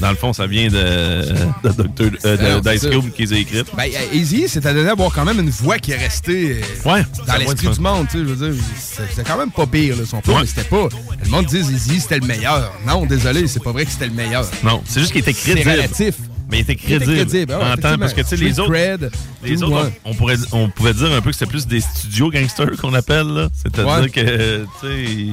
Dans le fond, ça vient de, de Dr. euh, d'Ice. Cube qui les a écrites. Ben, euh, Easy, c'est à donner d'avoir quand même une voix qui est restée euh, Ouais, dans l'esprit du monde, je veux dire. c'est- quand même pas pire, là, son flow, Ouais. mais c'était pas... Le monde dit Easy, c'était le meilleur. Non, désolé, c'est pas vrai que c'était le meilleur. Non, c'est juste qu'il était C'est crédible. relatif. Mais il était Il était crédible. crédible, ouais, en temps, parce que tu sais, les autres. cred, Les autres, ouais. on, on pourrait, on pouvait dire un peu que c'était plus des studios gangsters qu'on appelle. là. C'est-à-dire Ouais. que, tu sais,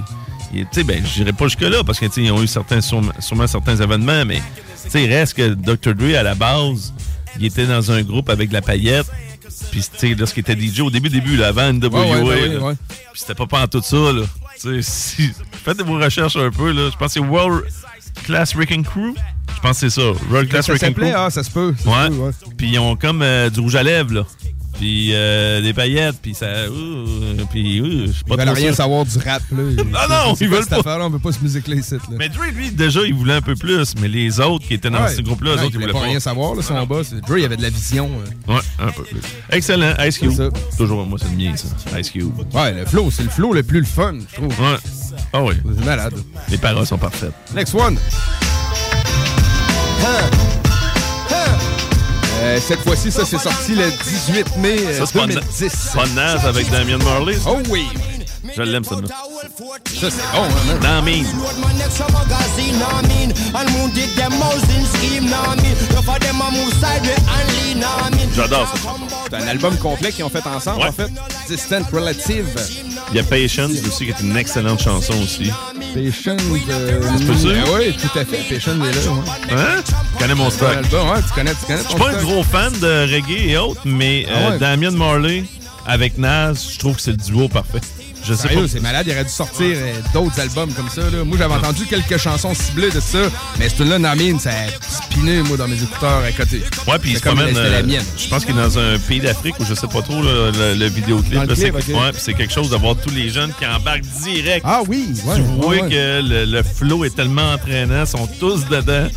tu sais, ben, je dirais pas jusque-là, parce que, tu ils ont eu certains, sûrement, sûrement certains événements, mais, tu sais, il reste que Dr. Dre, à la base, il était dans un groupe avec la paillette. Puis, tu sais, lorsqu'il était DJ, au début, début, là, avant NWA, Ouais, ouais, ouais. Puis c'était pas en tout ça, là. Si, faites vos recherches un peu, là. Je pense que c'est World Class Wrecking Crew. Je pense que c'est ça. World Class Wrecking Crew. ah, ça se peut, ouais. Puis ils ont comme euh, du rouge à lèvres, là. Puis euh, des paillettes, puis ça. ouh, puis ouh, je sais pas Ils veulent rien savoir du rap, là. Ah non, C'est ils veulent cette pas. affaire-là? On veut pas se musiquer ici, là. Mais Dre, lui, déjà, il voulait un peu plus. Mais les autres qui étaient dans Ouais. ce groupe-là, eux autres, ils ils voulaient pas rien savoir, là, son boss. Dre, il avait de la vision. euh. Ouais, un peu plus. Excellent. Ice Cube. C'est ça. Toujours, moi, c'est le mien, ça. Ice Cube. Ouais, le flow, c'est le flow le plus le fun, je trouve. Ouais. Ah oui. C'est malade. Les paroles sont parfaites. Next one. Euh, cette fois-ci, ça, c'est sorti le 18 mai euh, Ça, c'est pas, 2010. pas de Nas avec Damien Marley. ça. Oh oui! Je l'aime, ça. Ça, c'est bon, hein, man. Dans Mean. J'adore ça. C'est un album complet qu'ils ont fait ensemble, Ouais. en fait. Distant Relative. Il y a Patience aussi, qui est une excellente chanson aussi. Patient. Euh, sûr? ah oui, tout à fait. Patient est là. ouais. Hein? Tu connais mon stock. album, ouais, tu connais, tu connais Je suis pas un gros fan de reggae et autres, mais euh, Ah ouais? Damien Marley avec Nas, je trouve que c'est le duo parfait. Je sais Sérieux, pas. c'est malade, il aurait dû sortir euh, d'autres albums comme ça. Là. Moi, j'avais entendu quelques chansons ciblées de ça, mais cette là Namine, ça a spiné, moi, dans mes écouteurs à côté. Ouais, puis il se promène. c'était la euh, mienne. je pense qu'il est dans un pays d'Afrique où je sais pas trop là, le, le vidéoclip. Là, clip, ok. ouais, puis c'est quelque chose d'avoir tous les jeunes qui embarquent direct. Ah oui, ouais. tu ouais, vois ouais. que le, le flow est tellement entraînant, ils sont tous dedans.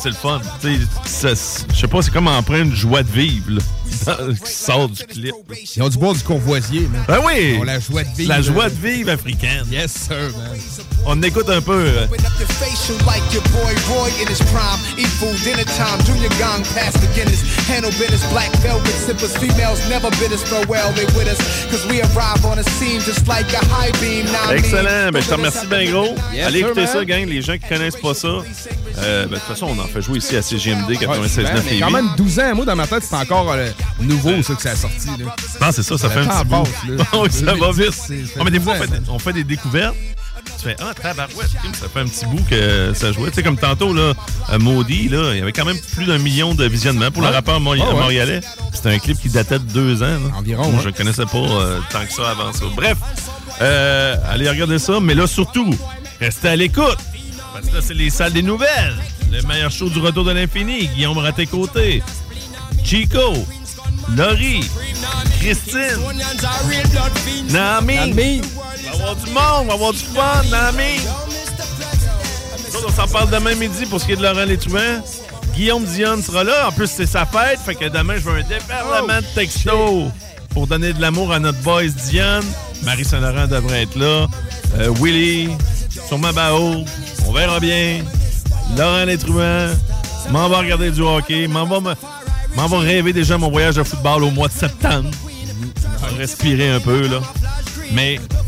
C'est le fun. Tu sais, ça- Je sais pas, c'est comme empreinte de joie de vivre là, qui sort du clip. Ils ont du bois du courvoisier, man. Ben oui! Ils ont la joie de vivre. La joie de vivre africaine. Yes, sir, man. On écoute un peu. Excellent. Ben, je te remercie bien gros. Yes, Allez sir, écouter man. ça, gang. Les gens qui connaissent pas ça. Euh, ben, de toute façon, on en fait jouer ici à CGMD 96.9 Ouais, mais quand même 12 ans, moi, dans ma tête, c'est encore euh, nouveau, ça, que ça a sorti. Là. Non, c'est ça, ça fait un petit bout. passe, ça va 2010, vite. c'est- ça fait mais des fois, on 12 fait, ans, on fait des découvertes. Tu fais, ah, tabarouette, ça fait un petit bout que ça jouait. Tu sais, comme tantôt, là, euh, Maudit, là, il y avait quand même plus d'un million de visionnements pour le rappeur mori- Ah ouais. montréalais. C'était un clip qui datait de deux ans. là. Environ, Moi, ouais. je connaissais pas euh, tant que ça avant ça. Bref, euh, allez regarder ça, mais là, surtout, restez à l'écoute. Parce que là, c'est les salles des nouvelles. Le meilleur show du retour de l'infini. Guillaume Raté-Côté. Chico. Laurie. Christine. Nami. Nami. On va avoir du monde, on va avoir du fun, Nami. Nous on s'en parle demain midi pour ce qui est de Laurent Létrouin. Guillaume Dionne sera là. En plus, c'est sa fête. Fait que demain, je veux un déferlement de textos pour donner de l'amour à notre boys Dionne. Marie Saint-Laurent devrait être là. Euh, Willy, sûrement Bao. On verra bien. Laurent Létrouin. M'en va regarder du hockey. M'en va, rêver déjà mon voyage de football au mois de septembre. Respirer un peu, là. Mais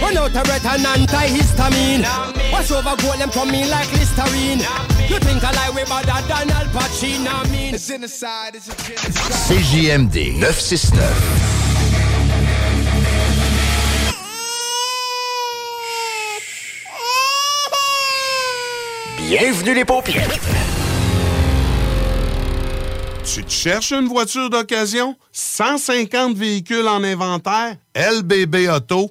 Run out a red and antihistamine. Wash over gold, them come in like Listerine. You think I lie way better than Al Pacino, I mean. It's genocide, it's a genocide. CJMD 969. Bienvenue les paupières. Tu te cherches une voiture d'occasion? 150 véhicules en inventaire? lbbauto.com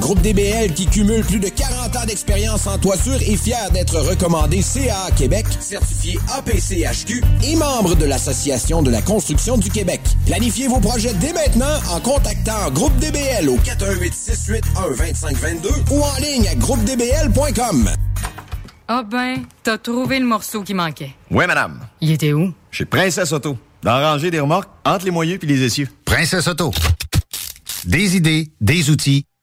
Groupe DBL qui cumule plus de 40 ans d'expérience en toiture est fier d'être recommandé CA Québec, certifié APCHQ et membre de l'Association de la construction du Québec. Planifiez vos projets dès maintenant en contactant Groupe DBL au 418 681 2522 ou en ligne à groupedbl.com. Ah ben, t'as trouvé le morceau qui manquait. Oui, madame. Il était où? Chez Princesse Auto. Dans la rangée des remorques, entre les moyeux puis les essieux. Princesse Auto. Des idées, des outils,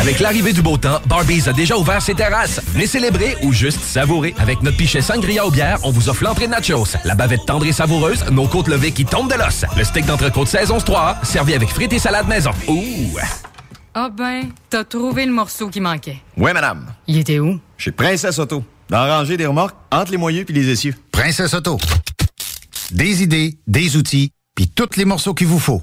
Avec l'arrivée du beau temps, Barbies a déjà ouvert ses terrasses. Venez célébrer ou juste savourer. Avec notre pichet sangria aux bières, on vous offre l'entrée de nachos, la bavette tendre et savoureuse, nos côtes levées qui tombent de l'os, le steak d'entrecôte saison 3, servi avec frites et salade maison. Ouh! Ah ben, t'as trouvé le morceau qui manquait. Oui, madame. Il était où? Chez Princesse Auto. Dans la rangée des remorques, entre les moyeux puis les essieux. Princesse Auto. Des idées, des outils, puis tous les morceaux qu'il vous faut.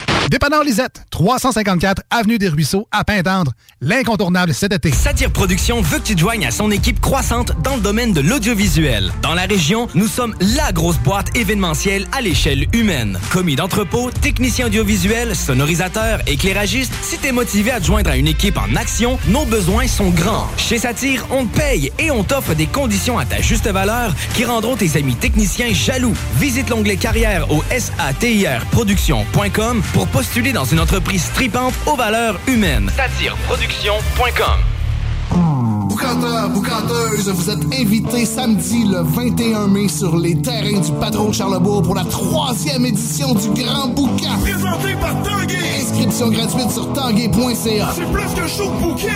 Dépanneur Lisette, 354 Avenue des Ruisseaux, à Pintendre. L'incontournable cet été. Satire Productions veut que tu te joignes à son équipe croissante dans le domaine de l'audiovisuel. Dans la région, nous sommes la grosse boîte événementielle à l'échelle humaine. Commis d'entrepôt, technicien audiovisuel, sonorisateur, éclairagiste, si t'es motivé à te joindre à une équipe en action, nos besoins sont grands. Chez Satire, on te paye et on t'offre des conditions à ta juste valeur qui rendront tes amis techniciens jaloux. Visite l'onglet carrière au satirproduction.com pour postuler dans une entreprise stripante aux valeurs humaines. Satireproduction.com Boucanteurs, boucanteuses, vous êtes invités samedi le 21 mai sur les terrains du Patron Charlebourg pour la troisième édition du Grand Boucan. Présenté par Tanguay. Inscription gratuite sur tanguay.ca. C'est plus que chaud bouquet.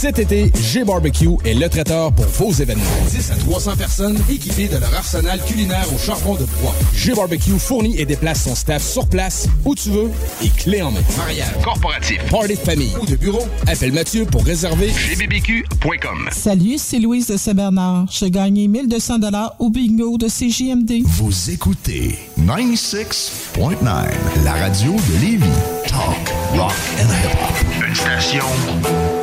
Cet été, G-Barbecue est le traiteur pour vos événements. 10 à 300 personnes équipées de leur arsenal culinaire au charbon de bois. G-Barbecue fournit et déplace son staff sur place, où tu veux, et clé en main. Mariage, corporatif, party de famille ou de bureau, appelle Mathieu pour réserver gbbq.com. Salut, c'est Louise de Saint-Bernard. J'ai gagné 1200 dollars au bingo de CJMD. Vous écoutez 96.9, la radio de Lévis. Talk, rock and hip-hop. Une station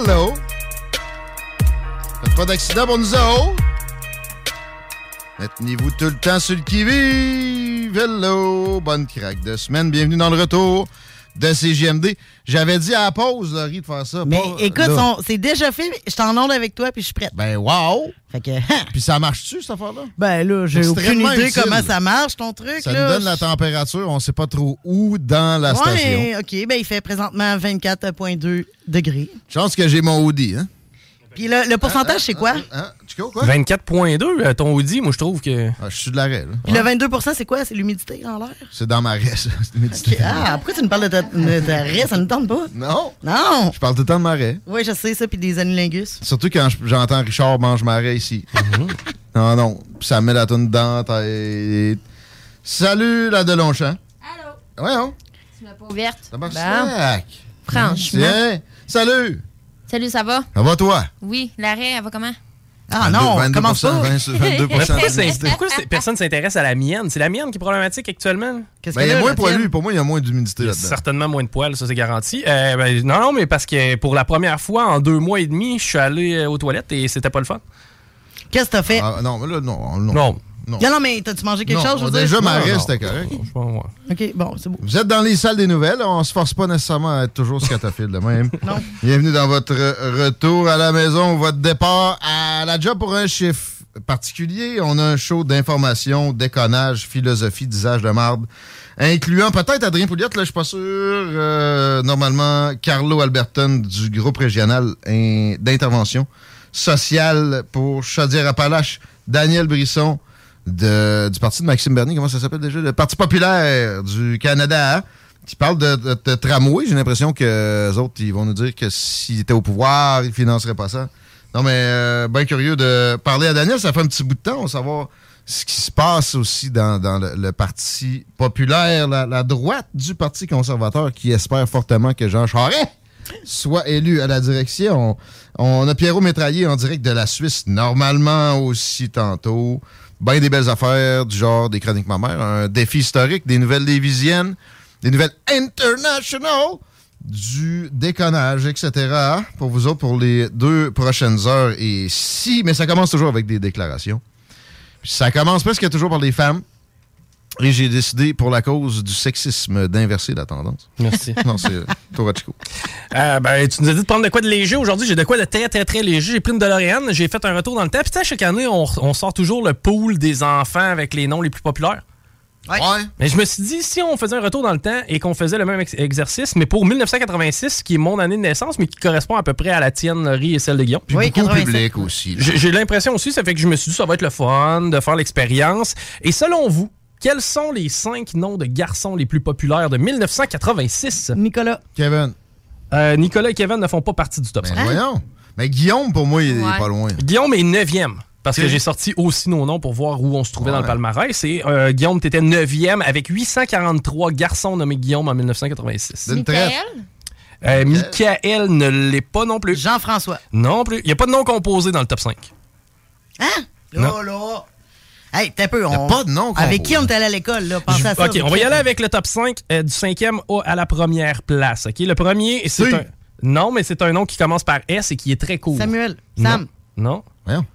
Hello! Faites pas d'accident pour nous autres! Maintenez-vous tout le temps sur le qui-vive! Hello! Bonne craque de semaine. Bienvenue dans le retour de CGMD. J'avais dit à la pause, Laurie, de faire ça. Mais pas écoute, c'est déjà fait. Je t'en onde avec toi, puis je suis prête. Ben, wow! Fait que, Puis ça marche-tu, cette affaire-là? ben là, j'ai aucune idée utile. comment ça marche, ton truc. Ça là. nous donne la température, on sait pas trop où dans la station. Ouais, OK. Ben, il fait présentement 24,2 degrés. Chance que j'ai mon Audi, hein? Puis le, le pourcentage, c'est quoi? Chico, quoi? 24.2, euh, ton Audi, moi je trouve que. je suis de l'arrêt, là. Puis le 22% c'est quoi? C'est l'humidité en l'air? C'est dans ma raie, ça. C'est médité. Ah, pourquoi tu nous parles de ta, de ta raie? Ça ne tente pas? Non. Non. Je parle tout le temps de ma raie. Oui, je sais ça, puis des anulingus. Surtout quand je- j'entends Richard mange ma raie ici. non, non. Puis ça me met la dans la tête. Salut, la de Longchamp. Allô? Voyons. Tu m'as pas ouverte. Tabarnak. Franchement. Tiens. Salut. Salut, ça va? Ça va, toi? Oui, l'arrêt, elle va comment? Ah 22, 22%, 22 Mais pourquoi, personne s'intéresse à la mienne? C'est la mienne qui est problématique actuellement? Ben, il y a moins poilu. Pour moi, il y a moins d'humidité là-dedans. certainement moins de poils, ça c'est garanti. Euh, ben, non, non, mais parce que pour la première fois en deux mois et demi, je suis allé euh, aux toilettes et c'était pas le fun. Qu'est-ce que t'as fait? Ah, non, mais là, non. Non. Non. Non. Non, non, mais t'as-tu mangé quelque Non, chose? je veux déjà, dire? ma Non, raie, non. c'était correct. OK, bon, c'est beau. Vous êtes dans les salles des nouvelles. On se force pas nécessairement à être toujours scatophile de même. Non. Bienvenue dans votre retour à la maison ou votre départ à la job pour un chiffre particulier. On a un show d'information, déconnage, philosophie, d'usage de marde, incluant peut-être Adrien Pouliot, là, je suis pas sûr. euh, normalement, Carlo Alberton du groupe régional in- d'intervention sociale pour Chaudière-Appalaches, Daniel Brisson du parti de Maxime Bernier, comment ça s'appelle déjà? Le Parti populaire du Canada, qui parle de, de- tramway. J'ai l'impression que les autres, ils vont nous dire que s'ils étaient au pouvoir, ils financeraient pas ça. Non, mais euh, bien curieux de parler à Daniel. Ça fait un petit bout de temps. On va savoir ce qui se passe aussi dans, le, Parti populaire, la, la droite du Parti conservateur, qui espère fortement que Jean Charest soit élu à la direction. On, on a Pierrot Métraillé en direct de la Suisse, normalement aussi tantôt. Ben des belles affaires, du genre des chroniques mamères, un défi historique, des nouvelles lévisiennes, des nouvelles international, du déconnage, etc. Pour vous autres, pour les deux prochaines heures. Et si, mais ça commence toujours avec des déclarations. Ça commence presque toujours par les femmes. Et j'ai décidé, pour la cause du sexisme, d'inverser la tendance. Merci. non, c'est euh, toi, Chico. Euh, ben, tu nous as dit de prendre de quoi de léger. Aujourd'hui, j'ai de quoi de très, très, très léger. J'ai pris une DeLorean, j'ai fait un retour dans le temps. Puis, tu sais, chaque année, on, on sort toujours le pool des enfants avec les noms les plus populaires. Ouais. Mais je me suis dit, si on faisait un retour dans le temps et qu'on faisait le même ex- exercice, mais pour 1986, qui est mon année de naissance, mais qui correspond à peu près à la tienne, Laurie, et celle de Guillaume. Puis beaucoup public aussi. j'ai l'impression aussi, ça fait que je me suis dit, ça va être le fun de faire l'expérience. Et selon vous, quels sont les cinq noms de garçons les plus populaires de 1986? Nicolas. Kevin. Euh, Nicolas et Kevin ne font pas partie du top 5. Ben voyons. Mais Guillaume, pour moi, il Ouais. est pas loin. Guillaume est 9e. Parce que j'ai sorti aussi nos noms pour voir où on se trouvait dans le palmarès. Et euh, Guillaume, t'étais 9e avec 843 garçons nommés Guillaume en 1986. D'une traite. Euh, Michael ne l'est pas non plus. Jean-François. Non plus. Il n'y a pas de nom composé dans le top 5. Hein? Non. Là. Hey, un peu. On- pas de nom Avec qui on est allé à l'école, là? Pensez à ça. OK, on va y aller avec le top 5 euh, du 5e au- à la première place. OK, le premier, c'est un... Non, mais c'est un nom qui commence par S et qui est très court. Samuel. Non. Sam. Non?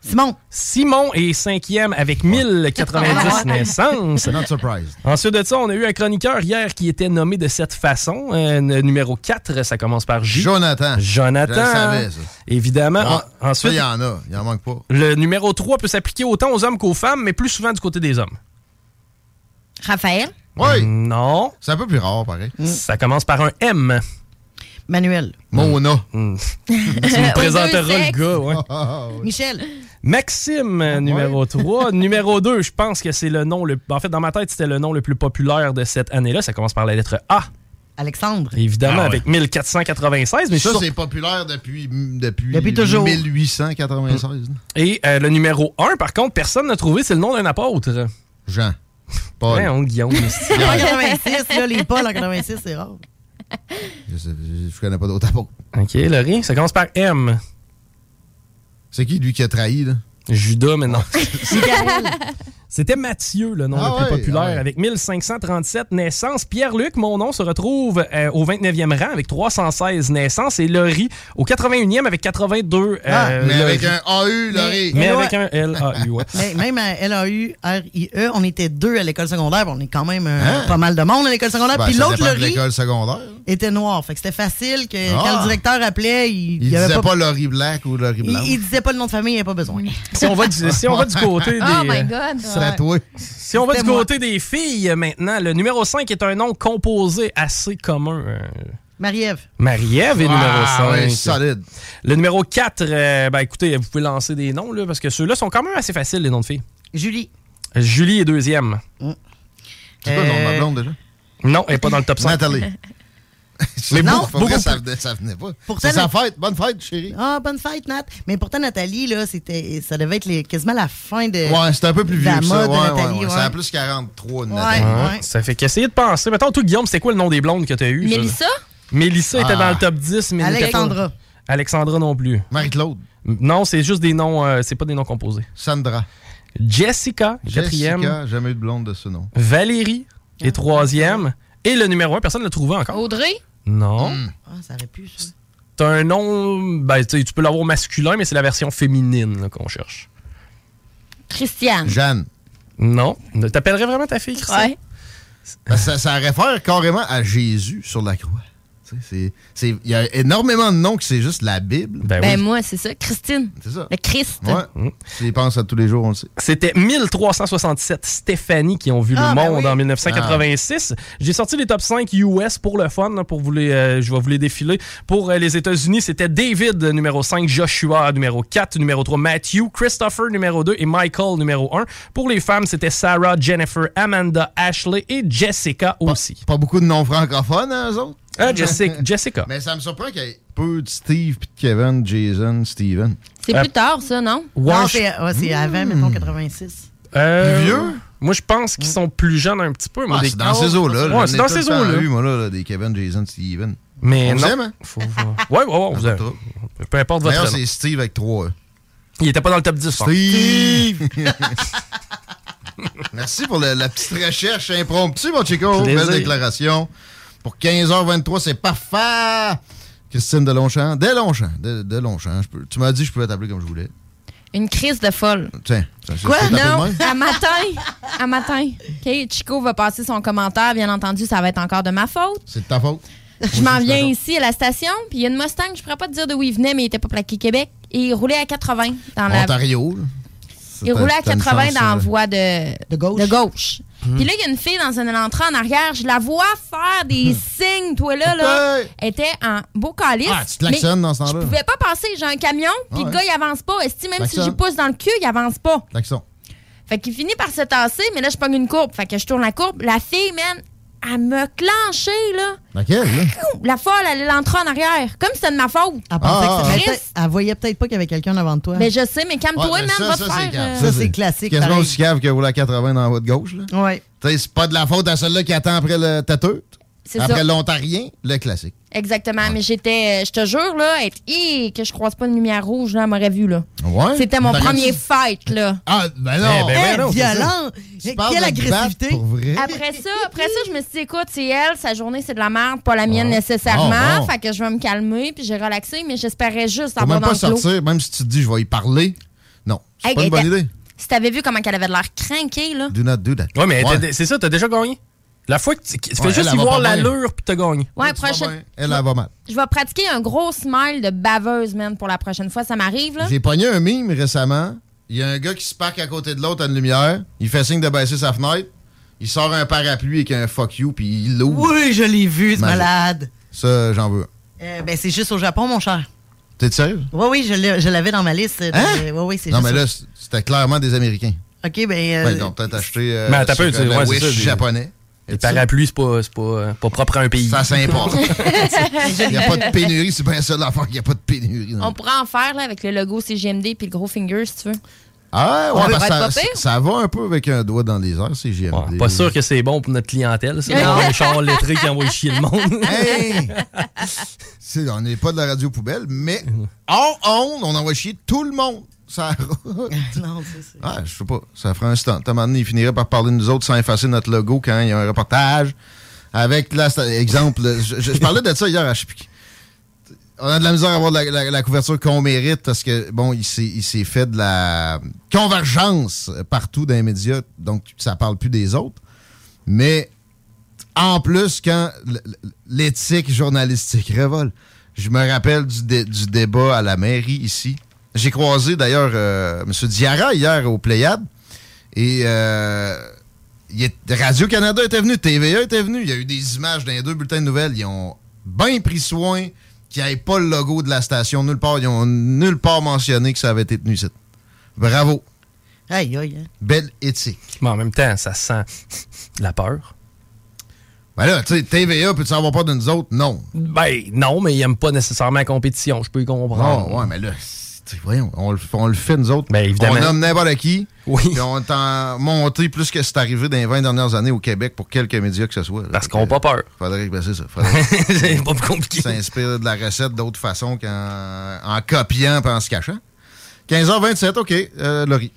Simon. Simon est cinquième avec 1090 naissances. Not surprised. Ensuite de ça, on a eu un chroniqueur hier qui était nommé de cette façon. Euh, numéro 4, ça commence par J. Jonathan. Jonathan. Je le savais, ça. Évidemment. Ouais, En- ensuite, ça, il y en a. Il en manque pas. le numéro 3 peut s'appliquer autant aux hommes qu'aux femmes, mais plus souvent du côté des hommes. Raphaël. Oui. Non. C'est un peu plus rare, pareil. Ça commence par un M. Manuel. Mona. Hmm. tu me présenteras le gars, ouais. Michel. Maxime, euh, numéro 3. numéro 2, je pense que c'est le nom le. En fait, dans ma tête, c'était le nom le plus populaire de cette année-là. Ça commence par la lettre A. Alexandre. Évidemment, Ah ouais. avec 1496. Mais ça, c'est populaire depuis, depuis, Depuis toujours. 1896. Et euh, le numéro 1, par contre, personne n'a trouvé, c'est le nom d'un apôtre. Jean. Paul. Ouais, on Guillaume. En 86, là, les Pauls en 86, c'est rare. Je, sais- je- je connais pas d'autres apôtres. OK, Laurie, ça commence par M. C'est qui, lui, qui a trahi, là? Judas, mais non. Michael. C'était Mathieu, le nom Ah le plus ouais, populaire, ah ouais. avec 1537 naissances. Pierre-Luc, mon nom, se retrouve euh, au 29e rang avec 316 naissances. Et Laurie au 81e avec 82. euh, Ah, mais avec un AU, Laurie. Mais Mais avec un L-A-U, ouais. Mais même à LAU, RIE, on était deux à l'école secondaire. puis On est quand même euh, Hein? pas mal de monde à l'école secondaire. Ben, puis l'autre, Laurie, l'école secondaire. était noir. Fait que c'était facile que Ah. quand le directeur appelait, il, Il il y avait disait pas, pas Laurie Black ou Laurie il, Blanc. il disait pas le nom de famille, il n'y avait pas besoin. Si on va du, si on va du côté des... Oh my God. Toi. Si on va du moi. côté des filles euh, maintenant, le numéro 5 est un nom composé assez commun. euh, Marie-Ève. Marie-Ève est numéro Ah, 5. ouais, solide. Le numéro 4, euh, ben écoutez, vous pouvez lancer des noms, là, parce que ceux-là sont quand même assez faciles, les noms de filles. Julie. Julie est deuxième. C'est quoi le nom de ma blonde, déjà? Non, elle n'est pas dans le top 5. Nathalie. Mais non, beaucoup- pour vrai, beaucoup ça plus- venait, ça venait pas. Pourtant, C'est sa fête. Bonne fête, chérie. Ah, bonne fête, Nat. Mais pourtant, Nathalie, là, c'était, ça devait être les- quasiment la fin de. Ouais, c'était un peu plus vieux que ça. Ouais, Nathalie. ouais. ouais. C'est à plus 43 de Ouais. Nathalie. Ouais, Ça fait qu'essayer de penser. Mettons, toi, Guillaume, c'était quoi le nom des blondes que tu as eu? Mélissa? Mélissa était Ah. dans le top 10, mais Alexandra. Alexandra non plus. Marie-Claude. Non, c'est juste des noms, euh, c'est pas des noms composés. Sandra. Jessica, quatrième. Jessica, jamais eu de blonde de ce nom. Valérie est troisième. Et le numéro 1, personne ne l'a trouvé encore. Audrey? Non. Ah, ça aurait pu, ça. T'as un nom, ben, tu sais, tu peux l'avoir masculin, mais c'est la version féminine là, qu'on cherche. Christiane. Jeanne. Non. T'appellerais vraiment ta fille, Christiane? Ouais. Ben, ça, ça réfère carrément à Jésus sur la croix. Il y a énormément de noms que c'est juste la Bible. Ben, moi, c'est ça. Christine. C'est ça. Le Christ. Ouais. Tu y penses à tous les jours, on le sait. C'était 1367 Stéphanie qui ont vu Ah, le ben monde oui. en 1986. J'ai sorti les top 5 US pour le fun, là, pour vous les, euh, je vais vous les défiler. Pour euh, les États-Unis, c'était David numéro 5, Joshua numéro 4, numéro 3 Matthew, Christopher numéro 2 et Michael numéro 1. Pour les femmes, c'était Sarah, Jennifer, Amanda, Ashley et Jessica aussi. Pas beaucoup de noms francophones, hein, eux autres? Ah, Jessica. Jessica. Mais ça me surprend qu'il y ait peu de Steve, puis de Kevin, Jason, Steven. C'est Euh, plus tard, ça, non? Non, je- c'est, ouais, c'est avant, mettons, 86. Euh, Plus vieux? Moi, je pense qu'ils sont plus jeunes un petit peu. moi, Ah, c'est dans ces eaux-là. Ouais, c'est dans ces eaux-là. eu, moi, là, là, des Kevin, Jason, Steven. Mais On non. s'aime, hein? Faut- faut- Ouais, ouais, ouais. vous avez- Peu importe votre D'ailleurs, nom. c'est Steve avec 3 E. Il était pas dans le top 10. par Steve! Merci pour le- la petite recherche impromptue, mon Chico. Plaisir. Belle déclaration. Pour 15h23, c'est parfait. Christine Delonchamp. Delonchamp. De, Delonchamp. je peux- tu m'as dit que je pouvais t'appeler comme je voulais. Une crise de folle. Tiens. Ça, Quoi? Non, à matin. À matin. OK, Chico va passer son commentaire. Bien entendu, ça va être encore de ma faute. C'est de ta faute. Je m'en viens ici à la station, puis il y a une Mustang, je pourrais pas te dire de où il venait, mais il était pas plaqué Québec. Et il roulait à 80 dans la. Ontario. Il roulait à t'as une 80 chance, dans la voie de, de gauche. Hmm. Puis là, il y a une fille dans une entrée en arrière. Je la vois faire des Hmm. signes, toi là, là. Elle était en beau calice. Ah, tu klaxonnes mais dans ce temps-là. Je pouvais pas passer. J'ai un camion, puis Ah le ouais. gars, il avance pas. Est-ce même si j'y pousse dans le cul, il avance pas? Fait qu'il finit par se tasser, mais là, je pogne une courbe. Fait que je tourne la courbe. La fille, man, elle me clenché, là. Laquelle, là? La folle, elle l'entrée en arrière. Comme si c'était de ma faute. Elle, pensait que elle voyait peut-être pas qu'il y avait quelqu'un devant toi. Mais je sais, mais calme-toi, Ouais, man, ça, va ça, te c'est faire. euh, Ça, c'est classique, Quasiment aussi cave que rouler à 80 dans la voie de gauche. Là. Ouais. Tu sais, C'est pas de la faute à celle-là qui attend après le tâteux. C'est Après l'Ontarien, le classique. Exactement, mais j'étais, je te jure, là, être, Hi, que je croise pas une lumière rouge, là, elle m'aurait vu, là. Ouais? C'était mon premier fight, là. Ah, ben non! Eh, ben, non, violent! Quelle de agressivité! Pour vrai? Après ça, après ça, je me suis dit, écoute, c'est elle, sa journée, c'est de la merde, pas la mienne Ah. nécessairement. Ah, bon. Fait que je vais me calmer, puis j'ai relaxé, mais j'espérais juste avoir même pas sortir, même si tu te dis je vais y parler. Non, c'est Hey, pas une bonne idée. Si t'avais vu comment elle avait de l'air craquée, là. Do not do that. Ouais, mais Ouais. c'est ça, t'as déjà gagné? La fois que tu, tu fais Ouais, juste elle, y voir l'allure, puis t'as gagné. Ouais, prochaine. Elle, elle va mal. Je vais pratiquer un gros smile de baveuse, man, pour la prochaine fois. Ça m'arrive, là. J'ai pogné un mime récemment. Il y a un gars qui se parque à côté de l'autre à une lumière. Il fait signe de baisser sa fenêtre. Il sort un parapluie avec un fuck you, puis il l'ouvre. Oui, je l'ai vu, ce malade. Ça, j'en veux. Euh, ben, c'est juste au Japon, mon cher. T'es sérieux? Oui, oui, je l'avais dans ma liste. Hein? Oui, oui, c'est Non, juste mais là, c'était clairement des Américains. OK, ben... euh, Ouais, ils ont peut-être acheté euh, Mais un peu, ouais, c'est japonais. Les parapluies, c'est pas, pas, euh, pas propre à un pays. Ça s'importe. Il n'y a pas de pénurie, c'est bien ça l'affaire qu'il n'y a pas de pénurie. non. On pourrait en faire, là, avec le logo CGMD puis le gros finger, si tu veux. Ah, On ouais, parce ça, pire. ça va un peu avec un doigt dans les airs, c'est GMD. Pas sûr que c'est bon pour notre clientèle, ça. Non. Les chars lettrés qui envoient chier le monde. Hey! C'est- on n'est pas de la radio poubelle, mais hors onde, on envoie chier tout le monde. Ça non, c'est ça. Ah, je sais pas. Ça ferait un stunt. À un moment donné, il finirait par parler de nous autres sans effacer notre logo quand il y a un reportage. Avec, là, exemple, je, je- je parlais de ça hier à. On a de la misère à avoir la, la- la couverture qu'on mérite parce que, bon, il s'est, il s'est fait de la convergence partout dans les médias, donc ça parle plus des autres. Mais en plus, quand l'éthique journalistique révole, je me rappelle du, dé- du débat à la mairie ici. J'ai croisé d'ailleurs euh, M. Diarra hier au Pléiade et euh, Radio-Canada était venu, TVA était venu. Il y a eu des images dans les deux bulletins de nouvelles. Ils ont bien pris soin qu'il n'y ait pas le logo de la station nulle part. Ils ont nulle part mentionné que ça avait été tenu ici. Bravo. Aïe, aïe, hein. Belle éthique. Mais en même temps, ça sent la peur. Ben là, tu sais, TVA, peux-tu avoir peur de nous autres? Non. Ben, non, mais ils n'aiment pas nécessairement la compétition. Je peux y comprendre. Oh, ouais, mais là, voyons, on le, on le fait nous autres. Ben, évidemment. On nomme n'importe qui. Oui. Puis on est en monté plus que c'est arrivé dans les 20 dernières années au Québec pour quelques médias que ce soit. Parce qu'on n'a pas peur. Faudrait que, ben, c'est ça. Faudrait c'est pas plus compliqué. s'inspire de la recette d'autre façon qu'en en copiant et en se cachant. 15h27, OK, euh, Laurie.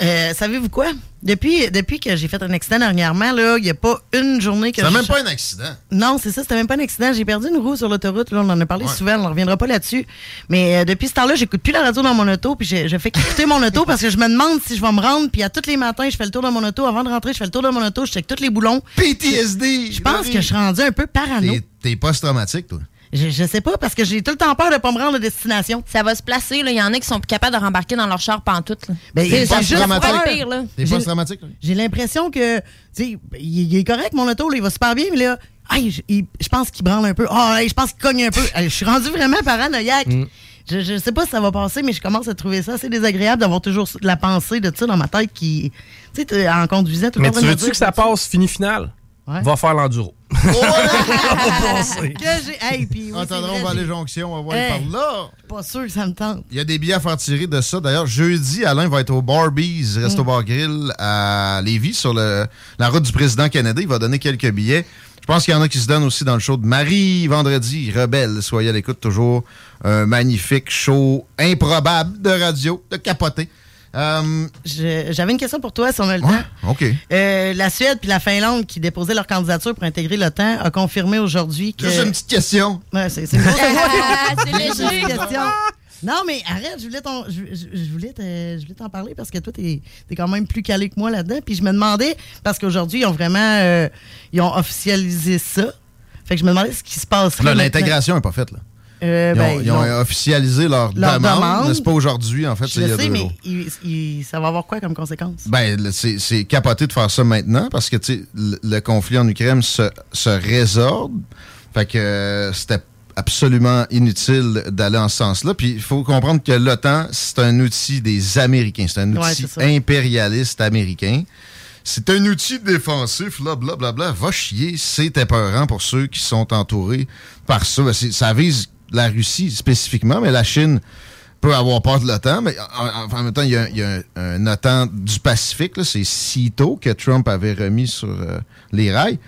Euh, Savez-vous quoi? Depuis, depuis que j'ai fait un accident dernièrement, il n'y a pas une journée que je- même pas un accident. Non, c'est ça, c'était même pas un accident. J'ai perdu une roue sur l'autoroute. Là, on en a parlé Ouais. souvent, on ne reviendra pas là-dessus. Mais euh, depuis ce temps-là, j'écoute plus la radio dans mon auto, puis je, je fais écouter mon auto parce que je me demande si je vais me rendre. Puis à tous les matins, je fais le tour de mon auto. Avant de rentrer, je fais le tour de mon auto, je check tous les boulons. PTSD! Je pense que je suis rendu un peu parano. T'es post-traumatique, toi. Je, je sais pas, parce que j'ai tout le temps peur de pas me rendre à destination. Ça va se placer, là. Il y en a qui sont plus capables de rembarquer dans leur char pantoute, là. Ben, C'est- juste pire, là. T'es J'ai- l'impression que, tu sais, il, il est correct, mon auto, là, il va super bien, mais là, aïe, je, il- je pense qu'il branle un peu. Ah, hey, je pense qu'il cogne un peu. Je suis rendu vraiment paranoïaque. Mm. Je, je sais pas si ça va passer, mais je commence à trouver ça assez désagréable d'avoir toujours la pensée de ça dans ma tête qui, tu sais, en conduisant tout le Mais temps. tu train de veux-tu que ça passe fini final? Ouais. Va faire l'enduro. Que j'ai- hey, puis oui, c'est Entendrons vrai, Vallée j'ai- Jonction, on va voir Hey. par là. Pas sûr que ça me tente. Il y a des billets à faire tirer de ça. D'ailleurs, jeudi, Alain va être au Barbies Resto Bar Grill à Lévis sur le- la route du président Kennedy. Il va donner quelques billets. Je pense qu'il y en a qui se donnent aussi dans le show de Marie vendredi. Rebelle, soyez à l'écoute. Toujours un magnifique show improbable de radio, de capoter. Euh, J'avais une question pour toi, si on a le ouais, temps. OK. Euh, la Suède puis la Finlande qui déposaient leur candidature pour intégrer l'OTAN a confirmé aujourd'hui que. Juste une petite question. Ouais, c'est c'est une grosse Ah, c'est Juste une léger. petite question. Non, mais arrête, je voulais t'en, je, je- je voulais te- je voulais t'en parler parce que toi, t'es es quand même plus calé que moi là-dedans. Puis je me demandais, parce qu'aujourd'hui, ils ont vraiment euh, ils ont officialisé ça. Fait que je me demandais ce qui se passerait. Là, l'intégration n'est pas faite. Là. Euh, Ils ont, ben, ont ils ont- officialisé leur, Leur demande, c'est pas aujourd'hui, en fait, c'est Je il y a sais, deux mais jours. il- il- ça va avoir quoi comme conséquence? Ben, c'est capoté de faire ça maintenant parce que le, le conflit en Ukraine se, se résorbe. Fait que euh, c'était absolument inutile d'aller en ce sens-là. Puis il faut comprendre que l'OTAN, c'est un outil des Américains. C'est un outil impérialiste américain. C'est un outil défensif, là, blablabla. Va chier, c'est épeurant pour ceux qui sont entourés par ça. Ça vise la Russie spécifiquement, mais la Chine peut avoir peur de l'OTAN, mais en, même temps, il y a, un, OTAN du Pacifique, c'est CITO que Trump avait remis sur euh, les rails.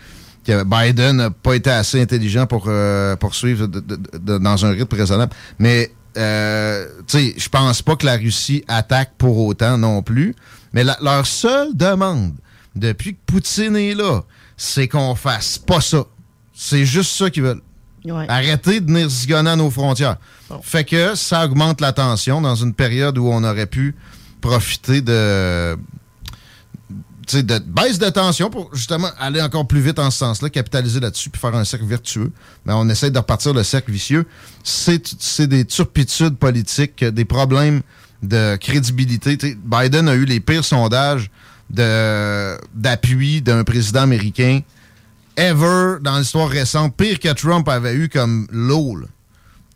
Que Biden n'a pas été assez intelligent pour euh, poursuivre dans un rythme raisonnable. Mais, euh, tu sais, je pense pas que la Russie attaque pour autant non plus. Mais leur seule demande, depuis que Poutine est là, c'est qu'on fasse pas ça. C'est juste ça qu'ils veulent. Ouais. Arrêtez de venir zigonner à nos frontières. Fait que ça augmente la tension dans une période où on aurait pu profiter de, de baisse de tension pour justement aller encore plus vite en ce sens-là, capitaliser là-dessus puis faire un cercle vertueux. Mais on essaie de repartir le cercle vicieux. C'est des turpitudes politiques, des problèmes de crédibilité. Biden a eu les pires sondages d'appui d'un président américain ever dans l'histoire récente, pire que Trump avait eu comme low. là.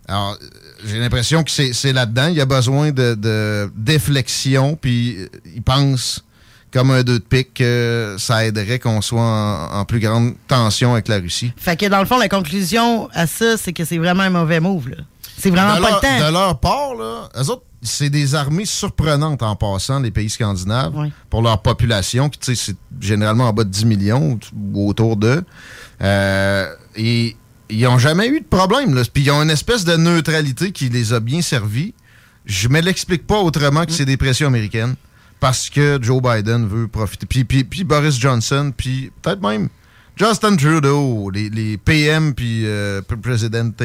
Alors, j'ai l'impression que c'est là-dedans. Il y a besoin de, de déflexion, puis euh, il pense comme un deux de pique que ça aiderait qu'on soit en, en plus grande tension avec la Russie. Fait que dans le fond, la conclusion à ça, c'est que c'est vraiment un mauvais move. C'est vraiment de pas leur, le temps. De leur part, là, eux autres, c'est des armées surprenantes en passant, les pays scandinaves, pour leur population, qui, tu sais, c'est généralement en bas de 10 millions ou autour d'eux. Euh, et ils n'ont jamais eu de problème. Là. Puis ils ont une espèce de neutralité qui les a bien servis. Je me l'explique pas autrement que c'est des pressions américaines. Parce que Joe Biden veut profiter. Puis, puis, puis Boris Johnson, puis peut-être même Justin Trudeau, les, les PM, puis euh, Presidente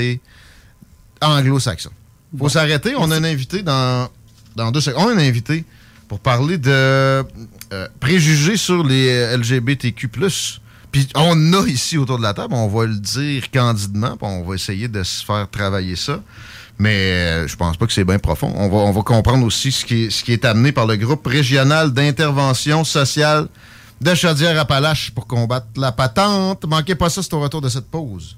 anglo-saxon. Faut s'arrêter. On a un invité dans, dans deux secondes. On a un invité pour parler de euh, préjugés sur les euh, LGBTQ+. Puis on a ici autour de la table, on va le dire candidement, puis on va essayer de se faire travailler ça. Mais euh, je pense pas que c'est bien profond. On va, on va comprendre aussi ce qui, est, ce qui est amené par le groupe régional d'intervention sociale de Chaudière-Appalaches pour combattre la patente. Manquez pas ça, c'est au retour de cette pause.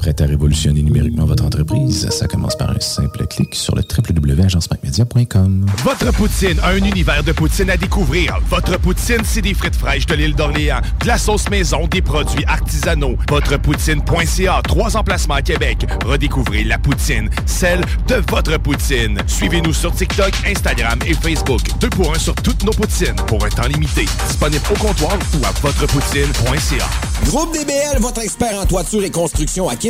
Prêt à révolutionner numériquement votre entreprise? Ça commence par un simple clic sur le www.agencemacmedia.com. Votre poutine, un univers de poutine à découvrir. Votre poutine, c'est des frites fraîches de l'île d'Orléans, de la sauce maison, des produits artisanaux. Votrepoutine.ca, trois emplacements à Québec. Redécouvrez la poutine, celle de votre poutine. Suivez-nous sur TikTok, Instagram et Facebook. Deux pour un sur toutes nos poutines, pour un temps limité. Disponible au comptoir ou à votrepoutine.ca. Groupe DBL, votre expert en toiture et construction à Québec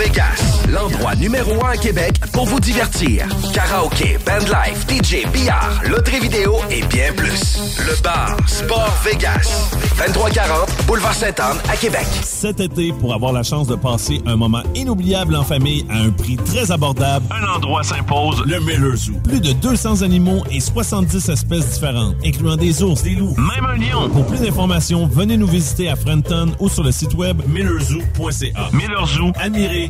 Vegas, l'endroit numéro un à Québec pour vous divertir. Karaoke, bandlife, DJ, billard, loterie vidéo et bien plus. Le bar Sport Vegas, 2340 Boulevard Sainte-Anne à Québec. Cet été, pour avoir la chance de passer un moment inoubliable en famille à un prix très abordable, un endroit s'impose, le Miller Zoo. Plus de 200 animaux et 70 espèces différentes, incluant des ours, des loups, même un lion. Pour plus d'informations, venez nous visiter à Frenton ou sur le site web millerzoo.ca. Miller Zoo, admirer,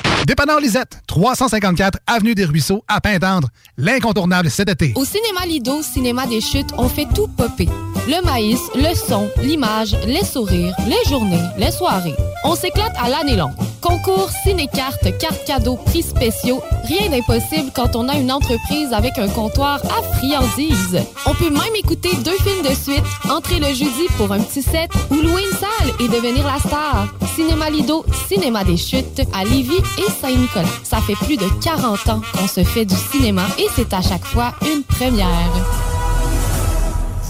Dépanneur Lisette, 354 Avenue des Ruisseaux, à Pintendre. L'incontournable cet été. Au cinéma Lido, cinéma des chutes, on fait tout popper. Le maïs, le son, l'image, les sourires, les journées, les soirées. On s'éclate à l'année longue. Concours, ciné-cartes, cartes cadeaux, prix spéciaux, rien d'impossible quand on a une entreprise avec un comptoir à friandises. On peut même écouter deux films de suite, entrer le jeudi pour un petit set ou louer une salle et devenir la star. Cinéma Lido, cinéma des chutes à Lévis et Saint-Nicolas. Ça fait plus de 40 ans qu'on se fait du cinéma et c'est à chaque fois une première.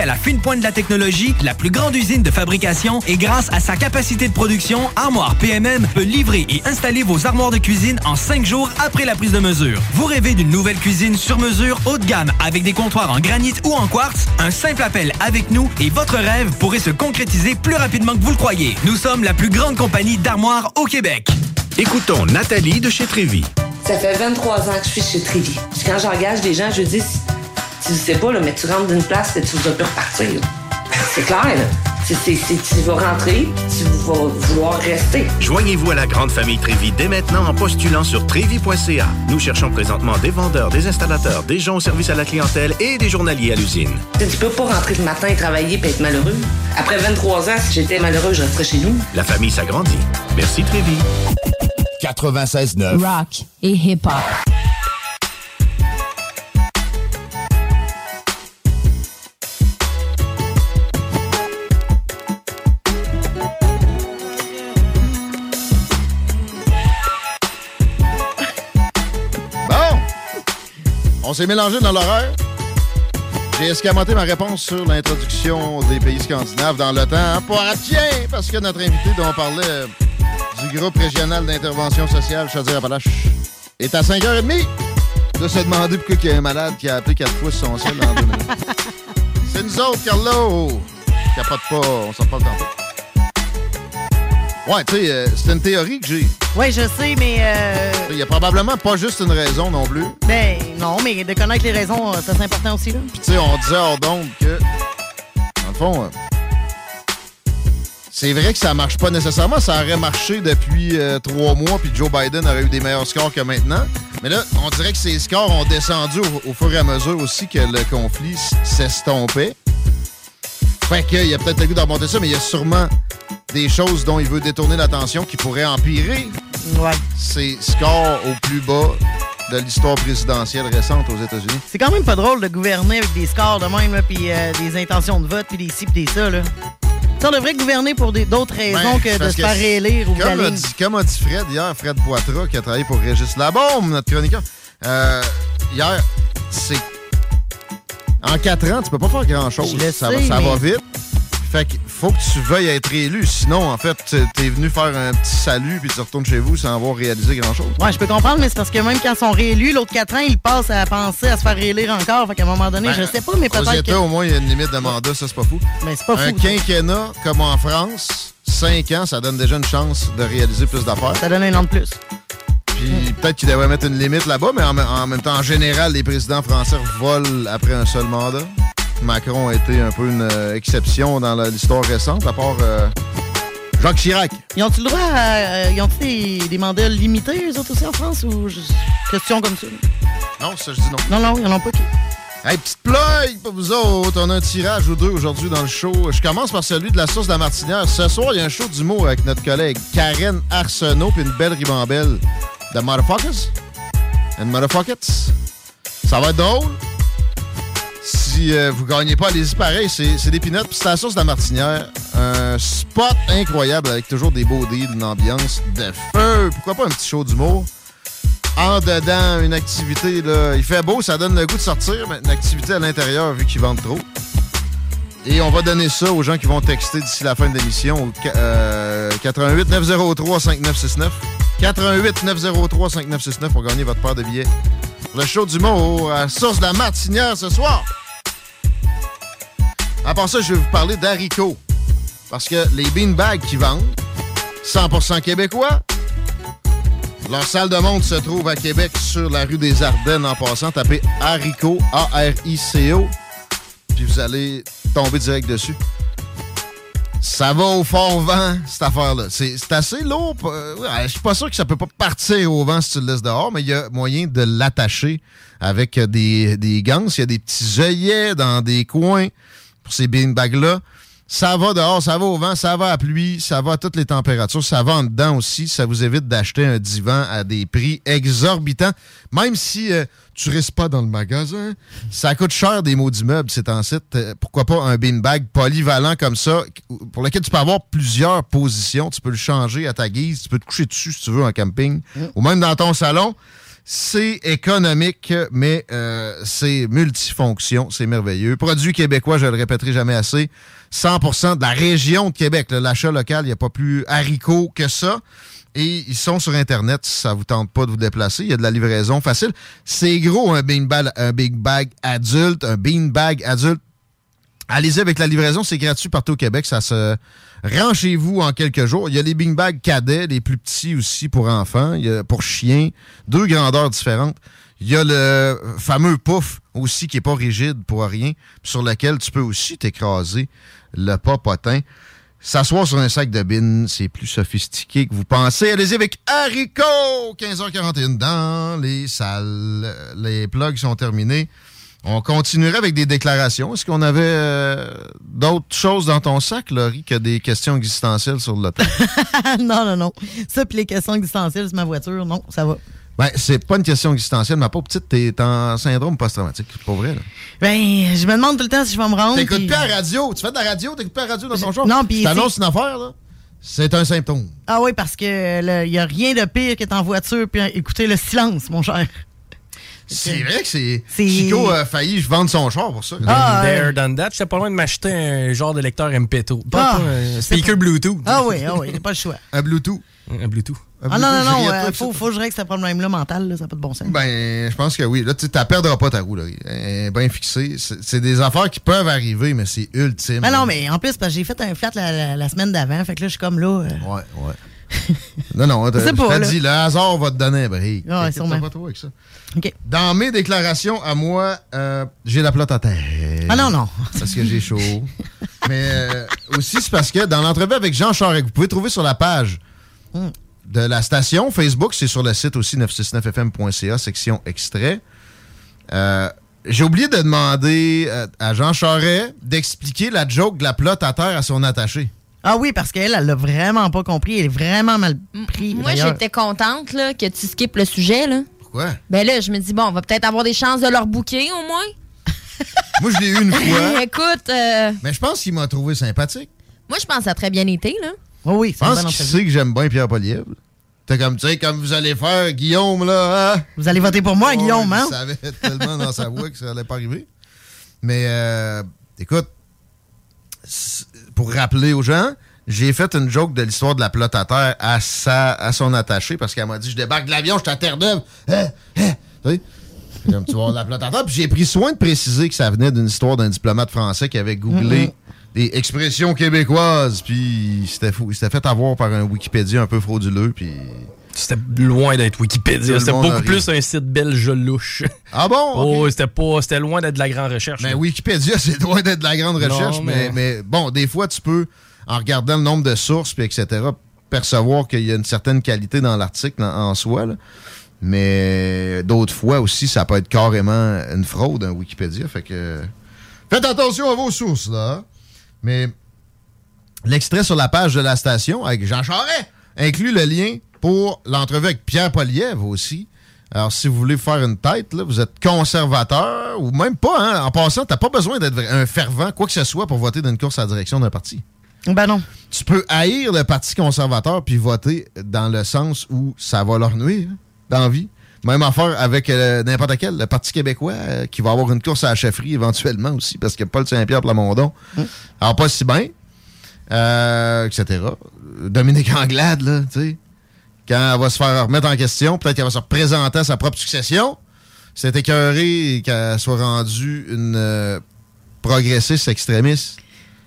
à la fine pointe de la technologie, la plus grande usine de fabrication et grâce à sa capacité de production, Armoire PMM peut livrer et installer vos armoires de cuisine en cinq jours après la prise de mesure. Vous rêvez d'une nouvelle cuisine sur mesure haut de gamme avec des comptoirs en granit ou en quartz? Un simple appel avec nous et votre rêve pourrait se concrétiser plus rapidement que vous le croyez. Nous sommes la plus grande compagnie d'armoires au Québec. Écoutons Nathalie de chez Trévy. Ça fait 23 ans que je suis chez Trévy. Puis quand j'engage des gens, je dis, tu sais pas, là, mais tu rentres d'une place et tu vas plus repartir. C'est clair, là. C'est- tu vas rentrer, tu vas vouloir rester. Joignez-vous à la grande famille Trévi dès maintenant en postulant sur trévi.ca. Nous cherchons présentement des vendeurs, des installateurs, des gens au service à la clientèle et des journaliers à l'usine. Tu peux pas rentrer le matin et travailler et être malheureux. Après 23 ans, si j'étais malheureux, je resterais chez nous. La famille s'agrandit. Merci Trévi. 96.9. Rock et hip-hop. On s'est mélangé dans l'horaire. J'ai escamoté ma réponse sur l'introduction des pays scandinaves dans le temps. Pour tiens, parce que notre invité dont on parlait euh, du groupe régional d'intervention sociale Chaudière-Appalaches est à 5h30 de se demander pourquoi il y a un malade qui a appelé quatre fois son ciel en deux minutes. C'est nous autres, Carlo! Capote pas, on s'en parle tantôt. Ouais, tu sais, euh, c'est une théorie que j'ai. Oui, je sais, mais. euh, Il y a probablement pas juste une raison non plus. ben, non, mais de connaître les raisons, euh, ça, c'est important aussi, là. Puis tu sais, on disait hors d'onde que, dans le fond, euh, c'est vrai que ça marche pas nécessairement. Ça aurait marché depuis trois mois, puis Joe Biden aurait eu des meilleurs scores que maintenant. Mais là, on dirait que ces scores ont descendu au, au fur et à mesure aussi que le conflit s'estompait. Fait qu'il y a peut-être le goût de remonter ça, mais il y a sûrement des choses dont il veut détourner l'attention qui pourraient empirer ces scores au plus bas de l'histoire présidentielle récente aux États-Unis. C'est quand même pas drôle de gouverner avec des scores de même, puis euh, des intentions de vote, puis des ci, puis des ça. Là. Sais, on devrait gouverner pour d'autres raisons Ben, que c'est de se que faire réélire ou comme a, dit, comme a dit Fred hier, Fred Poitras, qui a travaillé pour Régis Labombe, notre chroniqueur, euh, hier, c'est. En quatre ans, tu peux pas faire grand-chose. Ça, va, ça mais- va vite. Fait qu'il faut que tu veuilles être élu. Sinon, en fait, tu- t'es venu faire un petit salut puis tu retournes chez vous sans avoir réalisé grand-chose. Ouais, je peux comprendre, mais c'est parce que même quand ils sont réélus, l'autre 4 ans, ils passent à penser à se faire réélire encore. Fait qu'à un moment donné, je sais pas, mais Ben, peut-être que... au moins, il y a une limite de mandat, ça, c'est pas fou. Mais c'est pas un fou, ça. quinquennat, comme en France, 5 ans, ça donne déjà une chance de réaliser plus d'affaires. Ça donne un an de plus. Puis peut-être qu'il devrait mettre une limite là-bas, mais en, me- en même temps, en général, les présidents français volent après un seul mandat. Macron a été un peu une euh, exception dans l'histoire récente, à part euh, Jacques Chirac. Ils ont-tu le droit à... euh, ils ont-tu des, des mandats limités, eux autres aussi, en France, ou... Question comme ça? Non, ça, je dis non. Non, non, ils en ont pas. Hey, petite plug pour vous autres. On a un tirage ou deux aujourd'hui dans le show. Je commence par celui de la source de la Martinière. Ce soir, il y a un show d'humour avec notre collègue Karen Arsenault puis une belle ribambelle de Motherfuckers and Motherfuckers. Ça va être drôle. Si euh, vous gagnez pas, allez-y pareil. C'est des pinottes. Puis c'est la source de la Martinière. Un spot incroyable avec toujours des beaux deals, une ambiance de feu. Pourquoi pas un petit show d'humour? en dedans, une activité, là. Il fait beau, ça donne le goût de sortir, mais une activité à l'intérieur vu qu'ils vendent trop. Et on va donner ça aux gens qui vont texter d'ici la fin de l'émission au ca- euh, 88 903 5969. 88 903 5969 pour gagner votre paire de billets. Le show du mot à Source de la Martinière ce soir. À part ça, je vais vous parler d'haricots. Parce que les beanbags qui vendent, 100% québécois, leur salle de monde se trouve à Québec sur la rue des Ardennes en passant. Tapez Haricot, A-R-I-C-O, puis vous allez tomber direct dessus. Ça va au fort vent, cette affaire-là. C'est assez lourd. euh, Je suis pas sûr que ça peut pas partir au vent si tu le laisses dehors, mais il y a moyen de l'attacher avec euh, des, des ganses. Il y a des petits œillets dans des coins pour ces beanbags-là. Ça va dehors, ça va au vent, ça va à pluie, ça va à toutes les températures, ça va en dedans aussi. Ça vous évite d'acheter un divan à des prix exorbitants. Même si euh, tu restes pas dans le magasin, ça coûte cher des mots d'immeubles, c'est en site. Euh, pourquoi pas un beanbag polyvalent comme ça, pour lequel tu peux avoir plusieurs positions. Tu peux le changer à ta guise, tu peux te coucher dessus si tu veux en camping, ou même dans ton salon. C'est économique, mais euh, c'est multifonction, c'est merveilleux. Produit québécois, je le répéterai jamais assez. 100% de la région de Québec. L'achat local, il n'y a pas plus haricot que ça. Et ils sont sur Internet si ça vous tente pas de vous déplacer. Il y a de la livraison facile. C'est gros, un beanbag, big bag adulte, un beanbag adulte. Allez-y avec la livraison, c'est gratuit partout au Québec. Ça se rend chez vous en quelques jours. Il y a les beanbags cadets, les plus petits aussi pour enfants, pour chiens, deux grandeurs différentes. Il y a le fameux pouf aussi qui est pas rigide pour rien, sur lequel tu peux aussi t'écraser le popotin. S'asseoir sur un sac de bine, c'est plus sophistiqué que vous pensez. Allez-y avec Haricot! 15h41 dans les salles. Les plugs sont terminés. On continuerait avec des déclarations. Est-ce qu'on avait euh, d'autres choses dans ton sac, Laurie, que des questions existentielles sur le temps? non, non, non. Ça, puis les questions existentielles sur ma voiture, non, ça va. Ben, c'est pas une question existentielle. Ma pauvre petite, t'es en syndrome post-traumatique. C'est pas vrai, là. Ben, je me demande tout le temps si je vais me rendre. T'écoutes plus à la radio. Tu fais de la radio, t'écoutes plus à la radio dans ton char? Non, puis Je t'annonce c'est- une affaire, là. C'est un symptôme. Ah oui, parce que il n'y a rien de pire qu'être en voiture puis écouter le silence, mon cher. C'est vrai que c'est. Chico a failli vendre son char pour ça. Ah, There, done that. J'étais pas loin de m'acheter un genre de lecteur MP2. Pas, Ah, pas un c'est speaker pas- Bluetooth. Ah oui, ah oui, pas le choix. Un Bluetooth. Un Bluetooth. Ah non, non, non, euh, faut, faut que je règle ce problème-là mental, là, ça n'a pas de bon sens. Ben, je pense que oui. Là, tu ne perdras pas ta roue, là. Elle est bien fixée. C'est des affaires qui peuvent arriver, mais c'est ultime. Ah non, mais en plus, parce que j'ai fait un flat la, la- la semaine d'avant, fait que là, je suis comme là. euh, Ouais, ouais. Non, non, Je là. dit, le hasard va te donner un break. Ouais, sûrement. pas trop avec ça. Dans mes déclarations à moi, euh, j'ai la plate à terre. Ah non, non. Parce que j'ai chaud. Mais euh, aussi, c'est parce que dans l'entrevue avec Jean Charest, vous pouvez trouver sur la page Hmm. De la station Facebook, c'est sur le site aussi 969fm.ca, section extrait. Euh, j'ai oublié de demander euh, à Jean Charest d'expliquer la joke de la plotte à terre à son attaché. Ah oui, parce qu'elle, elle l'a vraiment pas compris. Elle est vraiment mal pris. Moi, j'étais contente là, que tu skippes le sujet. Là. Pourquoi? Ben là, je me dis, bon, on va peut-être avoir des chances de leur bouquer au moins. Moi, je l'ai eu une fois. Écoute, euh, Mais je pense qu'il m'a trouvé sympathique. moi, je pense que ça a très bien été. Là. Oui, Je pense qu'il sait que j'aime bien Pierre Poliev. T'es comme, tu sais, comme vous allez faire, Guillaume, là. hein? Vous allez voter pour moi, Oh, Guillaume, hein? Il savait tellement dans sa voix que ça allait pas arriver. Mais, euh, écoute, pour rappeler aux gens, j'ai fait une joke de l'histoire de la plotte à terre à, sa, à son attaché parce qu'elle m'a dit Je débarque de l'avion, je suis à Terre-Neuve. Hein? Hein? Comme tu vois de la plotte à terre. Puis j'ai pris soin de préciser que ça venait d'une histoire d'un diplomate français qui avait googlé Mhm. Des expressions québécoises. Puis fou- s'était fait avoir par un Wikipédia un peu frauduleux. Puis. C'était loin d'être Wikipédia. C'était beaucoup plus un site belge louche. Ah bon? Oh, c'était pas. C'était loin d'être de la grande recherche. Mais là. Wikipédia, c'est loin d'être de la grande Non, recherche, mais... mais- Mais, bon, des fois, tu peux, en regardant le nombre de sources, puis etc., percevoir qu'il y a une certaine qualité dans l'article en, en soi. là. Mais d'autres fois aussi, ça peut être carrément une fraude, un Wikipédia. Fait que. Faites attention à vos sources, là. Mais l'extrait sur la page de la station avec Jean Charest inclut le lien pour l'entrevue avec Pierre Poliev aussi. Alors, si vous voulez faire une tête, là, vous êtes conservateur ou même pas. Hein, en passant, t'as pas besoin d'être un fervent, quoi que ce soit, pour voter dans une course à la direction d'un parti. Ben non. Tu peux haïr le Parti conservateur puis voter dans le sens où ça va leur nuire dans la vie. Même affaire avec euh, n'importe quel, le Parti québécois, euh, qui va avoir une course à la chefferie éventuellement aussi, parce que Paul Saint-Pierre Plamondon, alors pas si bien, euh, etc. Dominique Anglade, là, tu sais, quand elle va se faire remettre en question, peut-être qu'elle va se représenter à sa propre succession, c'est écœuré qu'elle soit rendue une progressiste extrémiste.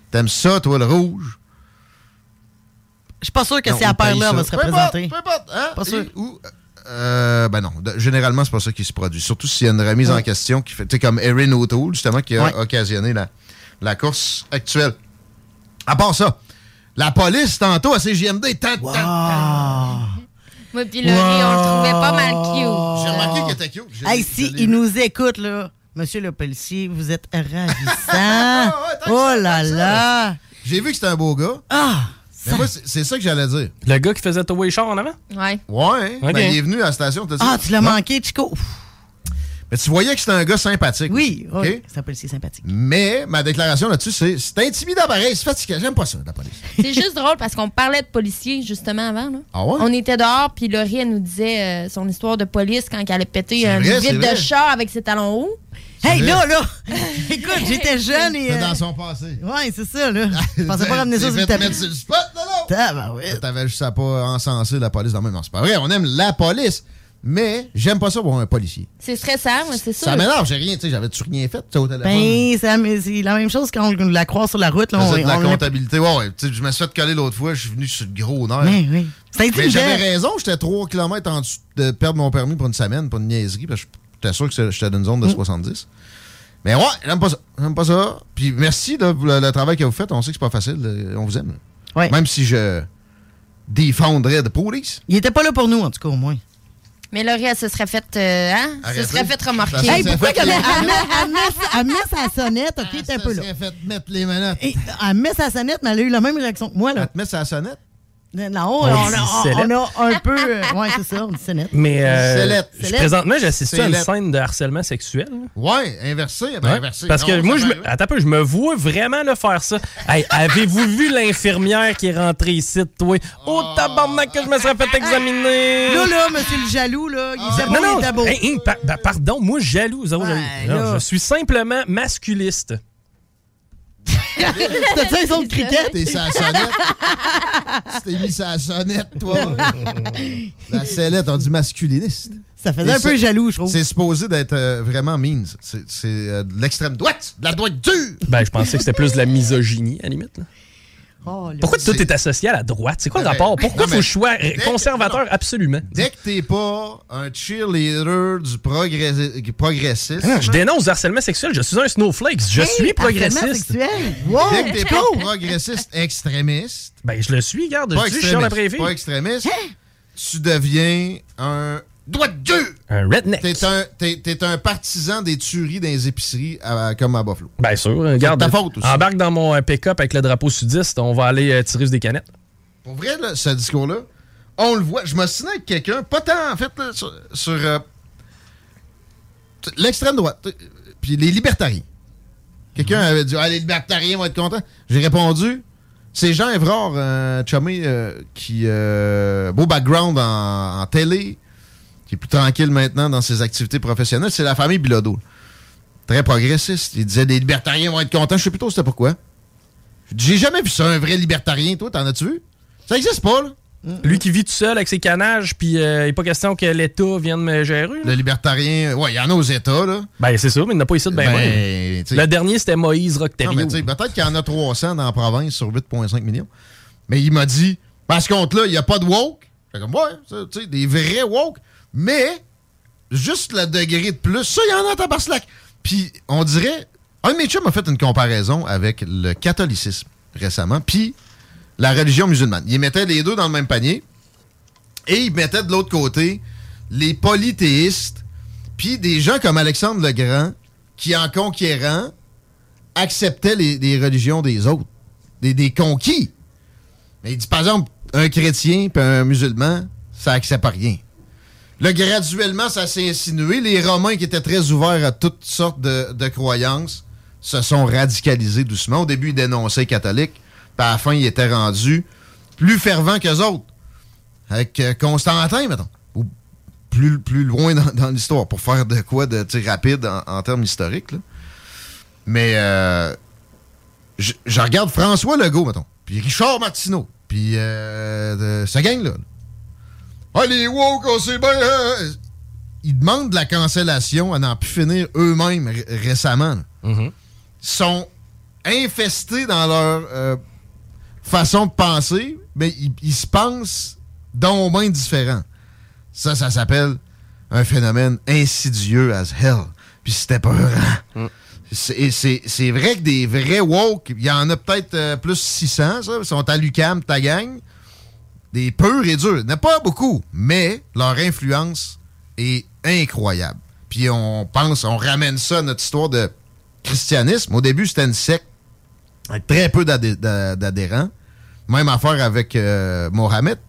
T'aimes ça, toi, le rouge? Je suis pas sûr que c'est à paire-là ça. va se représenter. peu importe, hein? Pas sûr. Et- ou, euh, ben non, généralement, c'est pas ça qui se produit. Surtout s'il y a une remise en question qui fait, tu sais, comme Erin O'Toole, justement, qui a Ouais. occasionné la, la course actuelle. À part ça, la police, tantôt, à CGMD, tant, tant, tant. Moi, puis Laurie, on le trouvait pas mal cute. J'ai remarqué qu'il était cute. Hey, je si il nous écoute, là, monsieur le policier, vous êtes ravissant. oh là là. J'ai vu que c'était un beau gars. Ah! Mais moi, c'est ça que j'allais dire. Le gars qui faisait Tower Char en avant? Ouais. Ouais, ben, il est venu à la station. dit- Ah, tu l'as manqué, Chico. Mais tu voyais que c'était un gars sympathique. Oui, oui. ok? C'est un policier sympathique. Mais ma déclaration là-dessus, c'est c'est intimidant pareil, c'est fatigant. J'aime pas ça, la police. C'est juste drôle parce qu'on parlait de policiers justement avant. Là. Ah ouais? On était dehors, puis Laurie, elle nous disait euh, son histoire de police quand elle a pété C'est un vrai, vide vrai. de char avec ses talons hauts. Hey, là, là! Écoute, j'étais jeune et. Euh, dans son passé. Ouais, c'est ça, là. Je pensais pas ramener ça sur le tapis. mettre sur le spot, là, là. Tabarouette. T'avais juste à pas encenser la police dans le même. C'est pas vrai, on aime la police. Mais j'aime pas ça pour un policier. C'est stressant, mais c'est sûr. Ça m'énerve, j'ai rien, tu sais, j'avais-tu rien fait, tu sais, au téléphone? Ben, c'est la- mais c'est la même chose quand on la croise sur la route. Là, Je on, de la on l'a- comptabilité. Ouais, ouais, tu sais, je me suis fait coller l'autre fois, je suis venu sur le gros nerf. Oui, oui. C'est Mais j'avais raison, j'étais 3 km en dessous de perdre mon permis pour une semaine, pas une niaiserie, parce que j'étais sûr que j'étais dans une zone de Mm. 70. Mais ouais, j'aime pas ça. J'aime pas ça. Puis merci là, pour le, le travail que vous faites. On sait que c'est pas facile. euh, On vous aime. Ouais. Même si je défendrais de police. Il était pas là pour nous, en tout cas, au moins. Mais Laurie, elle se serait fait, euh, hein? Se serait fait remarquer. Ça Hey, pourquoi fait- qu'elle elle met, elle met- elle met sa sonnette, OK, t'es un peu là. serait fait mettre les manettes. Et, elle met sa sonnette, mais elle a eu la même réaction que moi, là. Elle te met sa sonnette? Non, on, On on- a un peu... euh, ouais, c'est ça, on dit sonnette. Mais euh, je- Sellette. présentement, j'assiste à une scène de harcèlement sexuel? Ouais, inversé. Ben, Ouais. inversé. Parce que Non, moi, je me, attends un peu, je me vois vraiment le faire ça. Hey, avez-vous vu l'infirmière qui est rentrée ici, toi? Oh, tabarnak, que je me serais fait examiner! Là, là, monsieur le jaloux, là, il beau, non, non, il était beau. hey, hey, pa- ben, pardon, moi, jaloux. zéro jaloux. Non, là. je suis simplement masculiste. T'as-tu un son de cricket? T'es sa sonnette. tu t'es mis sa sonnette, toi. La sellette, on dit masculiniste. Ça faisait Et un peu ça- jaloux, je trouve. C'est supposé d'être euh, vraiment mean. C'est c'est, euh, de l'extrême droite, de la droite dure. Ben, je pensais que c'était plus de la misogynie, à la limite. là. Oh, Pourquoi tout est associé à la droite? C'est quoi le rapport? Pourquoi Non, faut que- conservateur absolument? Dès que t'es pas un cheerleader du progressi- progressiste. Ah, je dénonce le harcèlement sexuel, je suis un snowflake, je suis progressiste. Dès que t'es pas progressiste extrémiste. Ben, je le suis, regarde, Pas je extrémiste. filles. Pas extrémiste. Tu deviens un doigt de Dieu. Un redneck. T'es un, t'es- t'es un partisan des tueries dans les épiceries à- comme à Buffalo. Bien sûr, regarde. ta faute aussi. Embarque dans mon euh, pick-up avec le drapeau sudiste, on va aller euh, tirer sur des canettes. Pour vrai, là, ce discours-là, on le voit. Je me souviens avec quelqu'un, pas tant en fait, là, sur, sur, euh, l'extrême droite, puis les libertariens. Quelqu'un avait dit ah, les libertariens vont être contents. J'ai répondu c'est Jean Evrard, un chumé euh, qui. beau background en, en télé, qui est plus tranquille maintenant dans ses activités professionnelles. C'est la famille Bilodeau. Très progressiste. Il disait les libertariens vont être contents. Je sais plutôt c'était pourquoi. J'ai jamais vu ça, un vrai libertarien. Toi, t'en as-tu vu? Ça existe pas, là. Lui qui vit tout seul avec ses canages, puis euh, il n'est pas question que l'État vienne me gérer. Le libertarien, ouais, il y en a aux États, là. Ben, c'est ça, mais il n'y en a pas ici de ben, Ben, Le dernier, c'était Moïse sais, peut-être qu'il y en a 300 dans la province sur 8,5 millions. Mais il m'a dit, parce ce compte-là, il n'y a pas de woke. Fait comme, ouais, tu sais, des vrais woke. Mais, juste le degré de plus, ça, il y en a à Tabarslac. Puis, on dirait, un de mes a fait une comparaison avec le catholicisme récemment, puis la religion musulmane. Il mettait les deux dans le même panier, et il mettait de l'autre côté les polythéistes, puis des gens comme Alexandre le Grand, qui en conquérant, acceptaient les, les religions des autres, des, des conquis. Mais il dit, par exemple, un chrétien puis un musulman, ça accepte rien. Là, graduellement, ça s'est insinué. Les Romains, qui étaient très ouverts à toutes sortes de, croyances, se sont radicalisés doucement. Au début, ils dénonçaient catholiques. Puis à la fin, ils étaient rendus plus fervents qu'eux autres. Avec euh, Constantin, mettons. Ou plus, loin dans, l'histoire, pour faire de quoi de rapide en, termes historiques. Mais euh, je, regarde François Legault, mettons. Puis Richard Martineau. Puis euh, de- ce gang-là. là. Ah, les woke, on sait bien. hein? Ils demandent de la cancellation à n'en plus finir eux-mêmes ré- récemment. là. Mm-hmm. Ils sont infestés dans leur euh, façon de penser, mais ils, ils se pensent d'un moins différent. Ça, ça s'appelle un phénomène insidieux as hell. Puis c'était et C'est c'est vrai que des vrais woke, il y en a peut-être euh, plus 600, ça. Ils sont à l'UCAM, ta gang. Des purs et durs. Il n'y en a pas beaucoup, mais leur influence est incroyable. Puis on pense, on ramène ça à notre histoire de christianisme. Au début, c'était une secte avec très peu d'adhé- d'a- d'adhérents. Même affaire avec euh, Mohamed,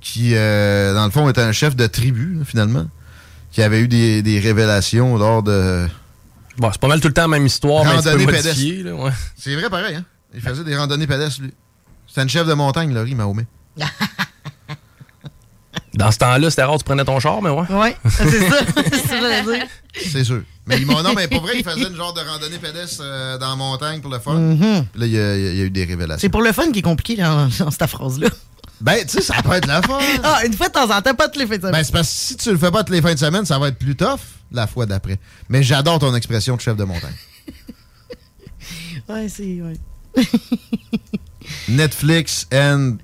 qui, euh, dans le fond, était un chef de tribu, finalement, qui avait eu des, des révélations lors de... Bon, c'est pas mal tout le temps la même histoire, mais un Randonnée ouais. C'est vrai, pareil, hein? Il faisait des randonnées pédestres, lui. C'était une chef de montagne, Laurie Mahomet. Dans ce temps-là, c'était rare, tu prenais ton char, mais ouais. Ouais, c'est ça. c'est sûr. Mais il m'a- non, mais pour vrai, il faisait une genre de randonnée pédestre euh, dans la montagne pour le fun. Mhm. Puis là, il y, a, il y a eu des révélations. C'est pour le fun qui est compliqué dans, dans cette phrase-là. Ben, tu sais, ça peut être la fun. Ah, une fois de temps en temps, pas toutes les fins de semaine. Ben, c'est parce que si tu le fais pas toutes les fins de semaine, ça va être plus tough la fois d'après. Mais j'adore ton expression de chef de montagne. Ouais, c'est. Ouais. Netflix and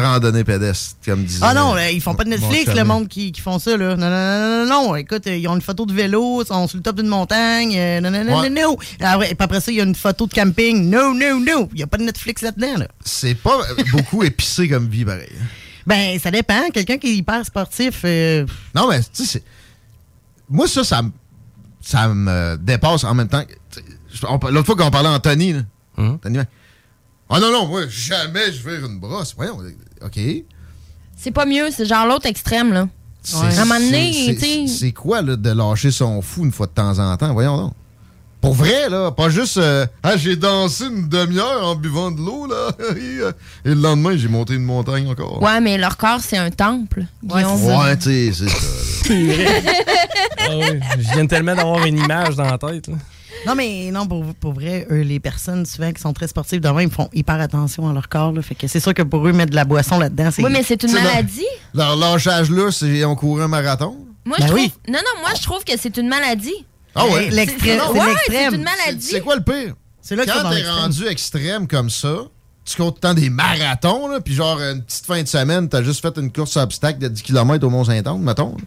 randonnée pédestre, comme disait. Ah non, ils font pas de Netflix, le monde qui, qui font ça, là. Non, non, non, non, non. Écoute, euh, ils ont une photo de vélo, ils sont sur le top d'une montagne. euh, non, non, non, Ouais. non, non. Ah ouais, puis après ça, il y a une photo de camping. Non, non, non. Il n'y a pas de Netflix là-dedans, là. C'est pas euh, beaucoup épicé comme vie, pareil. Ben, ça dépend. Quelqu'un qui est hyper sportif. euh, Non, mais tu sais, moi, ça, ça me ça me dépasse en même temps. L'autre fois qu'on parlait en Tony, là. Hum. Tony, ouais. Ah non, non, moi, jamais je vais une brosse. Voyons, OK. C'est pas mieux, c'est genre l'autre extrême, là. C'est- À un moment donné, c'est- tu sais. c'est- C'est quoi, là, de lâcher son fou une fois de temps en temps? Voyons donc. Pour vrai, là, pas juste euh, Ah, j'ai dansé une demi-heure en buvant de l'eau, là. Et le lendemain, j'ai monté une montagne encore. Ouais, mais leur corps, c'est un temple. Guillaume. Ouais, tu sais, c'est ça. là. Ah ouais, Je viens tellement d'avoir une image dans la tête. là. Non, mais non, pour, pour vrai, eux, les personnes souvent qui sont très sportives de même, ils font hyper attention à leur corps. Là, fait que c'est sûr que pour eux, mettre de la boisson là-dedans, c'est. Oui, mais c'est une maladie. Leur lâchage là, c'est on courait un marathon. Moi, Ben je trouve. oui. Non, non, moi, je trouve que c'est une maladie. Ah ouais? L'extrême. C'est- ouais, une maladie. C'est quoi le pire? C'est là Quand t'es l'extrême. rendu extrême comme ça, tu le temps des marathons, là, puis genre, une petite fin de semaine, t'as juste fait une course à obstacle de 10 km au Mont-Saint-Anne, mettons. là.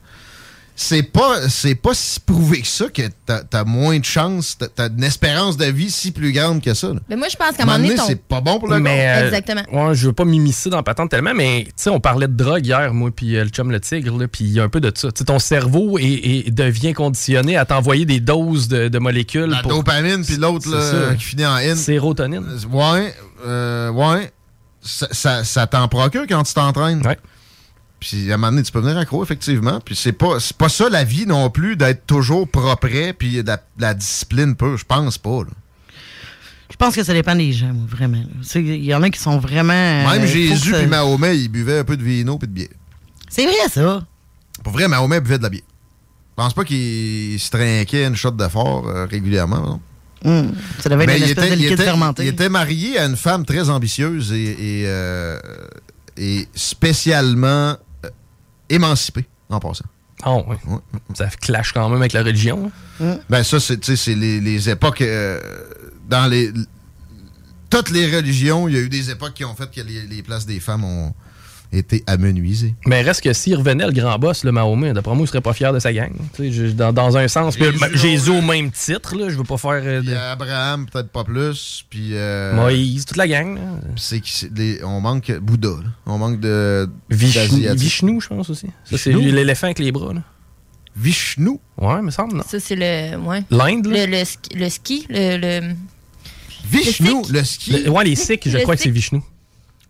C'est pas, c'est pas si prouvé que ça que t'as as moins de chance, t'as- une espérance de vie si plus grande que ça. là. Mais moi, je pense qu'à un moment donné, ton- c'est pas bon pour le Mais, corps. euh, Exactement. Ouais, je veux pas m'immiscer dans la patente tellement, mais tu sais, on parlait de drogue hier, moi, puis euh, le chum le tigre, là, puis il y a un peu de ça. Tu sais, ton cerveau est, est- devient conditionné à t'envoyer des doses de, de molécules. La pour- dopamine, puis l'autre qui finit en in. Sérotonine. Ouais, euh, ouais. Ça, ça, ça t'en procure quand tu t'entraînes. Ouais. Puis à un moment donné, tu peux venir accro, effectivement. Puis c'est pas, c'est pas ça la vie non plus, d'être toujours propre, puis de la, la discipline peu. Je pense pas. là. Je pense que ça dépend des gens, moi, vraiment. Il y en a qui sont vraiment. Même euh, Jésus faut que puis Mahomet, ils buvaient un peu de vino puis de bière. C'est vrai, ça. Pour vrai, Mahomet buvait de la bière. Je pense pas qu'il se trinquait une shot de fort euh, régulièrement. non. Hum, Ça devait être Mais une il espèce était, de il était- fermenté. il était marié à une femme très ambitieuse et, et, euh, et spécialement émancipée, en passant. Oh, oui. Ça clash quand même avec la religion. Ben ça, c'est tu sais, c'est les, les époques... euh, dans les... Toutes les religions, il y a eu des époques qui ont fait que les, les places des femmes ont été amenuisées. Mais reste que s'il revenait le grand boss, le Mahomet, d'après moi, il serait pas fier de sa gang. Tu sais, je- dans, dans un sens. Puis, Jésus, au même titre, là, je veux pas faire. euh, de- Abraham, peut-être pas plus. Puis... euh, Moïse, toute la gang. c'est que c'est des- on manque Bouddha, là. on manque de Vishnu. Vishnu, je pense aussi. Ça, c'est l'éléphant avec les bras. Là. Vishnu? Ouais, me semble, non. Ça, c'est le. Ouais. L'Inde, là? Le, le ski. Le ski. Le, le- Vishnu, le ski? Le- ouais, les Sikhs, je Le crois que c'est. Vishnu.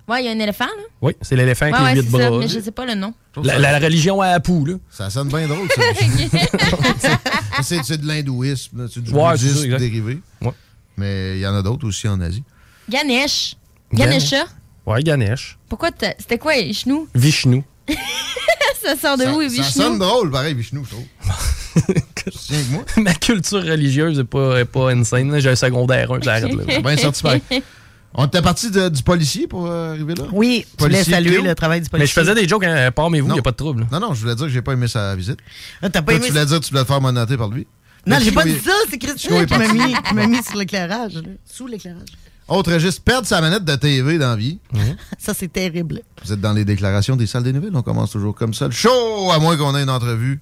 Ouais, il y a un éléphant, là. Oui, c'est l'éléphant avec Ouais, ouais, les huit c'est ça, bras. mais je sais pas le nom. La, la- la religion à Apu, là. Ça sonne bien drôle, ça. C'est de l'hindouisme, c'est du Ouais, ça, bouddhisme dérivé. Ouais. Mais il y en a d'autres aussi en Asie. Ganesh. Ganesh. Ganesha. Ouais, Ganesh. Pourquoi t'as- C'était quoi, Vishnu? Vishnu. ça sort de où, Ça Vishnu? sonne drôle, pareil, Vishnu, je trouve. Que moi? Ma culture religieuse n'est pas, est pas insane. J'ai un secondaire 1, j'arrête là. C'est bien sorti pareil. On était parti de- du policier pour euh, arriver là? Oui, tu voulais Policier saluer Cléo? le travail du Mais je policier. faisais des jokes, hein, parmez-vous, il Non. n'y a pas de trouble. Non, non, je voulais dire que j'ai pas aimé sa visite. Ah, T'as pas Toi, aimé tu voulais ça? dire que tu voulais te faire monoter par lui. Non, Mais j'ai pas dit il- ça, c'est est qui m'a mis, qui m'a mis sur l'éclairage, là. sous l'éclairage. Autre registre, perdre sa manette de TV dans la vie. Ça, c'est terrible. Vous êtes dans les déclarations des salles des nouvelles. On commence toujours comme ça. Le show, à moins qu'on ait une entrevue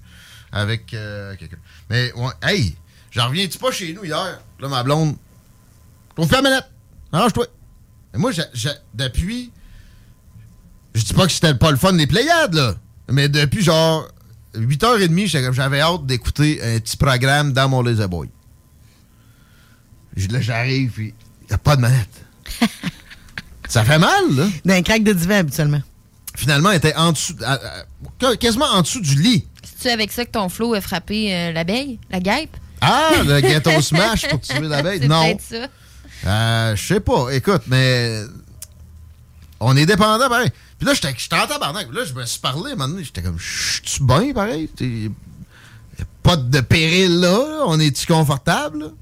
avec euh, quelqu'un. Mais, ouais, hey, j'en reviens-tu pas chez nous hier? Là, ma blonde, on fait la manette. Arrange-toi. Mais moi, depuis, je dis pas que c'était pas le fun des Pléiades, là. Mais depuis genre 8h30, j'étais comme- j'avais hâte d'écouter un petit programme dans mon Laser Boy. Là, j'arrive, puis il a pas de manette. Ça fait mal, là. D'un crack de divan, habituellement. Finalement, elle était en dessous, à- à- quasiment en dessous du lit. C'est-tu avec ça que ton flot a frappé euh, l'abeille? La guêpe? Ah, le ghetto smash pour tuer l'abeille? C'est Non. peut-être ça. Euh, je sais pas. Écoute, mais on est dépendant, pareil. Puis là, j'étais en tabarnak. Là, je me suis parlé, donné, j'étais comme, je suis bien, pareil? Il y a pas de péril là. On est-tu confortable?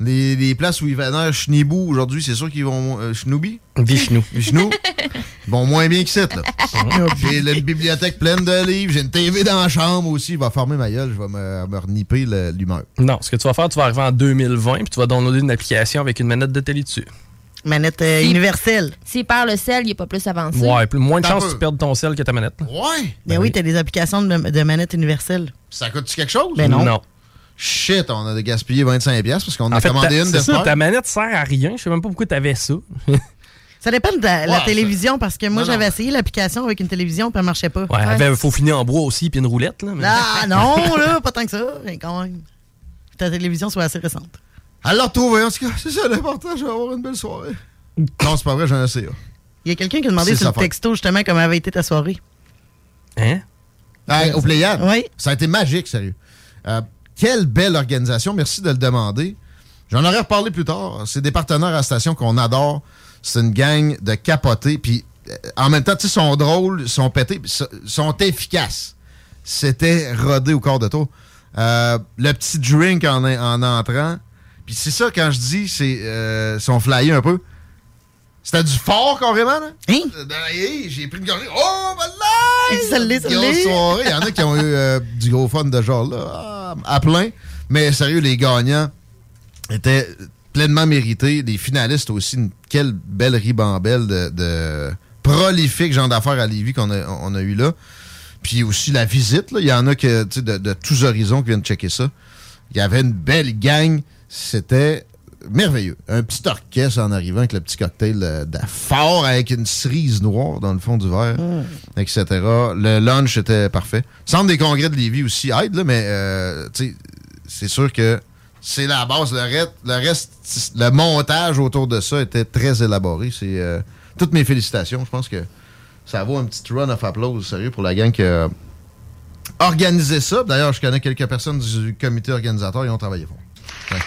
Les, places où ils vénèrent Schnibou aujourd'hui, c'est sûr qu'ils vont. Euh, Schnoubi? Vishnu. Vishnu? Ils vont moins bien que ça, là. J'ai une bibliothèque pleine de livres, j'ai une TV dans la chambre aussi. Il va former ma gueule, je vais me, me reniper le- l'humeur. Non, ce que tu vas faire, tu vas arriver en 2020 puis tu vas downloader une application avec une manette de télé dessus. Manette euh, Si- universelle. S'il perd le sel, il n'est pas plus avancé. Ouais, plus, moins de chances que tu perdes ton sel que ta manette. là. Ouais! Ben oui, t'as des applications de, de manette universelle. Ça coûte-tu quelque chose? Ben non. Non. Shit, on a gaspillé 25$ piastres parce qu'on En a fait, commandé une c'est de ça, ta manette sert à rien. Je sais même pas pourquoi tu avais ça. Ça dépend de la, télévision parce que moi, j'avais essayé l'application avec une télévision puis elle marchait pas. Ouais, elle avait faut finir en bois aussi puis une roulette. Là, mais- Ah non, là, pas tant que ça, mais quand même. Ta télévision soit assez récente. Alors, tout cas, c'est ça l'important, je vais avoir une belle soirée. non, c'est pas vrai, j'ai un CA. Il y a quelqu'un qui a demandé sur le texto justement comment avait été ta soirée. Hein? Hey, au Pléiade? Oui. Ça a été magique, sérieux. Euh, quelle belle organisation. Merci de le demander. J'en aurais reparlé plus tard. C'est des partenaires à station qu'on adore. C'est une gang de capotés. Puis euh, en même temps, tu sais, sont drôles, sont pétés, so- sont efficaces. C'était rodé au corps de tour. Euh, le petit drink en, en entrant. Puis c'est ça, quand je dis, c'est euh, sont flyés un peu. C'était du fort carrément, là? Hein? Euh, hey, J'ai pris une gorgée. Oh, ben Grosse l'est. soirée. Il y en a qui ont eu euh, du gros fun de genre là, à plein. Mais sérieux, les gagnants étaient pleinement mérité. Des finalistes aussi, une, quelle belle ribambelle de, de prolifiques gens d'affaires à Lévis qu'on a, on a eu là. Puis aussi la visite, là. il y en a que, de, de tous horizons qui viennent checker ça. Il y avait une belle gang. C'était merveilleux. Un petit orchestre en arrivant avec le petit cocktail fort avec une cerise noire dans le fond du verre, etc. Le lunch était parfait. Centre des congrès de Lévis aussi aide, là, mais euh, c'est sûr que c'est la base. Le reste, le reste, le montage autour de ça était très élaboré. C'est euh, toutes mes félicitations. Je pense que ça vaut un petit run of applause, sérieux, pour la gang qui a organisé ça. D'ailleurs, je connais quelques personnes du comité organisateur, ils ont travaillé fort. Ouais.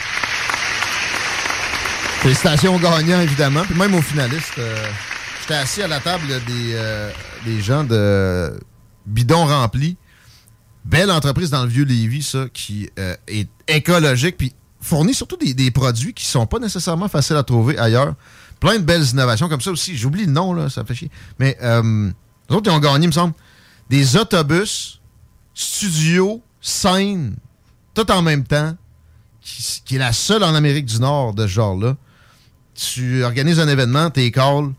Félicitations aux gagnants, évidemment. Puis même aux finalistes. euh, J'étais assis à la table des, euh, des gens de bidon rempli. Belle entreprise dans le vieux Lévis, ça, qui euh, est écologique, puis fournit surtout des, produits qui sont pas nécessairement faciles à trouver ailleurs. Plein de belles innovations comme ça aussi. J'oublie le nom, là, ça fait chier. Mais les autres, ils ont gagné, il me semble, des autobus, studio, scène, tout en même temps, qui, qui est la seule en Amérique du Nord de ce genre-là. Tu organises un événement, t'es call,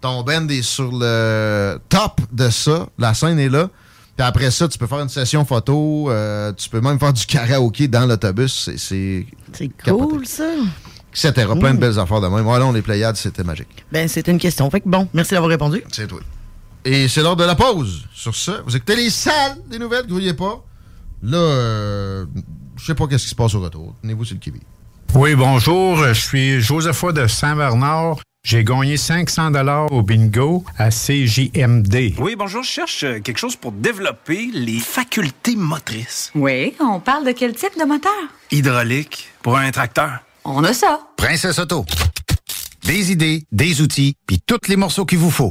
ton band est sur le top de ça, la scène est là. Puis après ça, tu peux faire une session photo, euh, tu peux même faire du karaoké dans l'autobus. C'est- cool, ça. etc. Plein de Mm. belles affaires de même. Voilà, on les Pléiades, c'était magique. Ben, c'était une question. Fait que bon, merci d'avoir répondu. C'est tout. Et c'est l'heure de la pause. Sur ce, vous écoutez les salles des nouvelles, grouillez pas. Là, euh, je sais pas qu'est-ce qui se passe au retour. Tenez-vous sur le kiwi. Oui, bonjour. Je suis Josepha de Saint-Bernard. J'ai gagné 500 dollars au bingo à CJMD. Oui, bonjour, je cherche euh, quelque chose pour développer les facultés motrices. Oui, on parle de quel type de moteur? Hydraulique pour un tracteur. On a ça. Princesse Auto. Des idées, des outils, puis tous les morceaux qu'il vous faut.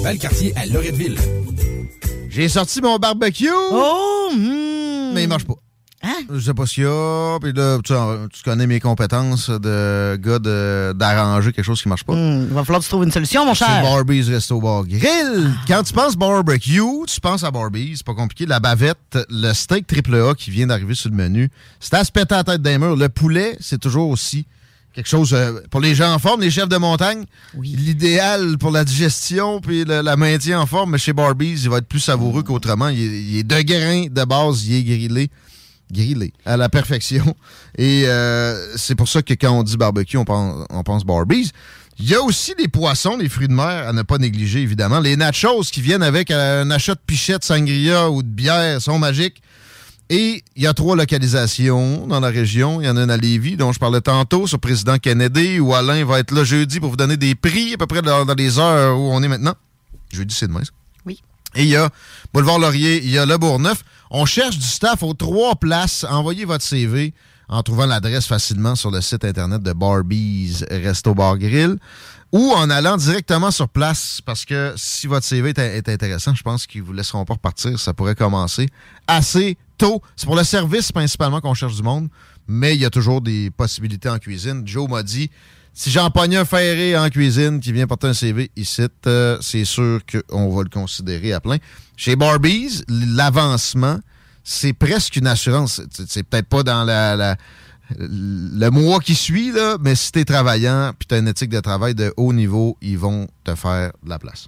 Valcartier à Loretteville. J'ai sorti mon barbecue. Oh! Mais il marche pas. Hein? Je sais pas s'il y a. Puis là, tu, tu connais mes compétences de gars de- d'arranger quelque chose qui marche pas. Hmm, il va falloir que tu trouves une solution, mon C'est cher. Barbies Resto Bar Grill. Quand tu penses barbecue, tu penses à Barbies. C'est pas compliqué. La bavette, le steak triple A qui vient d'arriver sur le menu, c'est à se péter la tête d'un mur. Le poulet, c'est toujours aussi quelque chose euh, pour les gens en forme, les chefs de montagne. L'idéal pour la digestion puis le- la maintien en forme, mais chez Barbies, il va être plus savoureux qu'autrement. Il, est- il est de grain de base, il est grillé. Grillé à la perfection. Et euh, c'est pour ça que quand on dit barbecue, on pense, on pense Barbies. Il y a aussi les poissons, les fruits de mer à ne pas négliger, évidemment. Les nachos qui viennent avec un achat de pichette sangria ou de bière sont magiques. Et il y a trois localisations dans la région. Il y en a une à Lévis, dont je parlais tantôt, sur Président Kennedy, où Alain va être là jeudi pour vous donner des prix, à peu près dans, dans les heures où on est maintenant. Jeudi, c'est demain, ça? Oui. Et il y a Boulevard Laurier, il y a Le Bourgneuf. On cherche du staff aux trois places. Envoyez votre CV en trouvant l'adresse facilement sur le site internet de Barbies Resto Bar Grill ou en allant directement sur place parce que si votre CV est, est intéressant, je pense qu'ils vous laisseront pas repartir. Ça pourrait commencer assez C'est pour le service principalement qu'on cherche du monde, mais il y a toujours des possibilités en cuisine. Joe m'a dit si j'en un ferré en cuisine qui vient porter un CV ici, euh, c'est sûr qu'on va le considérer à plein. Chez Barbies, l'avancement, c'est presque une assurance. C'est- peut-être pas dans le mois qui suit, mais si t'es travaillant puis t'as une éthique de travail de haut niveau, ils vont te faire de la place.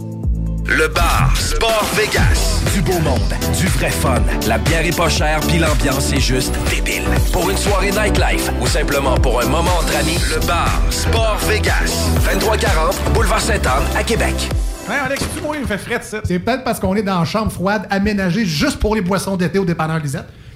Le bar Sport Vegas. Du beau monde, du vrai fun. La bière est pas chère, puis l'ambiance est juste débile. Pour une soirée nightlife ou simplement pour un moment entre amis, le bar Sport Vegas. 2340 Boulevard Sainte-Anne à Québec. Hey Alex, tu moi, il me fait fret, ça. C'est peut-être parce qu'on est dans une chambre froide aménagée juste pour les boissons d'été au dépanneur Lisette.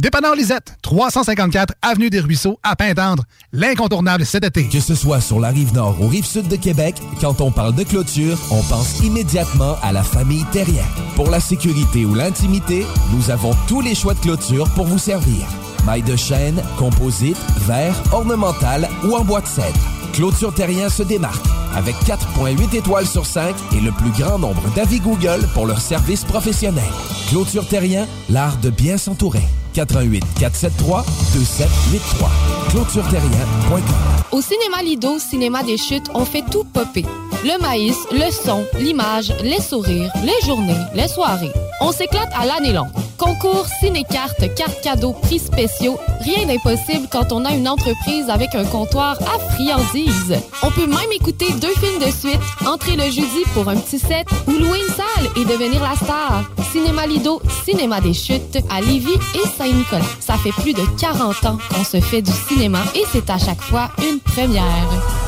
Dépanneur Lisette, 354 Avenue des Ruisseaux, à Pintendre. L'incontournable cet été. Que ce soit sur la rive nord ou rive sud de Québec, quand on parle de clôture, on pense immédiatement à la famille Terrien. Pour la sécurité ou l'intimité, nous avons tous les choix de clôture pour vous servir. Maille de chêne, composite, verre, ornemental ou en bois de cèdre. Clôture Terrien se démarque avec 4.8 étoiles sur 5 et le plus grand nombre d'avis Google pour leur service professionnel. Clôture Terrien, l'art de bien s'entourer. 88 473 2783. ClôtureTerrien.com Au cinéma Lido, cinéma des chutes, on fait tout popper. Le maïs, le son, l'image, les sourires, les journées, les soirées. On s'éclate à l'année longue. Concours, ciné-cartes, cartes cadeaux, prix spéciaux, rien d'impossible quand on a une entreprise avec un comptoir à friandises. On peut même écouter deux films de suite, entrer le jeudi pour un petit set ou louer une salle et devenir la star. Cinéma Lido, cinéma des chutes à Lévis et Ça fait plus de 40 ans qu'on se fait du cinéma et c'est à chaque fois une première.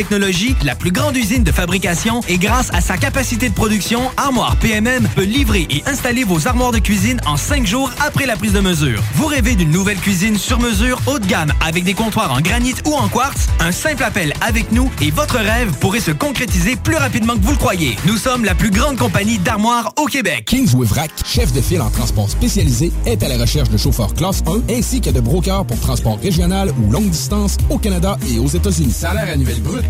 technologie, la plus grande usine de fabrication et grâce à sa capacité de production, Armoire PMM peut livrer et installer vos armoires de cuisine en cinq jours après la prise de mesure. Vous rêvez d'une nouvelle cuisine sur mesure haut de gamme avec des comptoirs en granit ou en quartz? Un simple appel avec nous et votre rêve pourrait se concrétiser plus rapidement que vous le croyez. Nous sommes la plus grande compagnie d'armoires au Québec. Kingsway Vrac, chef de file en transport spécialisé, est à la recherche de chauffeurs classe 1 ainsi que de brokers pour transport régional ou longue distance au Canada et aux États-Unis. Salaire annuel brut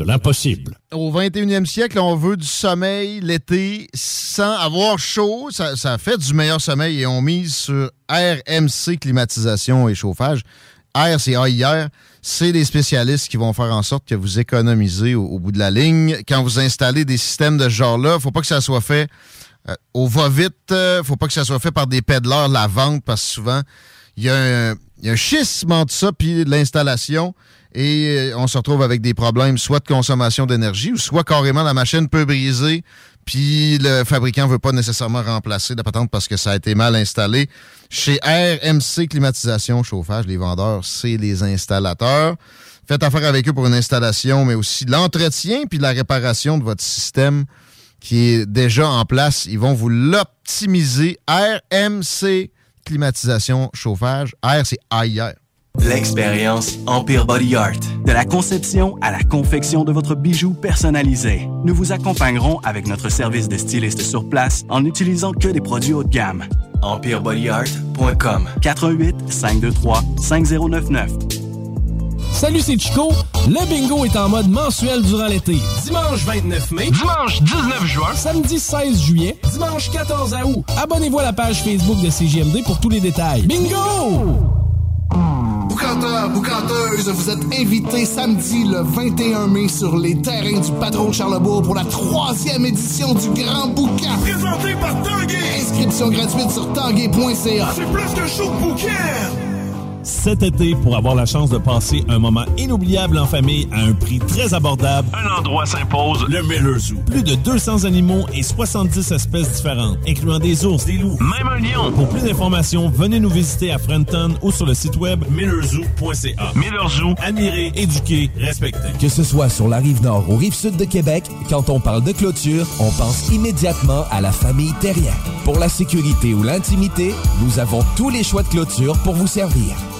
de l'impossible. Au 21e siècle, on veut du sommeil l'été sans avoir chaud. Ça, fait du meilleur sommeil et on mise sur RMC climatisation et chauffage. AIR, c'est AIR. C'est des spécialistes qui vont faire en sorte que vous économisez au, bout de la ligne. Quand vous installez des systèmes de ce genre-là, faut pas que ça soit fait euh, au va-vite. euh, faut pas que ça soit fait par des pédaleurs la vente parce que souvent, il y, a un- schisme entre ça puis l'installation et euh, on se retrouve avec des problèmes soit de consommation d'énergie ou soit carrément la machine peut briser puis le fabricant veut pas nécessairement remplacer la patente parce que ça a été mal installé. Chez RMC Climatisation Chauffage, les vendeurs, c'est les installateurs. Faites affaire avec eux pour une installation, mais aussi l'entretien puis la réparation de votre système qui est déjà en place. Ils vont vous l'optimiser. RMC Climatisation Chauffage. R, c'est. L'expérience Empire Body Art. De la conception à la confection de votre bijou personnalisé. Nous vous accompagnerons avec notre service de styliste sur place en n'utilisant que des produits haut de gamme. EmpireBodyArt.com 88 523 5099 Salut, c'est Chico. Le bingo est en mode mensuel durant l'été. Dimanche 29 mai. Dimanche 19 juin. Samedi 16 juillet. Dimanche 14 août. Abonnez-vous à la page Facebook de CGMD pour tous les détails. Bingo! Boucanteurs, boucanteuses, vous êtes invités samedi le 21 mai sur les terrains du patron de Charlebourg pour la troisième édition du Grand Boucan. Présenté par Tanguay. Inscription gratuite sur tanguay.ca. C'est plus qu'un show de bouquin. Cet été, pour avoir la chance de passer un moment inoubliable en famille à un prix très abordable, un endroit s'impose, le Miller Zoo. Plus de 200 animaux et 70 espèces différentes, incluant des ours, des loups, même un lion. Pour plus d'informations, venez nous visiter à Frenton ou sur le site web millerzoo.ca. Miller Zoo, admirer, éduquer, respecter. Que ce soit sur la rive nord ou rive sud de Québec, quand on parle de clôture, on pense immédiatement à la famille Terrien. Pour la sécurité ou l'intimité, nous avons tous les choix de clôture pour vous servir.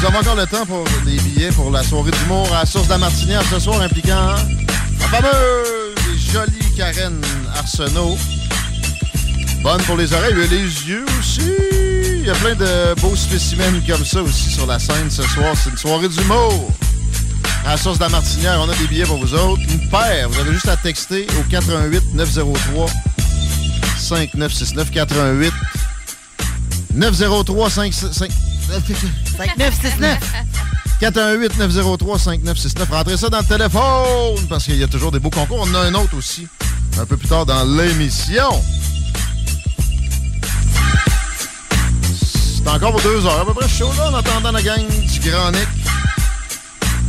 Vous avez encore le temps pour des billets pour la soirée d'humour à la Source de la Martinière ce soir impliquant la fameuse jolie Karen Arsenault. Bonne pour les oreilles et les yeux aussi. Il y a plein de beaux spécimens comme ça aussi sur la scène ce soir. C'est une soirée d'humour. À Source de la Martinière, on a des billets pour vous autres. Une paire, vous avez juste à texter au 88 903 5969 88 903 55 5969. 418-903-5969. Rentrez ça dans le téléphone parce qu'il y a toujours des beaux concours. On en a un autre aussi un peu plus tard dans l'émission. C'est encore pour deux heures à peu près chaud là en attendant la gang du Grand Nick.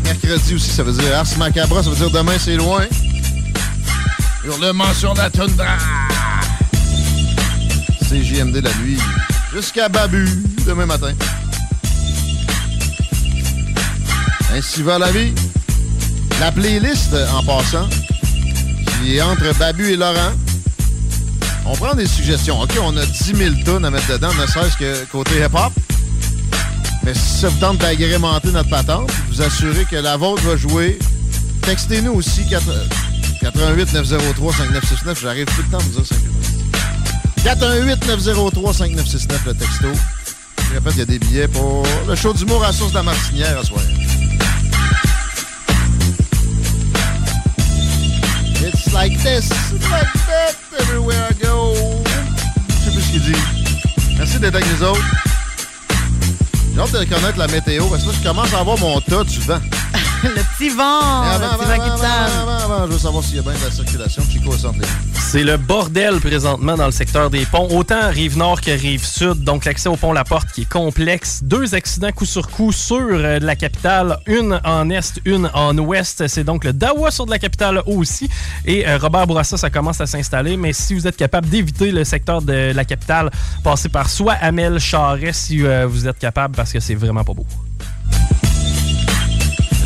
Mercredi aussi, ça veut dire Ars Macabra, ça veut dire demain c'est loin. Hurlement sur la toundra. C'est JMD la nuit. Jusqu'à Babu demain matin. Ainsi va la vie. La playlist, en passant, qui est entre Babu et Laurent. On prend des suggestions. OK, on a 10 000 tonnes à mettre dedans, ne serait-ce que côté hip-hop. Mais si ça vous tente d'agrémenter notre patente, vous assurez que la vôtre va jouer. Textez-nous aussi 4 88 903 5969. J'arrive tout le temps à vous dire 5969. 418 903 5969 le texto. Je répète, il y a des billets pour le show d'humour à source de la Martinière à soir. Like this, like that, everywhere I go. Je sais plus ce qu'il dit. Merci d'être avec nous autres. J'ai hâte de connaître la météo parce que là, je commence à avoir mon tas du vent. le petit vent. Le petit avant, qui avant, je veux savoir s'il y a bien de la circulation. Chico au centre des C'est le bordel présentement dans le secteur des ponts, autant rive nord que rive sud. Donc l'accès au pont La Porte qui est complexe. Deux accidents coup sur coup sur euh, la capitale, une en est, une en ouest. C'est donc le Dawa sur de la capitale aussi. Et euh, Robert Bourassa, ça commence à s'installer. Mais si vous êtes capable d'éviter le secteur de la capitale, passez par soit Amel Charret si euh, vous êtes capable parce que c'est vraiment pas beau.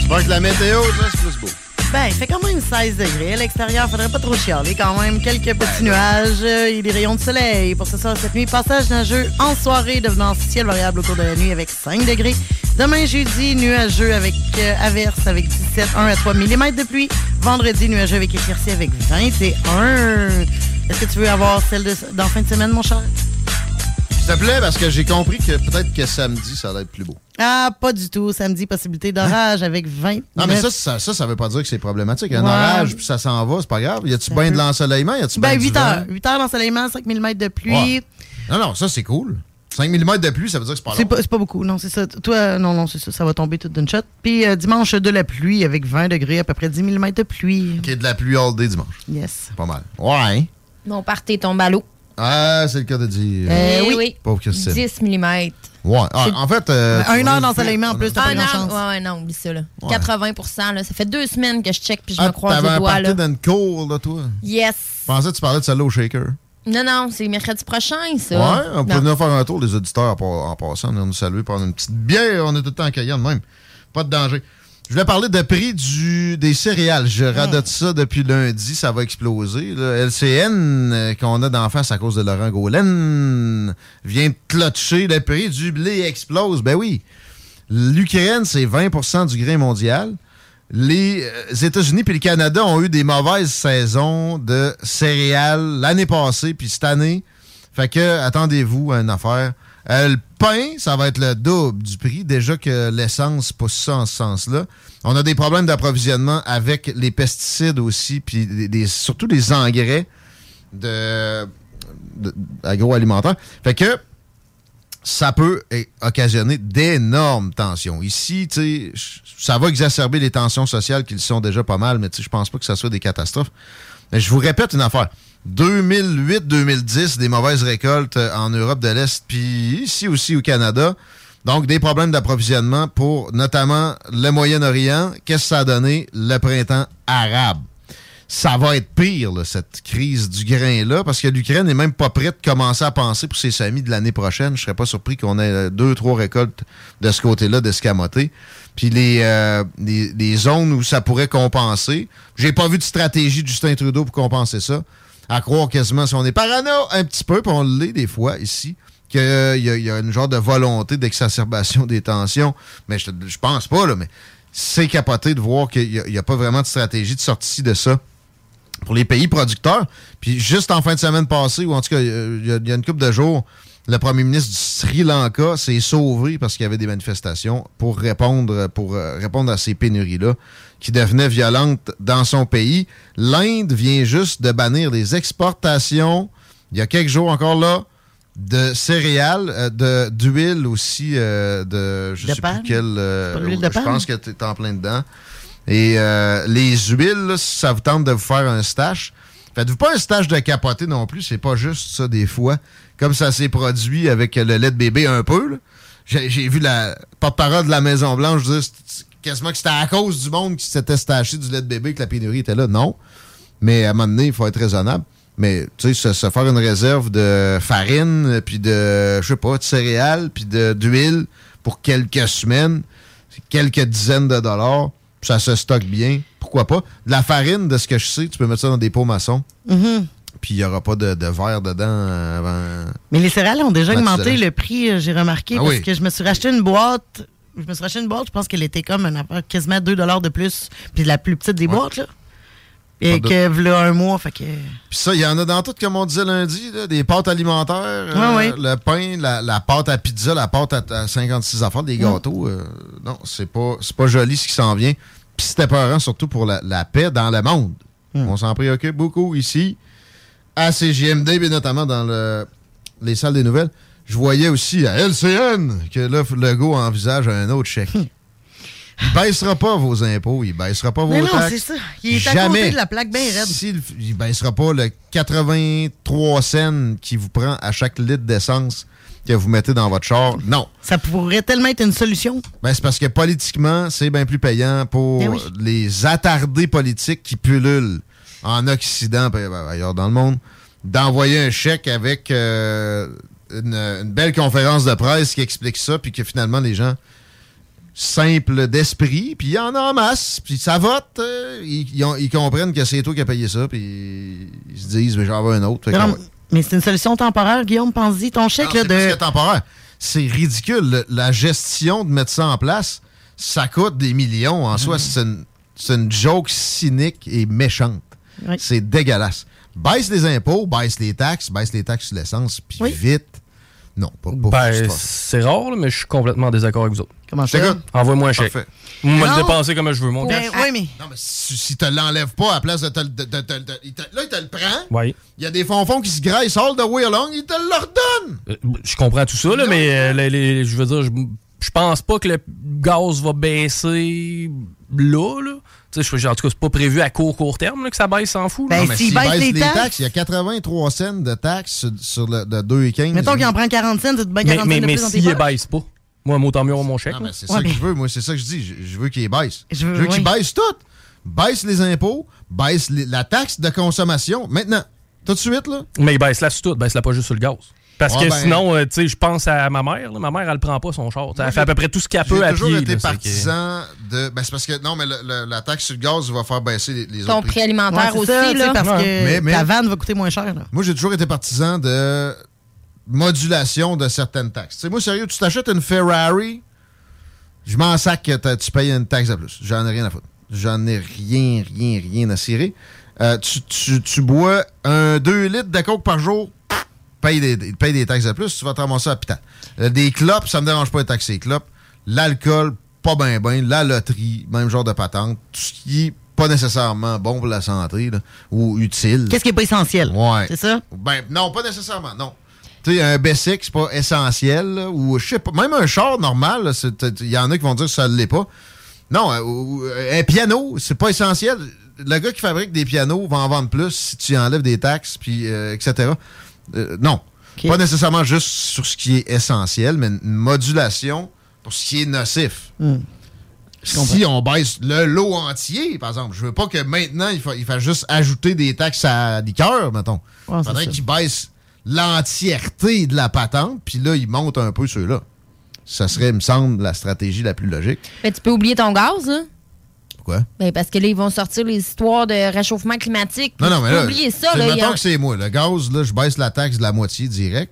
J'espère que la météo, ça, c'est plus beau. Ben, il fait quand même 16 degrés. À l'extérieur, faudrait pas trop chialer quand même. Quelques petits nuages euh, et des rayons de soleil. Pour ce soir, cette nuit, passage nageux en soirée, devenant ciel variable au cours de la nuit avec 5 degrés. Demain, jeudi, nuageux avec euh, averse avec 17, 1 à 3 mm de pluie. Vendredi, nuageux avec éclaircie avec 21. Est-ce que tu veux avoir celle de, dans fin de semaine, mon cher? S'il te plaît, parce que j'ai compris que peut-être que samedi, ça va être plus beau. Ah, pas du tout. Samedi, possibilité d'orage avec 20. Non, mais ça, ça, ça, ça veut pas dire que c'est problématique. Un Ouais. orage, puis ça s'en va, c'est pas grave. Y a-tu bien de l'ensoleillement? Y a-tu Ben, bien du 8 vent? heures. 8 heures d'ensoleillement, 5 mm de pluie. Ouais. Non, non, ça, c'est cool. 5 mm de pluie, ça veut dire que c'est pas C'est long. pas, c'est pas beaucoup, non, c'est ça. Toi, non, non, c'est ça. Ça va tomber tout d'une shot. Puis euh, dimanche, de la pluie avec 20 degrés, à peu près 10 mm de pluie. OK, de la pluie all day dimanche. Yes. Pas mal. Ouais. Mon party tombe à l'eau. Ah, c'est le cas de dire. Eh oui. Pauvre Christine. 10 mm. Ouais. Ah, en fait. euh, tu Un heure d'ensoleillement en plus, t'as pas Un grand an, chance. ouais, ouais, non, oublie ça, là. 80 là. Ça fait deux semaines que je check puis je Ah, me croise T'avais les un doigts, là. dans une cour, là, toi? Yes. Je pensais que tu parlais de celle-là au shaker. Non, non, c'est mercredi prochain, ça. Ouais, on peut venir faire un tour, les auditeurs, en, pa- en passant, venir nous saluer, prendre une petite bière. On est tout le temps accueillants de même. Pas de danger. Je voulais parler de prix du, des céréales. Je radote ça depuis lundi, ça va exploser. là. LCN, euh, qu'on a d'en face à cause de Laurent Gaulin, vient de clutcher. Le prix du blé explose. Ben oui. L'Ukraine, c'est 20% du grain mondial. Les euh, États-Unis et le Canada ont eu des mauvaises saisons de céréales l'année passée puis cette année. Fait que, attendez-vous à une affaire. Euh, le pain, ça va être le double du prix. Déjà que l'essence pousse ça en ce sens-là. On a des problèmes d'approvisionnement avec les pesticides aussi, puis des- des- engrais de, de-. Fait que ça peut occasionner d'énormes tensions. Ici, ça va exacerber les tensions sociales qui sont déjà pas mal, mais je pense pas que ça soit des catastrophes. Mais je vous répète une affaire. 2008-2010, des mauvaises récoltes euh, en Europe de l'Est, puis ici aussi au Canada. Donc, des problèmes d'approvisionnement pour notamment le Moyen-Orient. Qu'est-ce que ça a donné? Le printemps arabe ça va être pire, cette crise du grain-là, parce que l'Ukraine n'est même pas prête de commencer à penser pour ses semis de l'année prochaine. Je serais pas surpris qu'on ait euh, deux, trois récoltes de ce côté-là d'escamoter. Puis les, euh, les, les zones où ça pourrait compenser, j'ai pas vu de stratégie de Justin Trudeau pour compenser ça. À croire quasiment si on est parano un petit peu, puis on l'est des fois ici, qu'il y, a- il y a une genre de volonté d'exacerbation des tensions. Mais je, je pense pas, là, mais c'est capoté de voir qu'il n'y a, pas vraiment de stratégie de sortie de ça pour les pays producteurs. Puis juste en fin de semaine passée, ou en tout cas, euh, il y, a- il y a une couple de jours, le premier ministre du Sri Lanka s'est sauvé parce qu'il y avait des manifestations pour répondre, pour euh, répondre à ces pénuries-là qui devenaient violentes dans son pays. L'Inde vient juste de bannir les exportations, il y a quelques jours encore là, de céréales, euh, de d'huile aussi, euh, de je De sais palme? plus quelle. euh, je pense que tu es en plein dedans. Et les huiles, là, ça vous tente de vous faire un stash, faites-vous pas un stash de capoter non plus. C'est pas juste ça des fois. Comme ça s'est produit avec le lait de bébé un peu. J'ai vu la porte-parole de la Maison-Blanche dire quasiment que c'était à cause du monde qui s'était staché du lait de bébé que la pénurie était là. Non. Mais à un moment donné, il faut être raisonnable. Mais, tu sais, se, se faire une réserve de farine, puis de, je sais pas, de céréales, puis d'huile pour quelques semaines, quelques dizaines de dollars, puis ça se stocke bien. Pourquoi pas? De la farine, de ce que je sais, tu peux mettre ça dans des pots maçons, Mhm. puis il n'y aura pas de, de verre dedans avant. Mais les céréales ont déjà augmenté le prix, euh, j'ai remarqué, Ah parce oui. que je me suis racheté une boîte. Je me suis racheté une boîte, je pense qu'elle était comme affaire quasiment 2 de plus. Puis la plus petite des boîtes, là. Et que voilà un mois, fait que. Puis ça, il y en a dans tout, comme on disait lundi, là, des pâtes alimentaires, euh, Ouais, le pain, la, la pâte à pizza, la pâte à, à 56 affaires, des gâteaux. euh, non, c'est pas, pas joli ce qui s'en vient. Puis c'était peurant, surtout pour la, la paix dans le monde. On s'en préoccupe beaucoup ici, à CGMD, mais notamment dans le- les salles des nouvelles. Je voyais aussi à LCN que là, Legault envisage un autre chèque. Il baissera pas vos impôts, il baissera pas vos Mais non, taxes. c'est ça. Il est à Jamais. côté de la plaque bien raide. S'il il baissera pas le 83 cents qui vous prend à chaque litre d'essence que vous mettez dans votre char, non. Ça pourrait tellement être une solution. Ben, c'est parce que politiquement, c'est bien plus payant pour Ben oui. les attardés politiques qui pullulent en Occident et ailleurs dans le monde d'envoyer un chèque avec euh, une, une belle conférence de presse qui explique ça, puis que finalement les gens simples d'esprit, puis il y en a en masse, puis ça vote. euh, ils, ils ont- ils comprennent que c'est toi qui as payé ça, puis ils se disent, mais j'en veux un autre. Mais, non, ouais. mais c'est une solution temporaire, Guillaume, pense-y. Ton chèque, Non, là, c'est parce de. que temporaire. C'est ridicule. Le- La gestion de mettre ça en place, ça coûte des millions. En soi, c'est une, c'est une joke cynique et méchante. Oui. C'est dégueulasse. Baisse les impôts, baisse les taxes, baisse les taxes sur l'essence, puis vite. Non, pas, pas Ben, c'est rare, là, mais je suis complètement en désaccord avec vous autres. Comment ça? Envoie-moi un chèque. Parfait. Moi, le Non. dépenser comme je veux, mon gars. Ben, oui, mais. Non, mais si, si te l'enlèves pas à la place de te le. de- de- de- de- il te- là, il te le prend. Oui. Il y a des fonds qui se graissent all the way along, il te le redonne. Euh, Je comprends tout ça, là, mais euh, les- les- je veux dire, je, je pense pas que le gaz va baisser là. là. Tu sais, je- en tout cas, c'est pas prévu à court, court terme là, que ça baisse, s'en fout. Ben, Non, mais s'il baisse les les taxes- taxes, il y a 83 cents de taxes sur, sur le, de 2,15. Mettons qu'il en prend 40 cents, tu te mais mets 40 mais, cents de mais tes s'il baisse pas, moi, mot tant mieux mon chèque. Non, mais c'est ça que je veux, moi, c'est ça que je dis. Je, je veux qu'il baisse. Je veux- veux, qu'il oui. baisse tout. Baisse les impôts, baisse les- la taxe de consommation. Maintenant, tout de suite, là. Mais il baisse là sur tout, baisse là pas juste sur le gaz. Parce Ouais, que ben- sinon, euh, tu sais, je pense à ma mère. là. Ma mère, elle prend pas son char. Elle fait à j'ai- peu près tout ce qu'elle peut J'ai à toujours pied. été là, c'est que- partisan de. Ben, c'est parce que. Non, mais le- le- la taxe sur le gaz va faire baisser les, les Ton autres prix alimentaire Ouais, aussi, ça, là. parce que Mais- mais- ta vanne va coûter moins cher. Là. Moi, j'ai toujours été partisan de modulation de certaines taxes. Tu sais, moi, sérieux, tu t'achètes une Ferrari, je m'en sac que t'as- tu payes une taxe de plus. J'en ai rien à foutre. J'en ai rien, rien, rien à cirer. Euh, tu, tu- tu bois un 2 litres de coke par jour, paye des, taxes de plus, tu vas te ramasser à l'hôpital. Euh, des clopes, ça me dérange pas de taxer les clopes. L'alcool, pas ben ben. La loterie, même genre de patente. Tout ce qui est pas nécessairement bon pour la santé là, ou utile. Qu'est-ce qui est pas essentiel? Ouais. C'est ça? Ben, non, pas nécessairement, non. Tu sais, un basic, c'est pas essentiel, là, ou je sais pas, même un char normal, il y en a qui vont dire que ça ne l'est pas. Non, euh, ou- un piano, c'est pas essentiel. Le gars qui fabrique des pianos va en vendre plus si tu enlèves des taxes, puis euh, etc. Euh, non. Pas nécessairement juste sur ce qui est essentiel, mais une modulation pour ce qui est nocif. Si on baisse le lot entier, par exemple, je veux pas que maintenant, il fa- il fasse juste ajouter des taxes à liqueur, mettons. Ouais, faudrait qu'il baisse l'entièreté de la patente, puis là, il monte un peu ceux-là. Ça serait, il me semble, la stratégie la plus logique. Mais tu peux oublier ton gaz, là. Pourquoi? Ben, parce que là, ils vont sortir les histoires de réchauffement climatique. Non, non, mais là, oublier ça, c'est- là. mettons a- que c'est moi. Le gaz, là, je baisse la taxe de la moitié direct.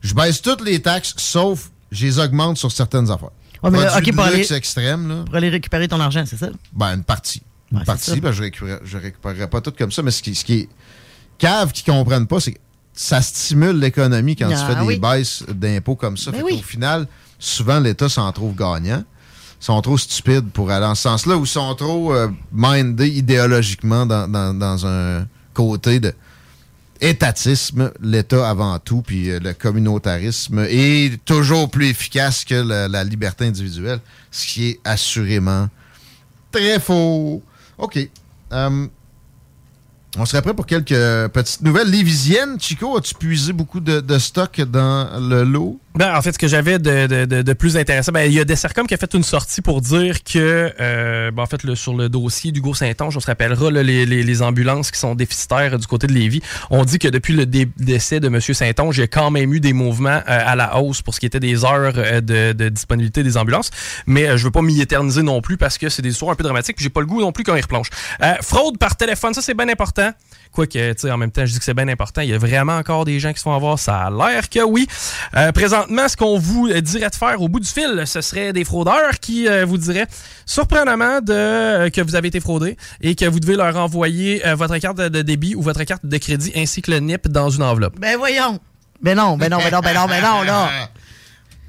Je baisse toutes les taxes, sauf je les augmente sur certaines affaires. Ouais, mais là, Produits OK, pour aller- luxe extrême, là. Pour aller récupérer ton argent, c'est ça? Ben, une partie. Une Ouais, partie, ben, je récupérerai, je récupérerai pas tout comme ça, mais ce qui, ce qui est cave qui comprennent pas, c'est que ça stimule l'économie quand Ah, tu fais des oui. baisses d'impôts comme ça. Ben Fait oui. qu'au final, souvent, l'État s'en trouve gagnant. Sont trop stupides pour aller en ce sens-là ou sont trop euh, mindés idéologiquement dans, dans- un côté de étatisme, l'État avant tout, puis euh, le communautarisme est toujours plus efficace que la, liberté individuelle, ce qui est assurément très faux. OK. Euh, on serait prêt pour quelques petites nouvelles lévisiennes. Chico, as-tu puisé beaucoup de, de stock dans le lot? Ben, en fait, ce que j'avais de, de- de- plus intéressant, ben, il y a Dessercom qui a fait une sortie pour dire que, euh, ben, en fait, le- sur le dossier d'Hugo Saint-Onge, on se rappellera, là, les, les- ambulances qui sont déficitaires du côté de Lévis, on dit que depuis le dé- décès de M. Saint-Onge, il quand même eu des mouvements euh, à la hausse pour ce qui était des heures euh, de, disponibilité des ambulances. Mais euh, je veux pas m'y éterniser non plus parce que c'est des histoires un peu dramatiques, j'ai pas le goût non plus qu'on y replonge. Euh, fraude par téléphone, ça c'est bien important. Quoique, tu sais, en même temps, je dis que c'est bien important. Il y a vraiment encore des gens qui se font avoir. Ça a l'air que oui. Euh, présentement, ce qu'on vous dirait de faire au bout du fil, ce serait des fraudeurs qui euh, vous diraient surprenamment de, euh, que vous avez été fraudé et que vous devez leur envoyer euh, votre carte de, de débit ou votre carte de crédit ainsi que le NIP dans une enveloppe. Ben voyons. Ben non, ben non, ben non, ben non, ben non, là.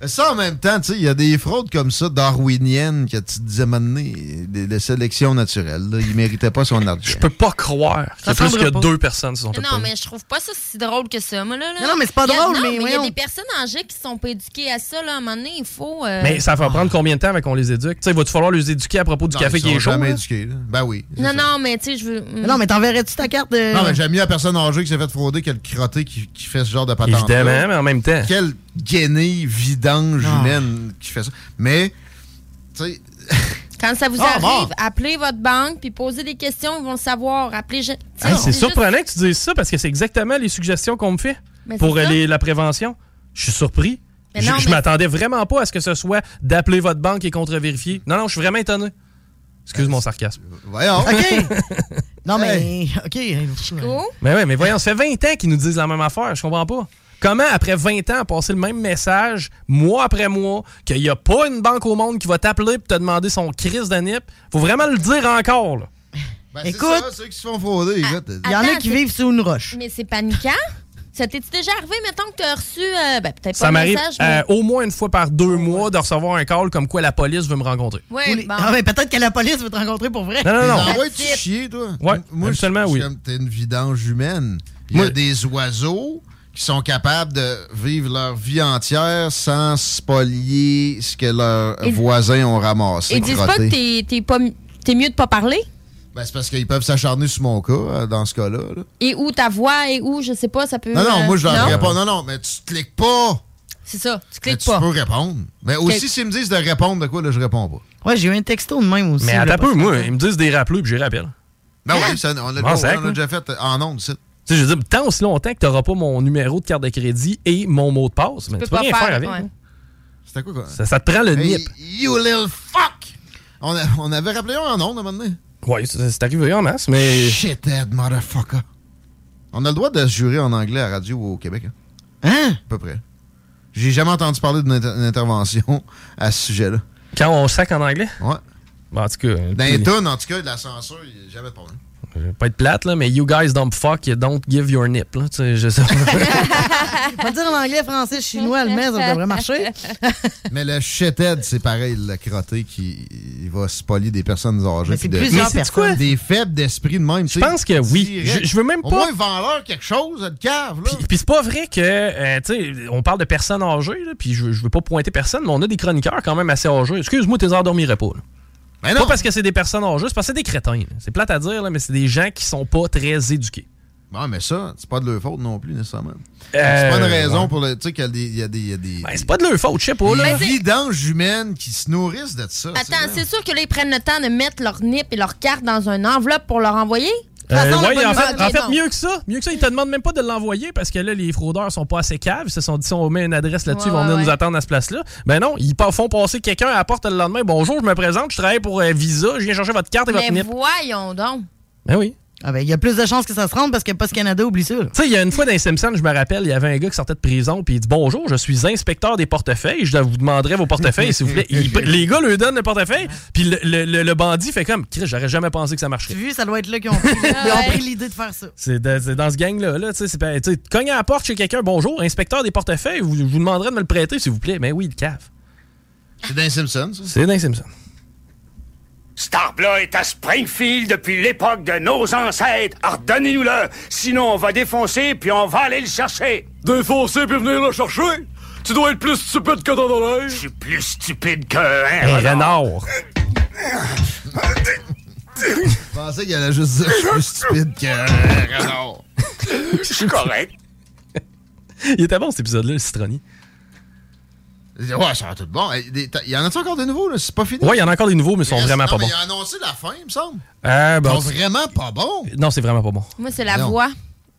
Ça, en même temps, tu sais, il y a des fraudes comme ça, darwiniennes, que tu te disais maintenant, des, des sélections naturelles. Là, il méritait pas son argent. Je peux pas croire qu'il y a Ça plus que pas. deux personnes qui se sont fait Non, mais je trouve pas ça si drôle que ça, moi, là. là. Non, non, mais c'est pas y a- drôle, non, mais il y a des personnes âgées qui sont pas éduquées à ça, là. À un moment donné, il faut. euh, Mais ça va prendre combien de temps avant qu'on les éduque? Tu sais, va-tu falloir les éduquer à propos du Non, café qui est chaud? jamais éduqués, là. Ben oui. Non, ça. non, mais tu sais, je veux. Mais non, mais t'enverrais-tu ta carte de. Non, mais j'aime mieux la personne âgée qui s'est fait frauder que le crotté qui, qui fait ce genre de patente. Évidemment, mais en même temps. Quelle guenille vidange Ah. humaine qui fait ça. Mais, tu sais, Quand ça vous Ah, arrive, bon. appelez votre banque puis posez des questions, ils vont le savoir. Appelez. Hey, c'est juste- surprenant que tu dises ça parce que c'est exactement les suggestions qu'on me fait Mais pour les- la prévention. Je suis surpris. Mais Je non, je mais- m'attendais vraiment pas à ce que ce soit d'appeler votre banque et contre-vérifier. Non, non, je suis vraiment étonné. Excuse mon sarcasme. Voyons. OK. Non, mais. OK. Mais ouais, mais voyons, ça fait 20 ans qu'ils nous disent la même affaire. Je comprends pas. Comment, après 20 ans, passer le même message, mois après mois, qu'il n'y a pas une banque au monde qui va t'appeler pour te demander son crise de nip? Faut vraiment le dire encore, là. Ben, Écoute- c'est ça, ceux qui se font frauder, écoute. Il y en a qui vivent sous une roche. Mais c'est paniquant. Ça t'est déjà arrivé, mettons que tu as reçu, euh, ben, peut-être pas Ça un m'arrive message, mais... euh, au moins une fois par deux mois de recevoir un call comme quoi la police veut me rencontrer. Ouais, bon. Ah, ben, peut-être que la police veut te rencontrer pour vrai. Non, non, non. Envoies-tu chier, toi? Ouais, Moi, je- oui. T'es une vidange humaine. Il y a des oiseaux qui sont capables de vivre leur vie entière sans spolier ce que leurs voisins ont ramassé. Ils disent pas que t'es- t'es pas t'es mieux de pas parler? Ben, c'est parce qu'ils peuvent s'acharner sur mon cas, euh, dans ce cas-là. là. Et où ta voix, et où, je sais pas, ça peut... Non, non, euh, moi, je leur non? réponds. Non, non, mais tu cliques pas. C'est ça, tu Mais cliques tu pas. peux répondre. Mais aussi, s'ils me disent de répondre de quoi, là, je réponds pas. Ouais, j'ai eu un texto de même aussi. Mais attends un peu, moi, ils me disent des rappelés puis j'y rappelle. Ben oui, ça, on l'a là. déjà fait en ondes, c'est. Tu sais, je veux dire, tant aussi longtemps que tu n'auras pas mon numéro de carte de crédit et mon mot de passe, mais tu peux, rien faire, avec. ouais. hein. C'était quoi, quoi? Ça, ça te prend le Hey, nip. you little fuck! On, a- on avait rappelé un ondes à un moment donné. Oui, c'est arrivé en masse, mais. Shithead motherfucker. On a le droit de se jurer en anglais à la radio au Québec. Hein? Hein? À peu près. J'ai jamais entendu parler d'une inter- d'une intervention à ce sujet-là. Quand on sac en anglais? Ouais. Bon, en tout cas. Dans les tunes, en tout cas, de la censure, il n'y a jamais de problème. Je vais pas être plate, là, mais you guys don't fuck, you don't give your nip. Là, tu sais, je sais pas. On va dire en anglais, français, chinois, allemand, ça devrait marcher. Mais le shithead, c'est pareil, le crotté qui il va spolier des personnes âgées. C'est puis de- plusieurs Mais personnes. quoi? Des faibles d'esprit de même. Je pense que oui. Je, je veux même Au pas. moins, vends-leur quelque chose, le cave, là. Puis, puis c'est pas vrai que, euh, tu sais, on parle de personnes âgées, là, puis je, je veux pas pointer personne, mais on a des chroniqueurs quand même assez âgés. Excuse-moi, t'es endormirais pas. là. Ben Pas non. parce que c'est des personnes âgées, c'est parce que c'est des crétins. C'est plate à dire, là, mais c'est des gens qui sont pas très éduqués. Bon, mais ça, c'est pas de leur faute non plus, nécessairement. Euh, c'est pas une raison ouais. pour le. Tu sais qu'il y a des. il y a des, il y a des Ben, c'est pas de leur faute, je sais pas. Là. des vidanges humaines qui se nourrissent de ça. Attends, c'est sûr que là, ils prennent le temps de mettre leur nip et leur carte dans une enveloppe pour leur envoyer? Euh, ouais, en fait, en mieux que ça. Mieux que ça, ils te demandent même pas de l'envoyer parce que là, les fraudeurs sont pas assez caves. Ils se sont dit, si on met une adresse là-dessus, ils vont Ouais, venir ouais. nous attendre à ce place-là. Ben non, ils font passer quelqu'un à la porte le lendemain. Bonjour, je me présente, je travaille pour euh, Visa, je viens chercher votre carte et votre Mais NIP. voyons donc. Ben oui. Ah ben, il y a plus de chances que ça se rende parce que Post Canada oublie ça. Tu sais, il y a une fois dans les Simpsons, je me rappelle, il y avait un gars qui sortait de prison, puis il dit Bonjour, je suis inspecteur des portefeuilles, je vous demanderai vos portefeuilles, s'il vous plaît. Il- les gars lui donnent le portefeuille, puis le, le- le- le bandit fait comme Chris, j'aurais jamais pensé que ça Tu marcherait. as vu, ça doit être là qu'ils ont pris, l'idée de faire ça. C'est de- c'est dans ce gang-là. Là, tu sais, c'est pas- tu sais, cogne à la porte chez quelqu'un, bonjour, inspecteur des portefeuilles, vous, je vous demanderai de me le prêter, s'il vous plaît. Mais oui, le cave. C'est dans les Simpsons, ça. C'est dans les Simpsons. Starbla est à Springfield depuis l'époque de nos ancêtres. Alors donnez-nous-le, sinon on va défoncer puis on va aller le chercher. Défoncer puis venir le chercher? Tu dois être plus stupide que dans l'oreille. Je suis plus stupide que un Hey, renard. Je pensais qu'il allait juste dire je suis plus stupide qu'un renard. Je suis correct. Il était bon cet épisode-là, le citronnier. Ouais, ça va tout bon. Il y en a-tu encore des nouveaux, là? C'est pas fini? Ouais, il y en a encore des nouveaux, mais ils sont vraiment non, pas mais bons. Il a annoncé la fin, il me semble. Euh, Ils bon, sont vraiment pas bons. non, c'est vraiment pas bon. Moi, c'est la Non. voix.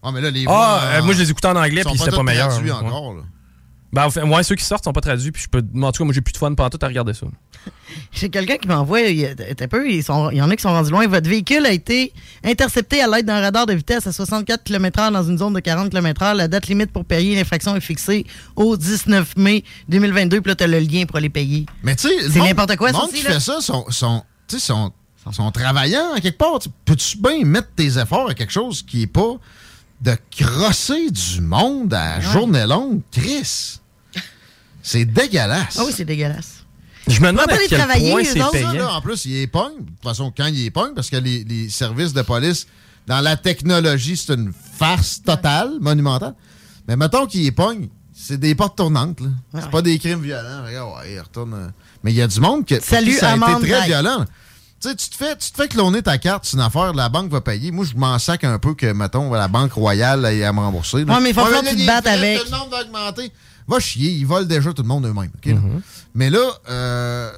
Ah, mais là, les Ah, voix, euh, moi je les écoutais en anglais, puis pas c'était pas meilleur. Ouais. encore, là. Ben, enfin, moi, ceux qui sortent sont pas traduits, puis je peux. En tout cas, moi, j'ai plus de fun pendant tout à regarder ça. J'ai quelqu'un qui m'envoie, il y, a- un peu, ils sont- il y en a qui sont rendus loin. Votre véhicule a été intercepté à l'aide d'un radar de vitesse à 64 km/h dans une zone de 40 km/h. La date limite pour payer l'infraction est fixée au 19 mai 2022. Puis là, tu as le lien pour aller payer. Mais tu sais, le C'est monde- n'importe quoi, le monde qui fait ça sont, sont, tu sais, sont, sont travaillants, à quelque part. Tu- Peux-tu bien mettre tes efforts à quelque chose qui est pas de crosser du monde à journée longue? Chris! C'est dégueulasse. Ah oui, c'est dégueulasse. Je me demande à les quel travailler, point eux c'est payant. là, en plus, il est pogne. De toute façon, quand il est pogne, parce que les, les services de police, dans la technologie, c'est une farce totale, monumentale. Mais mettons qu'il est pogne, c'est des portes tournantes. là. c'est pas des crimes violents. Regarde, ouais, il retourne. euh. Mais il y a du monde qui, ça a été très violent. Tu sais, tu te fais, tu te fais cloner ta carte, c'est une affaire, la banque va payer. Moi, je m'en sac un peu que, mettons, la banque royale ait à me rembourser. là. Ouais, mais il falloir que tu te battes avec. Le nombre va augmenter. Va chier, ils volent déjà tout le monde eux-mêmes. Là? Mm-hmm. Mais là, euh,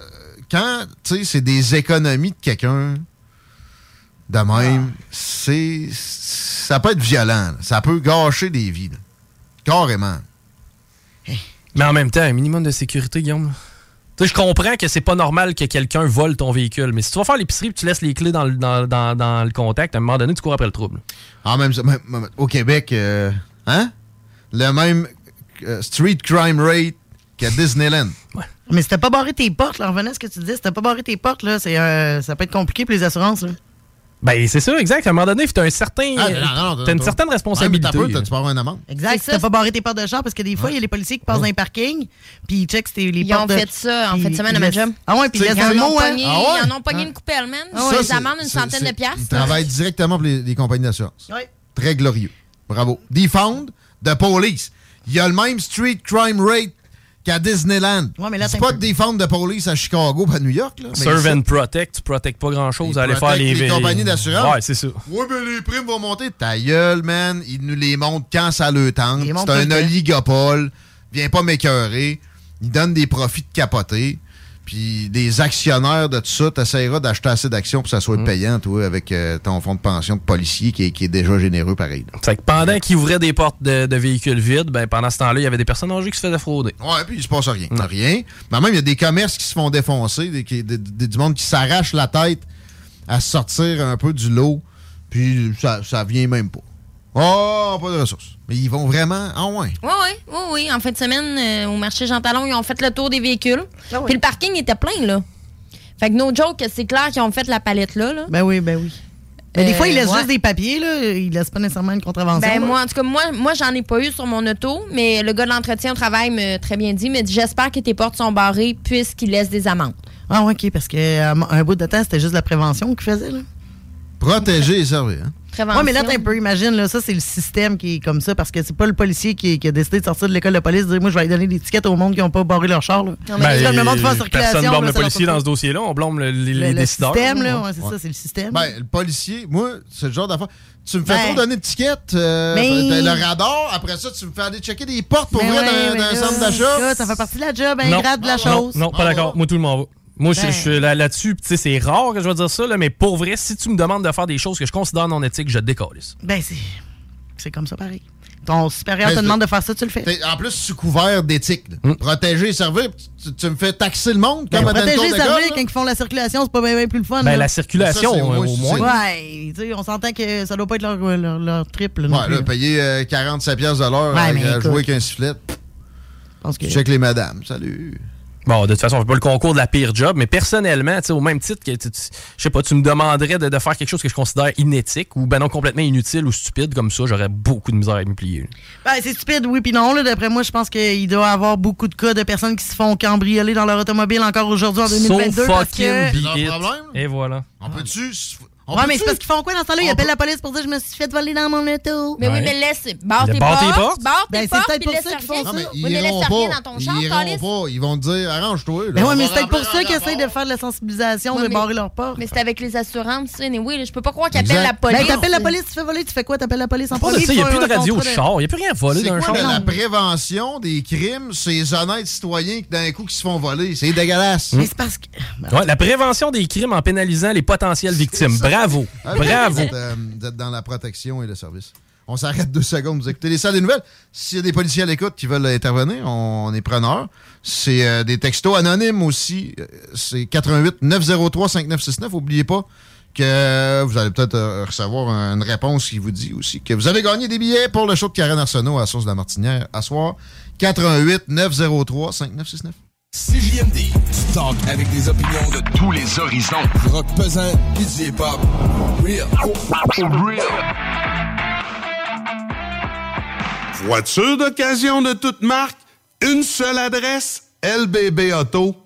quand, tu sais, c'est des économies de quelqu'un de même, c'est. Ça peut être violent. là. Ça peut gâcher des vies. là. Carrément. Mais en même temps, un minimum de sécurité, Guillaume. Tu sais, je comprends que c'est pas normal que quelqu'un vole ton véhicule, mais si tu vas faire l'épicerie et tu laisses les clés dans, le- dans, dans- dans le contact, à un moment donné, tu cours après le trouble. Même, même- même- au Québec, euh, hein? Le même euh, street crime rate qu'à Disneyland. Mais c'était pas barrer tes portes, là. En revenant à ce que tu disais, c'était pas barrer tes portes, là. C'est, euh, ça peut être compliqué pour les assurances, là. Ben, c'est ça, exact. À un moment donné, tu as un certain, Ah, non, non, non, t'as une certaine Ouais, responsabilité. mais t'as peur, tu vas avoir une amende. Exact. Tu pas barrer tes portes de char parce que des fois, il y a les policiers qui passent dans un parking, puis ils checkent si t'es- les Ils portes ont de- fait ça en fin de semaine ils à ma job. Ah ouais, puis ils laissent un Ils en mot, ont hein. Ah ouais? ils en ont pogné une coupelle, man. Ah Ça, Ils c'est- amendent une centaine de piastres. Ils travaillent directement pour les, les compagnies d'assurance. Ouais. Très glorieux. Bravo. Defund de police. Il y a le même street crime rate qu'à Disneyland. Ouais, mais là, c'est pas un de defund de police à Chicago pas à New York. Là, Serve and protect, tu protèges pas grand chose Ils à aller faire les les compagnies d'assurance. Ouais, c'est ça. Ouais, mais les primes vont monter. Ta gueule, man. Ils nous les montrent quand ça le tente. Montent C'est un oligopole. Viens pas m'écœurer. Ils donnent des profits de capoter. Puis des actionnaires de tout ça, t'essaieras d'acheter assez d'actions pour que ça Mm. soit payant, toi, avec euh, ton fonds de pension de policier qui est, qui est déjà généreux pareil. Fait que pendant qu'ils ouvraient des portes de, de véhicules vides, ben pendant ce temps-là, il y avait des personnes âgées qui se faisaient frauder. Ouais, puis il se passe rien. Rien. Mais même, il y a des commerces qui se font défoncer, des, qui- des- des- du monde qui s'arrache la tête à sortir un peu du lot, puis ça, ça vient même pas. Oh, pas de ressources. Mais ils vont vraiment. Ah ouais. Oui, oui, oui, oui. En fin de semaine, euh, au marché Jean Talon, ils ont fait le tour des véhicules. Puis le parking était plein, là. Fait que no joke, c'est clair qu'ils ont fait la palette là. là. Ben oui, ben oui. Mais des Euh, fois, ils laissent ouais. juste des papiers, là. Ils laissent pas nécessairement une contravention. Ben là. moi, en tout cas, moi, moi j'en ai pas eu sur mon auto, mais le gars de l'entretien au travail m'a très bien dit, mais j'espère que tes portes sont barrées puisqu'ils laissent des amendes. Ah, OK, parce qu'un un bout de temps, c'était juste la prévention qu'ils faisaient, là. Protéger et servir. Hein? Prévention. Ouais, mais là, t'as un peu, imagine, là, ça, c'est le système qui est comme ça, parce que c'est pas le policier qui, qui a décidé de sortir de l'école de police, de dire, moi, je vais aller donner des tickets au monde qui ont pas barré leur char, là. Ben, le monde fait en circulation. personne blâme là, le policier dans ce dossier-là, on blâme le- les, Le- les le décideurs. système, là, ouais, c'est ça, c'est le système. Ben, le policier, moi, c'est le genre d'affaire. Tu me fais Ben. trop donner de tickets, euh, t'as le radar, après ça, tu me fais aller checker des portes pour ouais, dans, mais dans un centre d'achat. Ça fait partie de la job, Non. ingrate de la chose. Non, pas d'accord. Moi, tout le monde va. Moi, je- Ben. je suis là- là-dessus. tu sais, c'est rare que je vais dire ça, là, mais pour vrai, si tu me demandes de faire des choses que je considère non éthiques, je décalisse. Ben, c'est. C'est comme ça, pareil. Ton supérieur Ben, te demande de faire ça, tu le fais. En plus, sous couvert d'éthique. là. Hmm. Protéger et servir, tu, tu me fais taxer le monde Ben, comme le protéger, cours servir, quand ils font la circulation, c'est pas bien, bien plus le fun. Ben, là. la circulation, Ça, c'est au moins. Ouais, tu sais, on s'entend que ça doit pas être leur, leur, leur triple. là. Ouais, plus, là, là. payer euh, 47 piastres de l'heure Ouais, à, à jouer avec un sifflet. pense que- Tu check les madames. Salut. Bon, de toute façon, on fait pas le concours de la pire job, mais personnellement, tu sais, au même titre que, tu- tu- je sais pas, tu me demanderais de, de faire quelque chose que je considère inéthique ou ben non complètement inutile ou stupide comme ça, j'aurais beaucoup de misère à me plier. Ben, c'est stupide, oui, puis non. là. D'après moi, je pense qu'il doit y avoir beaucoup de cas de personnes qui se font cambrioler dans leur automobile encore aujourd'hui en 2022. So parce fucking que... be it. problème? Et voilà. On peut-tu. On ouais, mais c'est parce qu'ils font quoi dans ce temps-là? Ils appellent la police pour dire je me suis fait voler dans mon auto. Mais oui, mais laisse. Barre tes barre tes portes. portes. Barre Ben, tes c'est portes. peut-être puis pour laisse ça qu'ils font mais ça. ils Oui, mais laisse rien pas. dans ton pas. Ils vont te dire, arrange-toi. là. Ben On ouais, mais c'est peut-être pour ça un qu'ils essayent de faire de la sensibilisation, de mais- barrer leur porte. Mais c'est avec les assurances, anyway. là. Je peux pas croire qu'ils appellent la police. Ben, t'appelles la police, tu fais voler, tu fais quoi? T'appelles la police en ça, il n'y a plus de un radio au char, il n'y a plus rien à voler C'est d'un quoi char. la prévention des crimes, ces honnêtes citoyens qui d'un coup qui se font voler? C'est dégueulasse. Mais c'est parce que. Ouais, la prévention des crimes en pénalisant les potentielles victimes. Bravo. Ah, Bravo. Vous êtes, euh, vous êtes dans la protection et le service. On s'arrête deux secondes. Vous écoutez les salles des nouvelles. S'il y a des policiers à l'écoute qui veulent intervenir, on est preneur. C'est euh, des textos anonymes aussi. Euh, C'est 88 903 5969. N'oubliez pas que vous allez peut-être euh, recevoir une réponse qui vous dit aussi que vous avez gagné des billets pour le show de Karen Arsenault à Source de la Martinière à soir. 88 903 5969. CJMD, talk avec des opinions de Tous les horizons. rock pesant et du hip-hop. Real. Voiture d'occasion de toute marque, une seule adresse, lbbauto.com.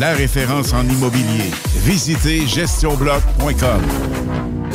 La référence en immobilier. Visitez gestionbloc.com.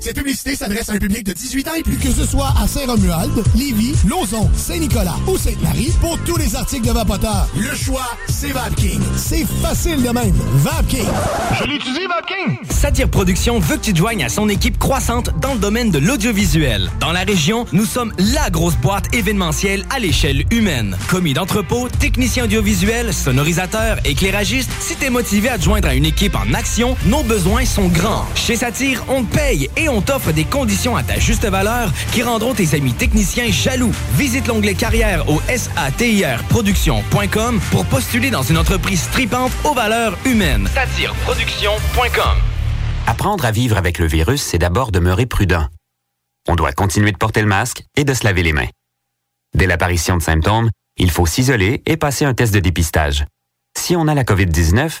Cette publicité s'adresse à un public de 18 ans et plus. Que ce soit à Saint-Romuald, Lévis, Lauson, Saint-Nicolas ou Sainte-Marie, pour tous les articles de Vapoteur, le choix, c'est VapKing. C'est facile de même. VapKing. Je l'utilise, VapKing. Satire Productions veut que tu te joignes à son équipe croissante dans le domaine de l'audiovisuel. Dans la région, nous sommes la grosse boîte événementielle à l'échelle humaine. Commis d'entrepôt, technicien audiovisuel, sonorisateur, éclairagiste, si t'es motivé à te joindre à une équipe en action, nos besoins sont grands. Chez Satire, on te paye et on t'offre des conditions à ta juste valeur qui rendront tes amis techniciens jaloux. Visite l'onglet carrière au satirproduction.com pour postuler dans une entreprise stripante aux valeurs humaines. Satireproduction.com Apprendre à vivre avec le virus, c'est d'abord demeurer prudent. On doit continuer de porter le masque et de se laver les mains. Dès l'apparition de symptômes, il faut s'isoler et passer un test de dépistage. Si on a la COVID-19,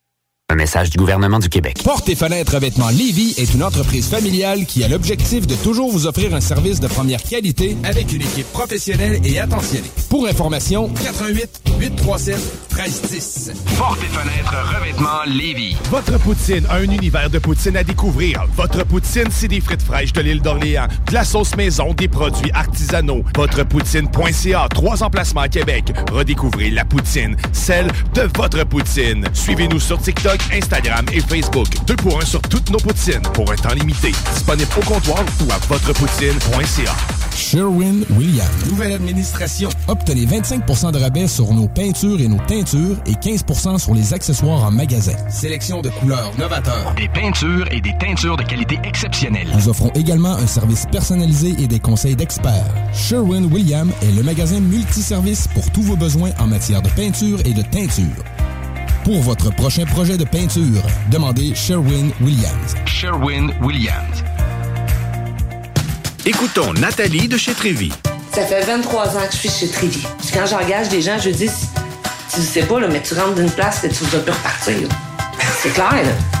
Un message du gouvernement du Québec. Porte et fenêtres revêtements Lévis est une entreprise familiale qui a l'objectif de toujours vous offrir un service de première qualité avec une équipe professionnelle et attentionnée. Pour information, 88 837 1310. Porte et fenêtres revêtements Lévis. Votre poutine, un univers de poutine à découvrir. Votre poutine, c'est des frites fraîches de l'île d'Orléans, de la sauce maison, des produits artisanaux. Votrepoutine.ca, trois emplacements à Québec. Redécouvrez la poutine, celle de votre poutine. Suivez-nous sur TikTok, Instagram et Facebook. Deux pour un sur toutes nos poutines, pour un temps limité. Disponible au comptoir ou à votrepoutine.ca. Sherwin-Williams. Nouvelle administration. Obtenez 25% de rabais sur nos peintures et nos teintures et 15% sur les accessoires en magasin. Sélection de couleurs novateurs. Des peintures et des teintures de qualité exceptionnelle. Nous offrons également un service personnalisé et des conseils d'experts. Sherwin-Williams est le magasin multiservice pour tous vos besoins en matière de peinture et de teinture. Pour votre prochain projet de peinture, demandez Sherwin-Williams. Sherwin-Williams. Écoutons Nathalie de chez Trévy. Ça fait 23 ans que je suis chez Trévy. Puis quand j'engage des gens, je dis, tu sais pas, là, mais tu rentres d'une place et tu vas plus repartir. C'est clair, là.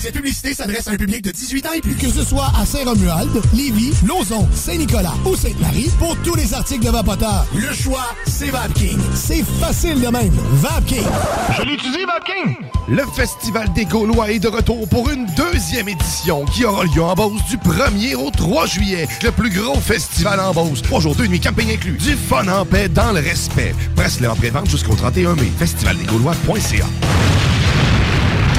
Cette publicité s'adresse à un public de 18 ans et plus. Que ce soit à Saint-Romuald, Lévis, Lauson, Saint-Nicolas ou Sainte-Marie, pour tous les articles de Vapoteur, le choix, c'est VapKing. C'est facile de même. VapKing. Je l'utilise, VapKing! Le Festival des Gaulois est de retour pour une deuxième édition qui aura lieu en Beauce du 1er au 3 juillet. Le plus gros festival en Beauce. Trois jours, deux nuits, camping inclus. Du fun en paix dans le respect. Presse-le en pré-vente jusqu'au 31 mai. Festivaldesgaulois.ca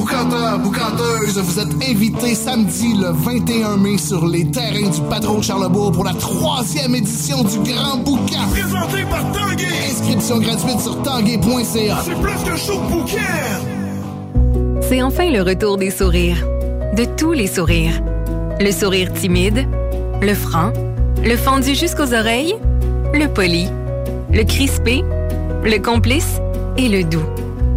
Boucanteur, boucanteuses, vous êtes invités samedi le 21 mai sur les terrains du Patron de Charlebourg pour la troisième édition du Grand Boucan. Présenté par Tanguay. Inscription gratuite sur tanguay.ca. C'est plus qu'un show de. C'est enfin le retour des sourires. De tous les sourires. Le sourire timide, le franc, le fendu jusqu'aux oreilles, le poli, le crispé, le complice et le doux.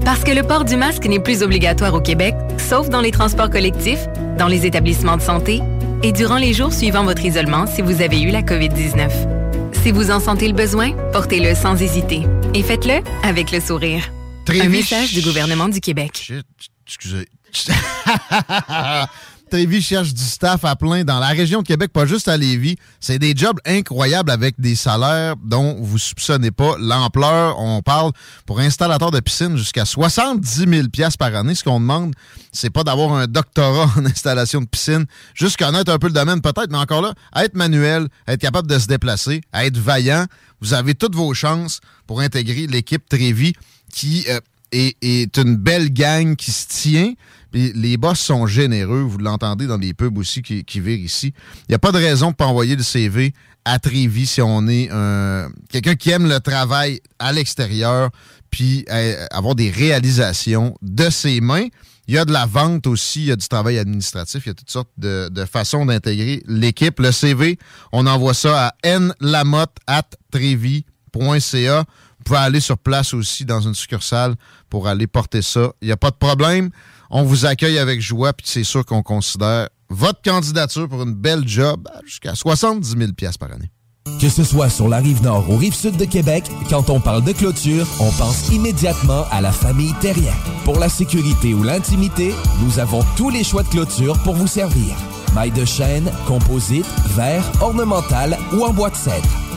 Parce que le port du masque n'est plus obligatoire au Québec, sauf dans les transports collectifs, dans les établissements de santé et durant les jours suivant votre isolement si vous avez eu la COVID-19. Si vous en sentez le besoin, portez-le sans hésiter. Et faites-le avec le sourire. Un message du gouvernement du Québec. Excusez. Trévis cherche du staff à plein dans la région de Québec, pas juste à Lévis. C'est des jobs incroyables avec des salaires dont vous soupçonnez pas l'ampleur. On parle pour installateur de piscine jusqu'à 70 000 par année. Ce qu'on demande, c'est pas d'avoir un doctorat en installation de piscine, juste connaître un peu le domaine peut-être, mais encore là, être manuel, être capable de se déplacer, être vaillant. Vous avez toutes vos chances pour intégrer l'équipe Trévis qui euh, est, est une belle gang qui se tient. Les boss sont généreux, vous l'entendez dans les pubs aussi qui, qui virent ici. Il n'y a pas de raison de pas envoyer le CV à Trévis si on est un quelqu'un qui aime le travail à l'extérieur, puis euh, avoir des réalisations de ses mains. Il y a de la vente aussi, il y a du travail administratif, il y a toutes sortes de, de façons d'intégrer l'équipe. Le CV, on envoie ça à nlamotte.trevi.ca. Vous pouvez aller sur place aussi dans une succursale pour aller porter ça. Il n'y a pas de problème. On vous accueille avec joie, puis c'est sûr qu'on considère votre candidature pour une belle job jusqu'à 70 000 par année. Que ce soit sur la rive nord ou rive sud de Québec, quand on parle de clôture, on pense immédiatement à la famille Terrien. Pour la sécurité ou l'intimité, nous avons tous les choix de clôture pour vous servir. Maille de chêne, composite, verre, ornemental ou en bois de cèdre.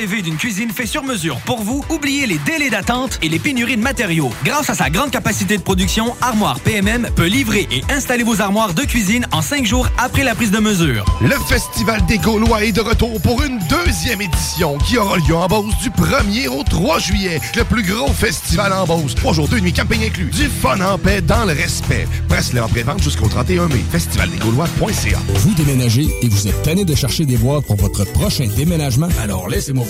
Rêvez d'une cuisine faite sur mesure pour vous? Oubliez les délais d'attente et les pénuries de matériaux. Grâce à sa grande capacité de production, Armoire PMM peut livrer et installer vos armoires de cuisine en cinq jours après la prise de mesure. Le Festival des Gaulois est de retour pour une deuxième édition qui aura lieu en Beauce du 1er au 3 juillet. Le plus gros festival en Beauce. Trois jours, deux nuits, camping inclus. Du fun en paix dans le respect. Presse-le en pré-vente jusqu'au 31 mai. Festivaldesgaulois.ca Vous déménagez et vous êtes tanné de chercher des boîtes pour votre prochain déménagement? Alors laissez-moi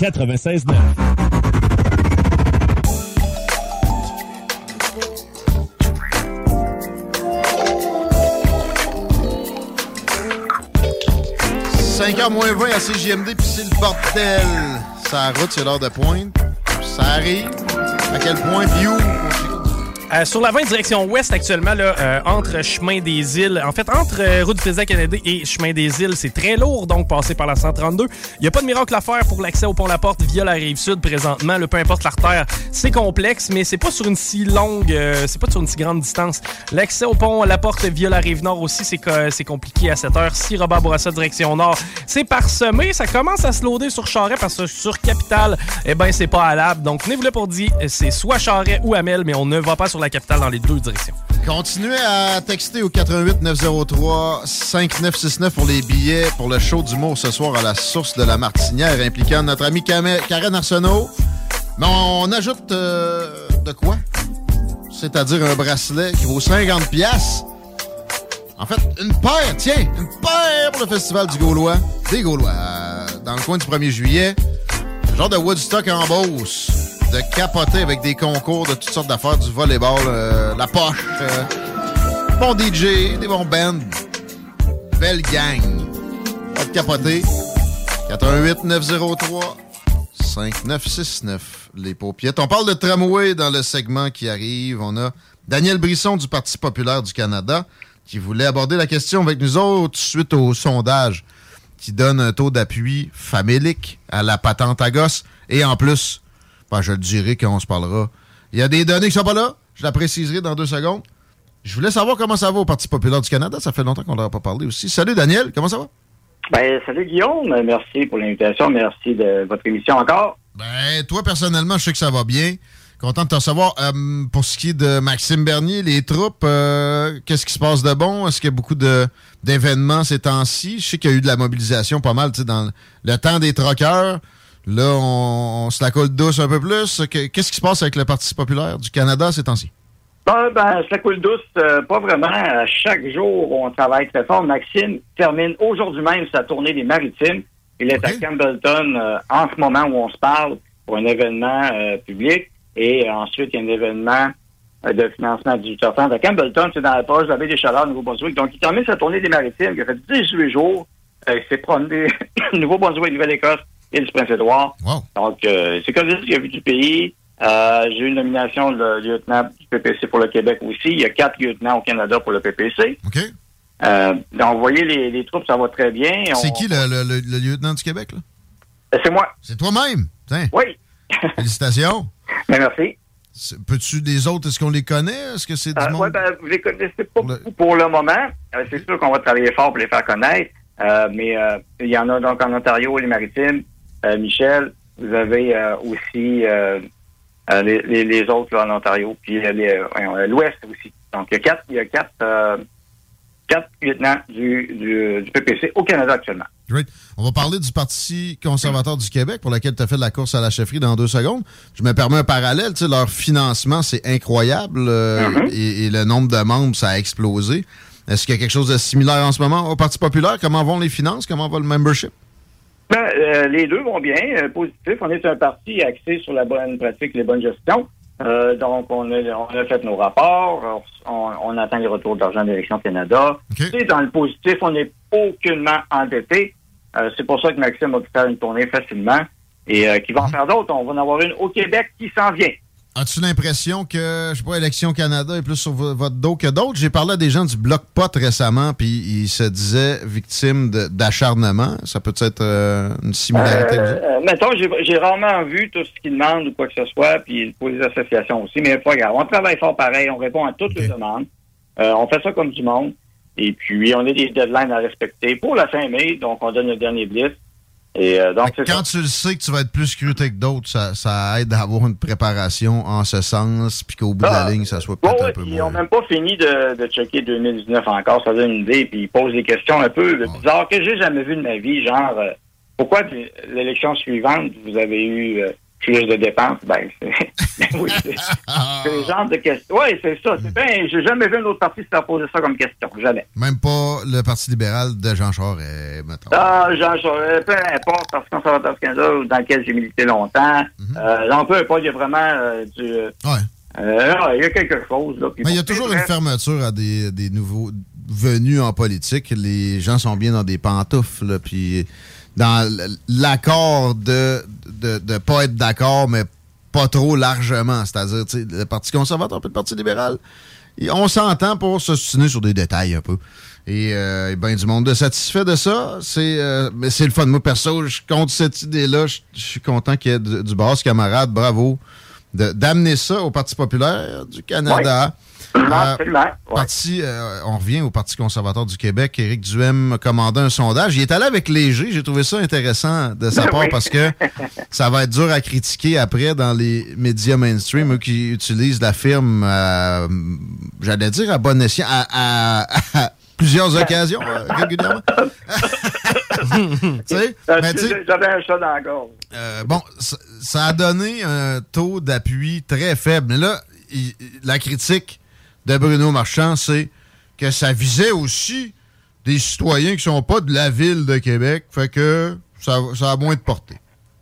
96.9. – 5h moins 20 à CJMD, puis c'est le bordel. Ça route, c'est l'heure de pointe. Ça arrive. À quel point, où? Euh, sur la 20 direction ouest actuellement, là, euh, entre Chemin des Îles, en fait, entre euh, Route du Président Canadien et Chemin des Îles, c'est très lourd, donc passer par la 132. Il n'y a pas de miracle à faire pour l'accès au pont La Porte via la rive sud présentement. Le peu importe l'artère, c'est complexe, mais c'est pas sur une si longue, euh, c'est pas sur une si grande distance. L'accès au pont La Porte via la rive nord aussi, c'est c'est compliqué à cette heure. Si Robert Bourassa direction nord, c'est parsemé. Ça commence à se loader sur Charret parce que sur Capitale, eh ben c'est pas allable. Donc venez-vous là pour dire, c'est soit Charret ou Amel, mais on ne va pas sur la capitale dans les deux directions. Continuez à texter au 88 903 5969 pour les billets pour le show d'humour ce soir à la source de la Martinière impliquant notre ami Karen Arsenault. Mais on ajoute euh, de quoi? C'est-à-dire un bracelet qui vaut 50 pièces. En fait, une paire, tiens, une paire pour le Festival du Gaulois. Des Gaulois, euh, dans le coin du 1er juillet. Genre de Woodstock en Beauce. De capoter avec des concours de toutes sortes d'affaires, du volleyball, euh, la poche, euh, bon DJ, des bons bands. Belle gang. Pas de capoter. 88 903 5969 les paupiètes. On parle de tramway dans le segment qui arrive. On a Daniel Brisson du Parti populaire du Canada, qui voulait aborder la question avec nous autres suite au sondage qui donne un taux d'appui famélique à la patente à gosse. Et en plus, ben, je le dirai quand on se parlera. Il y a des données qui sont pas là. Je la préciserai dans deux secondes. Je voulais savoir comment ça va au Parti populaire du Canada. Ça fait longtemps qu'on n'en a pas parlé aussi. Salut Daniel, comment ça va? Ben, salut Guillaume, merci pour l'invitation, merci de votre émission encore. Ben, toi, personnellement, je sais que ça va bien. Content de te recevoir. Euh, pour ce qui est de Maxime Bernier, les troupes, euh, qu'est-ce qui se passe de bon? Est-ce qu'il y a beaucoup d'événements ces temps-ci? Je sais qu'il y a eu de la mobilisation pas mal, dans le temps des troqueurs. Là, on, on se la colle douce un peu plus. Que- Qu'est-ce qui se passe avec le Parti populaire du Canada ces temps-ci? Ben, ben, ça coule douce, euh, pas vraiment. À chaque jour, on travaille très fort. Maxime termine aujourd'hui même sa tournée des maritimes. Il est à Campbellton euh, en ce moment où on se parle pour un événement euh, public. Et ensuite, il y a un événement de financement à 18h30 à Campbellton. C'est dans la poche de la baie des Chaleurs, Nouveau-Brunswick. Donc, il termine sa tournée des maritimes. Il a fait 18 jours. Il s'est promené Nouveau-Brunswick, Nouvelle-Écosse et le Prince-Édouard. Donc, euh, c'est comme ça qu'il a vu du pays. Euh, J'ai eu une nomination de lieutenant du PPC pour le Québec aussi. Il y a quatre lieutenants au Canada pour le PPC. Euh, donc, vous voyez, les, les troupes, ça va très bien. C'est qui le, le- le- le lieutenant du Québec? là? C'est moi. C'est toi-même? Oui. Félicitations. Ben, merci. Peux-tu des autres, est-ce qu'on les connaît? Est-ce que c'est du Euh, monde? ouais, ben, vous les connaissez pas beaucoup pour le moment. Euh, c'est sûr qu'on va travailler fort pour les faire connaître. Euh, mais il y en a donc en Ontario, les Maritimes. Euh, Michel, vous avez euh, aussi euh, les, les, les autres là, en Ontario, puis l'Ouest aussi. Donc il y a quatre, il y a quatre, quatre lieutenants du, du, du PPC au Canada actuellement. Great. On va parler du Parti conservateur du Québec pour lequel tu as fait de la course à la chefferie dans deux secondes. Je me permets un parallèle. Tu sais, leur financement, c'est incroyable euh, et, et le nombre de membres, ça a explosé. Est-ce qu'il y a quelque chose de similaire en ce moment au Parti populaire? Comment vont les finances? Comment va le membership? Ben, euh, les deux vont bien, euh, positif. On est un parti axé sur la bonne pratique, les bonnes gestions. Euh, donc, on a, on a fait nos rapports, on, on attend les retours d'argent d'Élection Canada. Et dans le positif, on n'est aucunement endetté. Euh, c'est pour ça que Maxime a pu faire une tournée facilement et euh, qui va en faire d'autres. On va en avoir une au Québec qui s'en vient. As-tu l'impression que, je sais pas, Élection Canada est plus sur vo- votre dos que d'autres? J'ai parlé à des gens du Bloc Pot récemment, puis ils se disaient victimes d'acharnement. Ça peut être euh, une similarité? Euh, euh, mettons, j'ai, j'ai rarement vu tout ce qu'ils demandent ou quoi que ce soit, puis pour les associations aussi, mais pas grave. On travaille fort pareil, on répond à toutes les demandes. Euh, on fait ça comme du monde. Et puis, on a des deadlines à respecter pour la fin mai, donc on donne le dernier blitz. Et euh, donc, Quand tu le sais que tu vas être plus scruté que d'autres, ça, ça aide à avoir une préparation en ce sens, puis qu'au bout de Ah, la ligne, ça soit Ouais, peut-être ouais, un peu moins. on n'a même pas fini de, de checker 2019 encore, ça donne une idée, puis ils posent des questions un peu bizarres que j'ai jamais vues de ma vie, genre euh, pourquoi l'élection suivante vous avez eu euh, plus de dépenses? Ben, c'est ben oui, c'est le genre de questions. Oui, c'est ça. C'est bien, j'ai jamais vu un autre parti se poser ça comme question. Jamais. Même pas le Parti libéral de Jean Charest, mettons. Ah, Jean Charest, peu importe, Parti conservateur du Canada, dans lequel j'ai milité longtemps. euh, non, peu importe, il y a vraiment euh, du. euh, euh, il y a quelque chose, là. Mais il y a toujours une fermeture à des, des nouveaux venus en politique. Les gens sont bien dans des pantoufles, là, puis dans l'accord de, de de pas être d'accord, mais pas trop largement. C'est-à-dire, le Parti conservateur et le Parti libéral, on s'entend pour s'ostiner sur des détails un peu. Et, euh, et ben du monde de satisfait de ça. C'est euh, mais c'est le fun. Moi, perso, je compte cette idée-là. Je suis content qu'il y ait du, du boss camarade. Bravo. D'amener ça au Parti populaire du Canada. Non, Euh. Parti, euh, on revient au Parti conservateur du Québec. Éric Duhem a commandé un sondage. Il est allé avec Léger. J'ai trouvé ça intéressant de sa part Oui. parce que ça va être dur à critiquer après dans les médias mainstream, eux qui utilisent la firme, euh, j'allais dire à bon escient, à, à- à plusieurs occasions euh, régulièrement. Tu sais, mais tu sais, J'avais un chat dans la gorge. bon, ça, ça a donné un taux d'appui très faible. Mais là, il- la critique de Bruno Marchand, c'est que ça visait aussi des citoyens qui sont pas de la ville de Québec. Fait que ça, ça a moins de portée.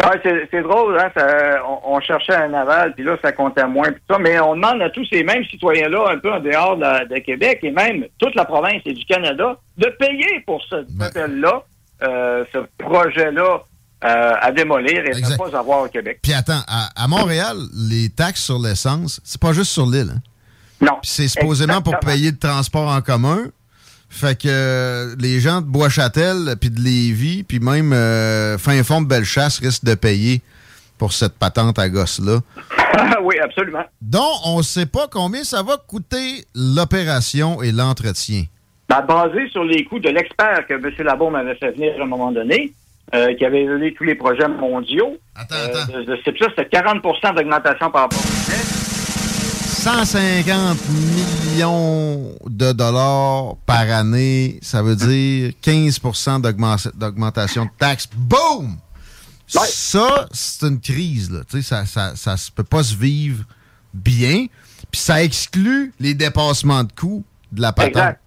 Ouais, c'est drôle, hein, ça- on, on cherchait un aval, puis là, ça comptait moins, ça, mais on demande à tous ces mêmes citoyens-là, un peu en dehors de, Québec, et même toute la province et du Canada, de payer pour ce hôtel-là, euh, ce projet-là euh, à démolir et ne pas avoir au Québec. Puis attends, à, à Montréal, les taxes sur l'essence, c'est pas juste sur l'île. hein. Non. Puis c'est supposément pour payer le transport en commun. Fait que euh, les gens de Bois-Châtel, puis de Lévis, puis même euh, fin fond de Bellechasse risquent de payer pour cette patente à gosse-là. oui, absolument. Donc, on ne sait pas combien ça va coûter l'opération et l'entretien. Ben, basé sur les coûts de l'expert que M. Labaume avait fait venir à un moment donné, euh, qui avait évalué tous les projets mondiaux. Attends, attends. De, c'est ça, c'était 40% d'augmentation par rapport au budget. 150 millions de dollars par année, ça veut dire 15 d'augmen- d'augmentation de taxes. Boom! Ça, c'est une crise. Là. Tu sais, Ça, ça, ça peut pas se vivre bien. Puis ça exclut les dépassements de coûts de la patente. Exact.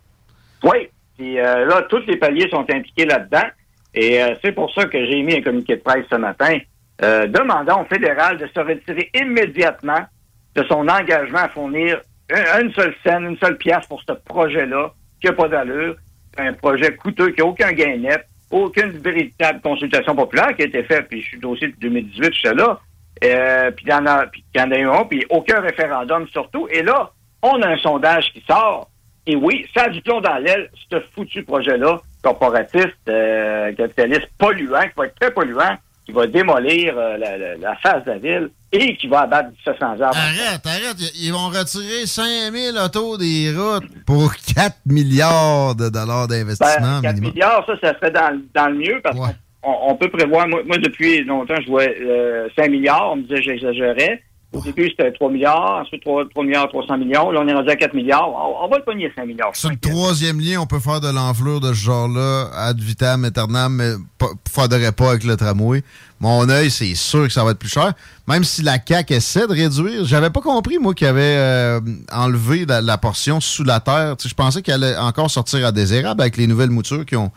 Oui. Puis euh, là, tous les paliers sont impliqués là-dedans. Et euh, c'est pour ça que j'ai mis un communiqué de presse ce matin euh, demandant au fédéral de se retirer immédiatement de son engagement à fournir un- une seule scène, une seule pièce pour ce projet-là, qui n'a pas d'allure, un projet coûteux qui n'a aucun gain net, aucune véritable consultation populaire qui a été faite, puis je suis dossier de 2018, j'étais là, euh, puis il y en a, en a eu un, puis aucun référendum surtout. Et là, on a un sondage qui sort, et oui, ça a du plomb dans l'aile, ce foutu projet-là, corporatiste, euh, capitaliste, polluant, qui va être très polluant, qui va démolir euh, la, la- la face de la ville et qui va abattre 700 arbres. Arrête, arrête. Ils vont retirer 5000 autos des routes pour 4 milliards de dollars d'investissement Ben, 4 minimum. milliards, ça, ça serait dans, dans le mieux parce qu'on on peut prévoir. Moi, moi, depuis longtemps, je vois euh, 5 milliards. On me disait que j'exagérais. Au début, c'était 3 milliards. Ensuite, 3, 3 milliards, 300 millions. Là, on est rendu à 4 milliards. On, va le pogner 5 milliards. Sur le troisième lien, on peut faire de l'enflure de ce genre-là, ad vitam aeternam, mais faudrait pas avec le tramway. Mon œil, c'est sûr que ça va être plus cher. Même si la CAQ essaie de réduire, j'avais pas compris, moi, qu'il avait euh, enlevé la, portion sous la terre. Je pensais qu'elle allait encore sortir à désérable avec les nouvelles moutures qui ont,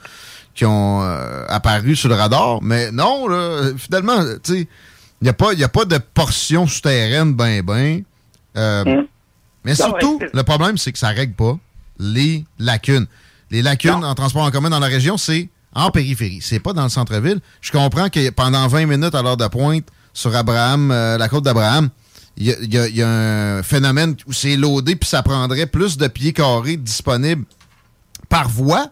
qui ont euh, apparu sur le radar. Mais non, là, finalement, tu sais, il n'y a, pas- y a pas de portion souterraine ben ben. Euh, Mais Non, surtout, le problème, c'est que ça règle pas les lacunes. Les lacunes en transport en commun dans la région, c'est en périphérie. C'est pas dans le centre-ville. Je comprends que pendant 20 minutes à l'heure de pointe, sur Abraham, euh, la côte d'Abraham, il y y a un phénomène où c'est loadé, puis ça prendrait plus de pieds carrés disponibles par voie.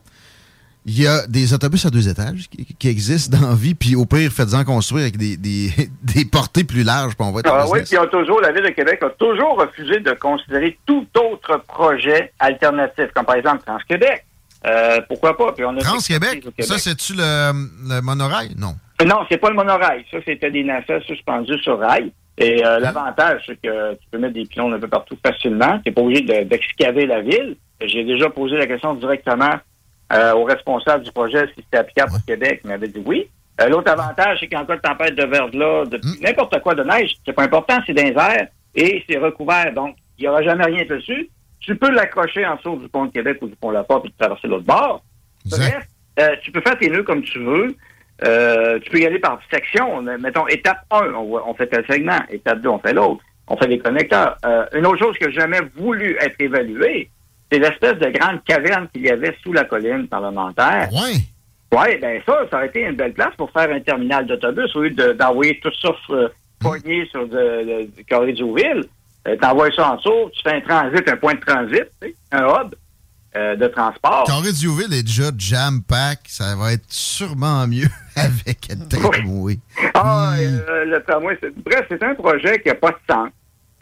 Il y a des autobus à deux étages qui, qui existent dans la vie, puis au pire, faites-en construire avec des, des, des portées plus larges, puis on va être Ah oui, puis toujours, la Ville de Québec a toujours refusé de considérer tout autre projet alternatif, comme par exemple Trans-Québec. Euh, pourquoi pas? Puis on a Trans-Québec, ça, c'est-tu le, le monorail? Non. Non, c'est pas le monorail. Ça, c'était des nacelles suspendues sur rail. Et euh, l'avantage, c'est que tu peux mettre des pylônes un peu partout facilement. Tu n'es pas obligé de- d'excaver la ville. J'ai déjà posé la question directement euh, au responsable du projet si c'était applicable pour Québec. Il m'avait dit oui. Euh, L'autre avantage, c'est qu'en cas de tempête de verglas, de Hum. n'importe quoi de neige, c'est pas important, c'est dans les airs et c'est recouvert. Donc, il n'y aura jamais rien dessus. Tu peux l'accrocher en dessous du pont de Québec ou du pont La Porte et traverser l'autre bord. Bref, euh, tu peux faire tes nœuds comme tu veux. Euh, tu peux y aller par section. Mais, Mettons, étape 1, on, on fait tel segment. Étape 2, on fait l'autre. On fait les connecteurs. Euh, une autre chose que j'ai jamais voulu être évaluée, c'est l'espèce de grande caverne qu'il y avait sous la colline parlementaire. Oui. Oui, ben ça, ça aurait été une belle place pour faire un terminal d'autobus au lieu de- d'envoyer tout ça euh, pogné sur le, le- le carré du ville. Euh, T'envoies ça en dessous, tu fais un transit, un point de transit, un hub euh, de transport. Carré du Ville est déjà jam-pack. Ça va être sûrement mieux avec un tramway. Ah, euh, le tramway, c'est- bref, c'est un projet qui n'a pas de sens.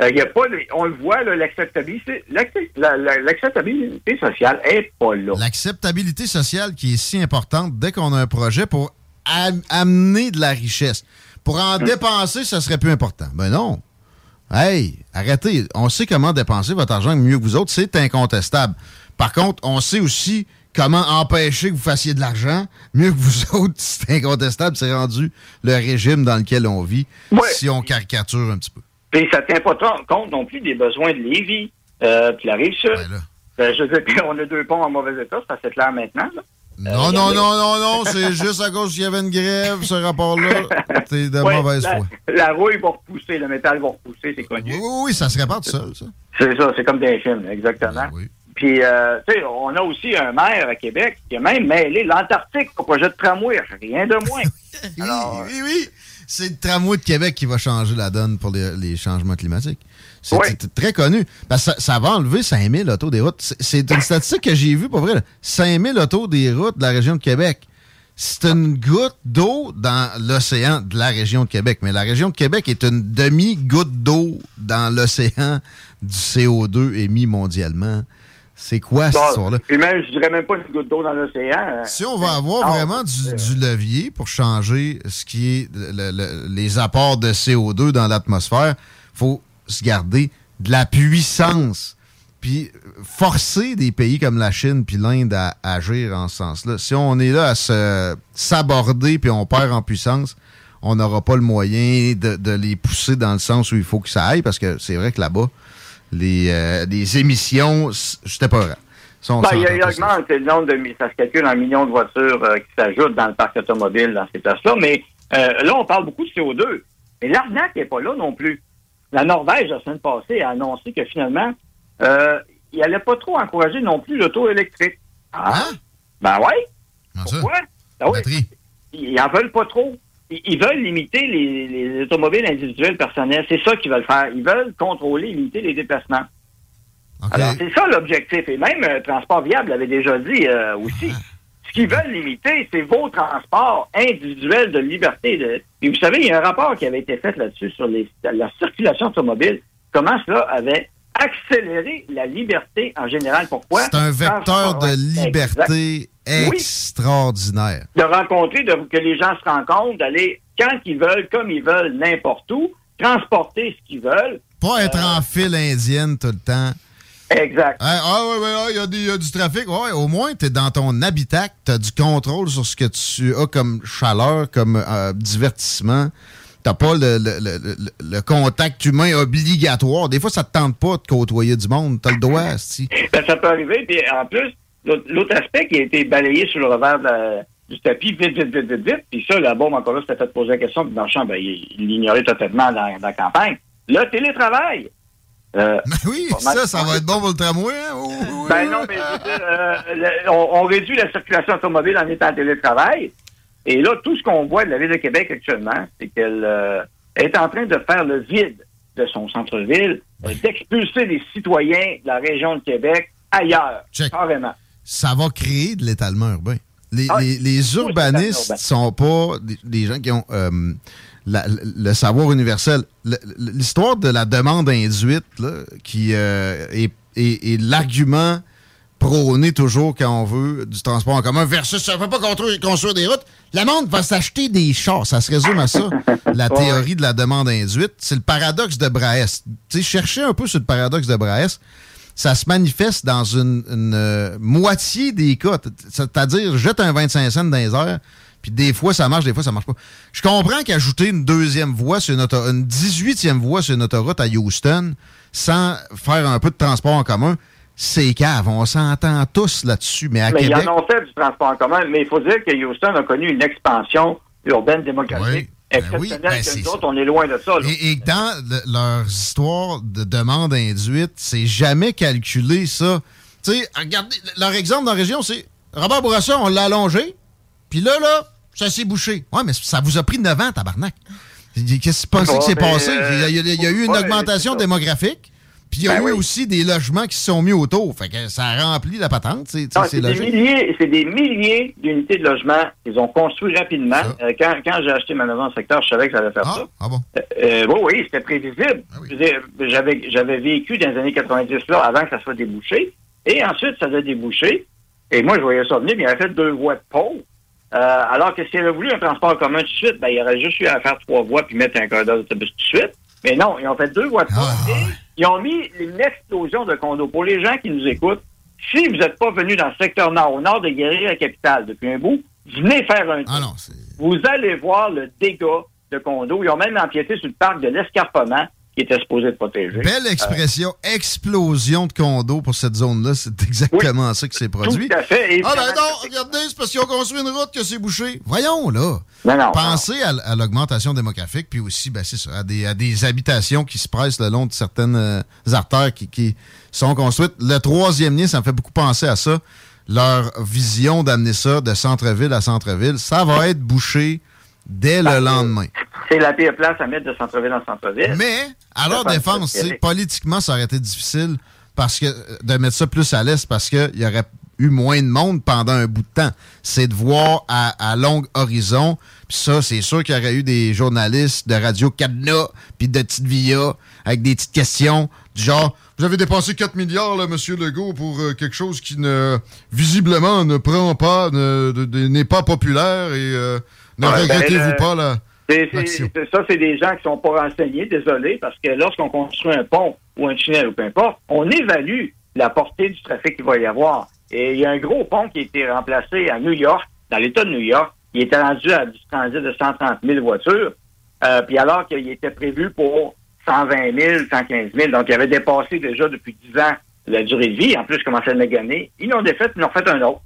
Euh, il y a pas on le voit, l'acceptabilité, l'accept- la- la- l'acceptabilité sociale est pas là. L'acceptabilité sociale qui est si importante dès qu'on a un projet pour am- amener de la richesse. Pour en dépenser, ça serait plus important. Ben non. Hey, arrêtez. On sait comment dépenser votre argent mieux que vous autres. C'est incontestable. Par contre, on sait aussi comment empêcher que vous fassiez de l'argent mieux que vous autres. C'est incontestable. C'est rendu le régime dans lequel on vit. Si on caricature un petit peu. Puis ça tient pas compte non plus des besoins de Lévis, euh, puis la rive sud. Euh, je veux dire, on a deux ponts en mauvais état, ça c'est clair maintenant. là. Non, non, non, non, non. C'est juste à cause qu'il y avait une grève, ce rapport-là. C'est de Ouais, mauvaise la, foi. la rouille va repousser, le métal va repousser, c'est connu. Oui, oui, oui, ça se répare tout seul, ça. C'est ça, c'est comme des films, exactement. Puis, euh, tu sais, on a aussi un maire à Québec qui a même mêlé l'Antarctique au projet de tramway, rien de moins. Alors, oui, oui. C'est le tramway de Québec qui va changer la donne pour les, les changements climatiques. C'est Oui. très connu. Parce que ça, ça va enlever 5000 autos des routes. C'est- une statistique que j'ai vue, pour vrai. là. 5000 autos des routes de la région de Québec. C'est une goutte d'eau dans l'océan de la région de Québec. Mais la région de Québec est une demi-goutte d'eau dans l'océan du CO2 émis mondialement. C'est quoi cette histoire-là? Puis même, je dirais même pas une goutte d'eau dans l'océan. Si on va avoir Non, vraiment du, du levier pour changer ce qui est le- le- les apports de CO2 dans l'atmosphère, faut se garder de la puissance. Puis forcer des pays comme la Chine puis l'Inde à, agir en ce sens-là. Si on est là à se s'aborder puis on perd en puissance, on n'aura pas le moyen de, de les pousser dans le sens où il faut que ça aille parce que c'est vrai que là-bas, les, euh, les émissions, c- j'étais pas vrai. On Ben, il, il augmente le nombre de ça se calcule en millions de voitures euh, qui s'ajoutent dans le parc automobile dans ces places-là. Mais euh, là, on parle beaucoup de CO2. Mais l'arnaque n'est pas là non plus. La Norvège, la semaine passée, a annoncé que finalement, euh, il n'allait pas trop encourager non plus l'auto électrique. Ah? Ben oui. Pourquoi? Ben oui. Ils n'en veulent pas trop. Ils veulent limiter les, les automobiles individuelles personnelles. C'est ça qu'ils veulent faire. Ils veulent contrôler, limiter les déplacements. Alors, c'est ça l'objectif. Et même euh, Transport Viable l'avait déjà dit euh, aussi. Ce qu'ils veulent limiter, c'est vos transports individuels de liberté. De... Et vous savez, il y a un rapport qui avait été fait là-dessus sur les- la circulation automobile. Comment cela avait accéléré la liberté en général? Pourquoi? C'est un vecteur de Exact. Oui. extraordinaire. de rencontrer, de, que les gens se rencontrent, d'aller quand ils veulent, comme ils veulent, n'importe où, transporter ce qu'ils veulent. Pas être en file indienne tout le temps. Exact. Hein, ah ouais, ouais, il y a y, du trafic. Ouais, au moins, tu es dans ton habitat, tu as du contrôle sur ce que tu as comme chaleur, comme euh, divertissement. T'as pas le, le- le- le- contact humain obligatoire. Des fois, ça te tente pas de côtoyer du monde. T'as le droit, si. Ben, ça peut arriver. Puis en plus, l'autre aspect qui a été balayé sur le revers de la- du tapis, vite, vite, vite, vite, vite. Puis ça, la bombe, encore là, c'était fait poser la question. Puis dans le champ, ben, il l'ignorait totalement dans, dans la campagne. Le télétravail. Euh, oui, ça, ça va être bon pour le tramway. hein? Oh, oui, Ben non, mais euh, le- on, on réduit la circulation automobile en étant en télétravail. Et là, tout ce qu'on voit de la Ville de Québec actuellement, c'est qu'elle euh, est en train de faire le vide de son centre-ville, d'expulser les citoyens de la région de Québec ailleurs, carrément. Ça va créer de l'étalement urbain. Les, Ah, les- les urbanistes urbain. sont pas des, des gens qui ont euh, la- le savoir universel. L'histoire de la demande induite, là, qui euh, est, est- est l'argument prôné toujours quand on veut du transport en commun versus ça ne peut pas construire, construire des routes. Le monde va s'acheter des chars. Ça se résume à ça, la Ouais. théorie de la demande induite. C'est le paradoxe de Braès. Cherchez un peu sur le paradoxe de Braès ça se manifeste dans une, une, euh, moitié des cas. C'est-à-dire, jette un 25 cents dans les airs, puis des fois ça marche, des fois ça marche pas. Je comprends qu'ajouter une deuxième voie sur une, une 18e voie sur une autoroute à Houston, sans faire un peu de transport en commun, c'est cave. On s'entend tous là-dessus. Mais à mais Québec, ils en ont fait du transport en commun, mais il faut dire que Houston a connu une expansion urbaine démographique ben, que c'est nous ça. autres, on est loin de ça. là. Et, et dans le- leurs histoires de demande induite, c'est jamais calculé ça. Tu sais, regardez, leur exemple dans la région, c'est Robert Bourassa, on l'a allongé, puis là, là, ça s'est bouché. Ouais, mais ça vous a pris 9 ans, tabarnak. Qu'est-ce que Bon, qui s'est mais, passé? euh, Il y a, il y a- eu une augmentation c'est démographique, puis il y a Ben eu oui. aussi des logements qui se sont mis autour. Fait que ça a rempli la patente. C'est c'est des milliers, c'est des milliers d'unités de logement qu'ils ont construit rapidement. Euh, quand quand j'ai acheté ma maison le secteur, je savais que ça allait faire ça. Ah bon? Euh, euh, oui, oui, c'était prévisible. Dire, J'avais, vécu dans les années 90 là avant que ça soit débouché. Et ensuite, ça a débouché. Et moi, je voyais ça venir, mais il avait fait deux voies de. Euh, alors que s'il avait voulu un transport commun tout de suite, ben, il aurait juste eu à faire trois voies puis mettre un corridor d'autobus tout de suite. Mais non, ils ont fait deux voies de. Et ils ont mis une explosion de condos. Pour les gens qui nous écoutent, si vous n'êtes pas venu dans le secteur nord, au nord de Guéry-la-Capitale depuis un bout, venez faire un tour. vous allez voir le dégât de condos. Ils ont même empiété sur le parc de l'escarpement qui était supposé être protégé. Belle Euh, expression, explosion de condos pour cette zone-là. C'est exactement ça qui s'est produit. Tout à fait. Ah ben non, regardez, c'est parce qu'ils ont construit une route que c'est bouché. Voyons, là. Non, non, Pensez à, l'augmentation démographique, puis aussi, ben, c'est ça, à des, à des habitations qui se pressent le long de certaines euh, artères qui, qui sont construites. Le troisième lien, ça me fait beaucoup penser à ça. Leur vision d'amener ça de centre-ville à centre-ville, ça va être bouché dès le lendemain. C'est la pire place à mettre de centre-ville en centre-ville. Mais, à leur défense, politiquement, ça aurait été difficile parce que de mettre ça plus à l'est parce qu'il y aurait eu moins de monde pendant un bout de temps. C'est de voir à, à long horizon. Puis ça, c'est sûr qu'il y aurait eu des journalistes de Radio Cadena puis de Petite Via avec des petites questions du genre Vous avez dépensé 4 milliards, là, Monsieur Legault, pour euh, quelque chose qui ne visiblement ne prend pas, ne- n'est pas populaire et euh, ne Ouais, ben, regrettez-vous euh, pas là. Ça, c'est des gens qui sont pas renseignés, désolé, parce que lorsqu'on construit un pont ou un tunnel ou peu importe, on évalue la portée du trafic qu'il va y avoir. Et il y a un gros pont qui a été remplacé à New York, dans l'État de New York. Il était rendu à du transit de 130 000 voitures. Euh, puis alors qu'il était prévu pour 120 000, 115 000. Donc, il avait dépassé déjà depuis 10 ans la durée de vie. En plus, il commençait à le gagner. Ils l'ont défait, ils l'ont fait un autre.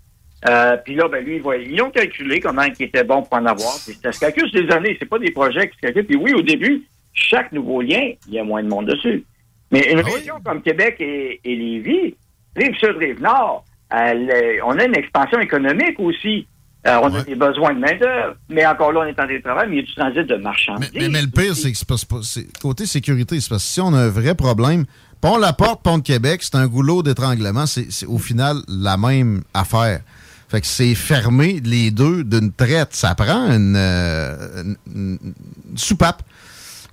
Euh, puis là, ben lui, ils ont calculé comment il était bon pour en avoir. Puis ça se calcule sur des années, c'est pas des projets qui se calculent. Puis oui, au début, chaque nouveau lien, il y a moins de monde dessus. Mais une région comme Québec et, et Lévis, Rive-Sud, Rive-Nord, euh, on a une expansion économique aussi. Euh, on a des besoins de main-d'œuvre. Mais encore là, on est en télétravail, mais il y a du transit de marchandises. Mais, mais le pire, c'est que côté sécurité, c'est parce que si on a un vrai problème, pont la porte, pont de Québec, c'est un goulot d'étranglement, c'est au final la même affaire. Fait que c'est fermé les deux d'une traite. Ça prend une, euh, une- une soupape.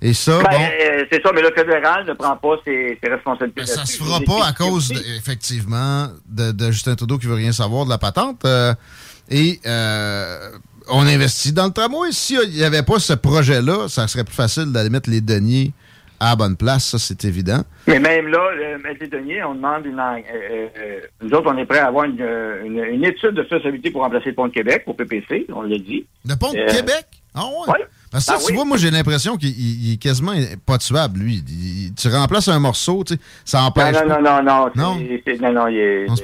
Et ça, Ben, bon, euh, c'est ça, mais le fédéral ne prend pas ses, ses responsabilités. ça là-dessus. se fera pas à cause, de- effectivement, de, de Justin Trudeau qui veut rien savoir de la patente. euh, et euh, on investit dans le tramway. S'il n'y avait pas ce projet-là, ça serait plus facile d'aller mettre les deniers à la bonne place, ça c'est évident. Mais même là, Maître Denier, on demande une. euh, euh, nous autres, on est prêts à avoir une, euh, une- une étude de faisabilité pour remplacer le pont de Québec au PPC, on l'a dit. Le pont de Euh, Québec? Ah ouais? Parce que Ah tu oui. vois, moi j'ai l'impression qu'il il- il est quasiment pas tuable, lui. Il- tu remplaces un morceau, tu sais, ça Non, empêche. non, pas- non, non, non. Non? Non, non,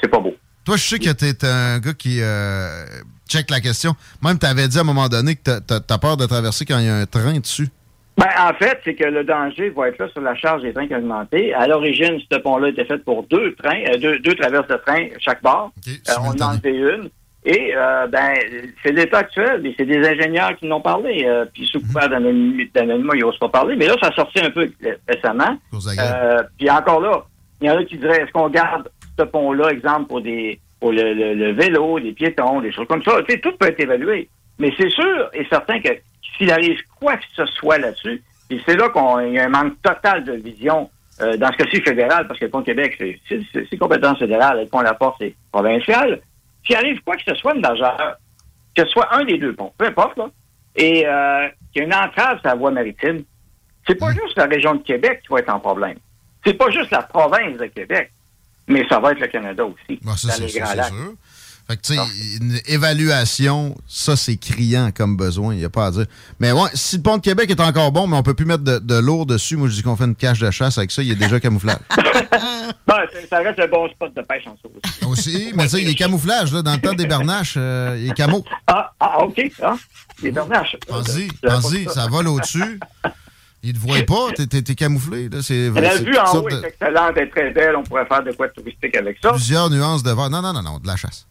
c'est pas? beau. Toi, je sais que t'es un gars qui euh, check la question. Même, t'avais dit à un moment donné que t'as- t'as peur de traverser quand il y a un train dessus. Ben, en fait, c'est que le danger va être là sur la charge des trains qui a augmenté. À l'origine, ce pont-là était fait pour deux trains, euh, deux, deux traverses de train chaque bord. Euh, on en a enlevé une. Et euh, ben, c'est l'état actuel. et C'est des ingénieurs qui l'ont parlé. euh, puis sous couvert d'anonymat, d'anonymat, ils n'osent pas parler. Mais là, ça a sorti un peu euh, récemment. Puis encore là, il y en a qui diraient, est-ce qu'on garde ce pont-là, exemple, pour des pour le, le- le vélo, les piétons, des choses comme ça? Tu sais, tout peut être évalué. Mais c'est sûr et certain que s'il arrive quoi que ce soit là-dessus, et c'est là qu'il y a un manque total de vision euh, dans ce cas-ci fédéral, parce que le pont Québec, c'est- compétence fédérale, le pont La Porte, c'est provincial. S'il arrive quoi que ce soit de majeur, que ce soit un des deux ponts, peu importe, là, et euh, qu'il y a une entrave sur la voie maritime, c'est pas juste la région de Québec qui va être en problème. C'est pas juste la province de Québec, mais ça va être le Canada aussi. Bah, ça, dans c'est les ça, Grands c'est Lacs. sûr. Fait que, tu sais, une évaluation, ça, c'est criant comme besoin. Il n'y a pas à dire. Mais ouais, si le pont de Québec est encore bon, mais on peut plus mettre de, de lourd dessus, moi, je dis qu'on fait une cache de chasse avec ça. Il est déjà camouflage. Bon, ça- reste un bon spot de pêche en dessous. Aussi, mais tu sais, il est camouflage, là. Dans le temps des bernaches, euh, il est camo. Ah, ah, OK. Ah, les bernaches. Pas pense-y, ça. vole au-dessus. Il te voit pas, t'es- camouflé. Là. La vue en haut sortes est de- excellente, elle est très belle. On pourrait faire de quoi de touristique avec ça. plusieurs nuances de vert. Non, non, non, non, de la chasse.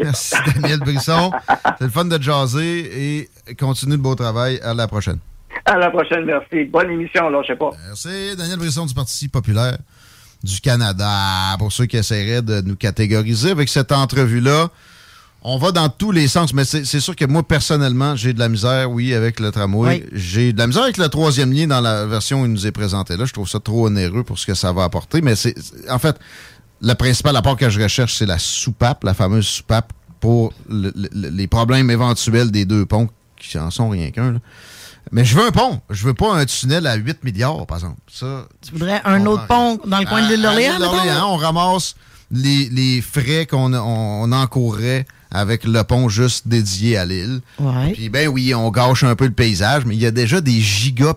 Merci, Daniel Brisson. C'est le fun de jaser et continue le beau travail. À la prochaine. À la prochaine, merci. Bonne émission, là, je sais pas. Merci. Daniel Brisson du Parti populaire du Canada. Pour ceux qui essaieraient de nous catégoriser avec cette entrevue-là, on va dans tous les sens, mais c'est sûr que moi, personnellement, j'ai de la misère, oui, avec le tramway. J'ai de la misère avec le troisième lien dans la version où il nous est présenté là. Je trouve ça trop onéreux pour ce que ça va apporter. Mais c'est- en fait, le principal apport que je recherche, c'est la soupape, la fameuse soupape pour le- le- les problèmes éventuels des deux ponts, qui en sont rien qu'un. Mais je veux un pont. Je veux pas un tunnel à 8 milliards, par exemple. Ça, Tu voudrais un autre pont dans le coin de l'île d'Orléans, on ramasse les, les frais qu'on on, on encourrait avec le pont juste dédié à l'île. Ouais. Puis ben oui, on gâche un peu le paysage, mais il y a déjà des giga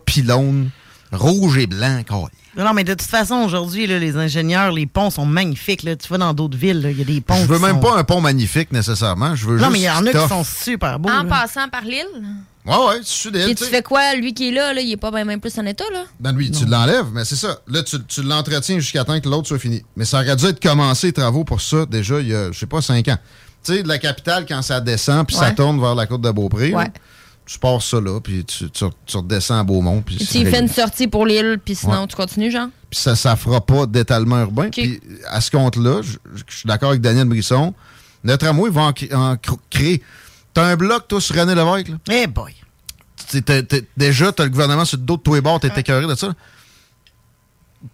rouges et blancs. quoi. Non, non, mais de toute façon, aujourd'hui, les ingénieurs, les ponts sont magnifiques. Là. Tu vas dans d'autres villes, il y a des ponts. Je veux qui même sont- pas un pont magnifique nécessairement. Je veux Non, juste mais il y en a qui sont super beaux. En là. passant par l'île? Ouais, ouais, tu Puis tu fais quoi? Lui qui est là, là il est pas même plus en état, là? Ben oui, tu l'enlèves, mais c'est ça. Là, tu, tu l'entretiens jusqu'à temps que l'autre soit fini. Mais ça aurait dû être commencé, les travaux, pour ça, déjà, il y a, je sais pas, cinq ans. Tu sais, de la capitale, quand ça descend, puis ça tourne vers la côte de Beaupré, là, Ouais. Tu pars ça là, puis tu, tu, tu redescends à Beaumont. Puis tu fais une sortie pour l'île, puis sinon Ouais. tu continues, genre? Puis ça ça fera pas d'étalement urbain. Puis à ce compte-là, je je suis d'accord avec Daniel Brisson, le tramway va en, en cr- créer. T'as un bloc, toi, sur René Lévesque, là? Eh boy! T'sais, t'as- t'as- déjà, t'as le gouvernement sur le dos de tous les bords, t'es écœuré de ça?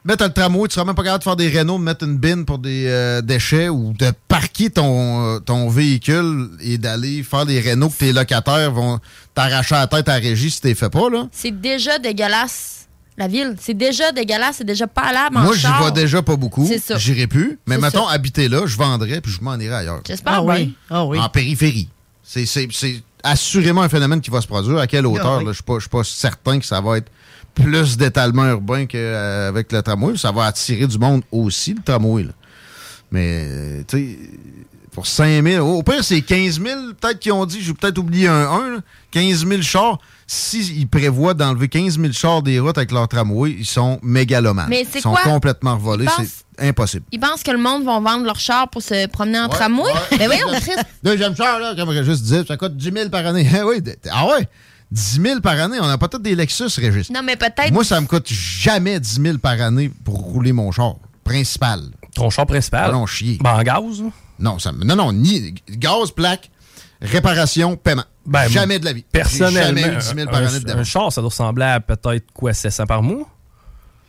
Mettre le tramway, tu seras même pas capable de faire des rénaux, de mettre une bine pour des euh, déchets ou de parquer ton, euh, ton véhicule et d'aller faire des rénaux que tes locataires vont t'arracher la tête à la régie si t'es fait pas, là. C'est déjà dégueulasse, la ville. C'est déjà dégueulasse, c'est déjà pas là, Moi, j'y vais déjà pas beaucoup. C'est ça. J'irai plus. Mais mettons, ça. habiter là, je vendrais puis je m'en irai ailleurs. J'espère Ah oui. Ah oui. En périphérie. C'est- C'est c'est assurément un phénomène qui va se produire. À quelle Ah hauteur? oui. là? Je suis pas, je suis pas certain que ça va être plus d'étalement urbain qu'avec le tramway. Ça va attirer du monde aussi, le tramway. là. Mais, euh, tu sais, pour 5 000, au pire, c'est 15 000, peut-être qu'ils ont dit, j'ai peut-être oublié un 1, là. 15 000 chars. S'ils prévoient d'enlever 15 000 chars des routes avec leur tramway, ils sont mégalomanes. Mais c'est Ils sont quoi? complètement pensent- C'est impossible. Ils pensent que le monde va vendre leur char pour se promener en tramway? Mais voyons, Chris. Deuxième char, là, comme je juste dire, ça coûte 10 000 par année. Ah oui, ah ouais, 10 000 par année. On n'a pas tous des Lexus, Régis. Non, mais peut-être. Moi, ça me coûte jamais 10 000 par année pour rouler mon char principal. Ton char principal? Non, chier. Ben, en gaz? Non, ça, me- non, non, ni gaz, plaque, réparation, paiement. Ben, jamais de la vie. Personnellement, jamais eu 10 000 par un, année de un char, ça doit ressembler à peut-être quoi, 700 par mois?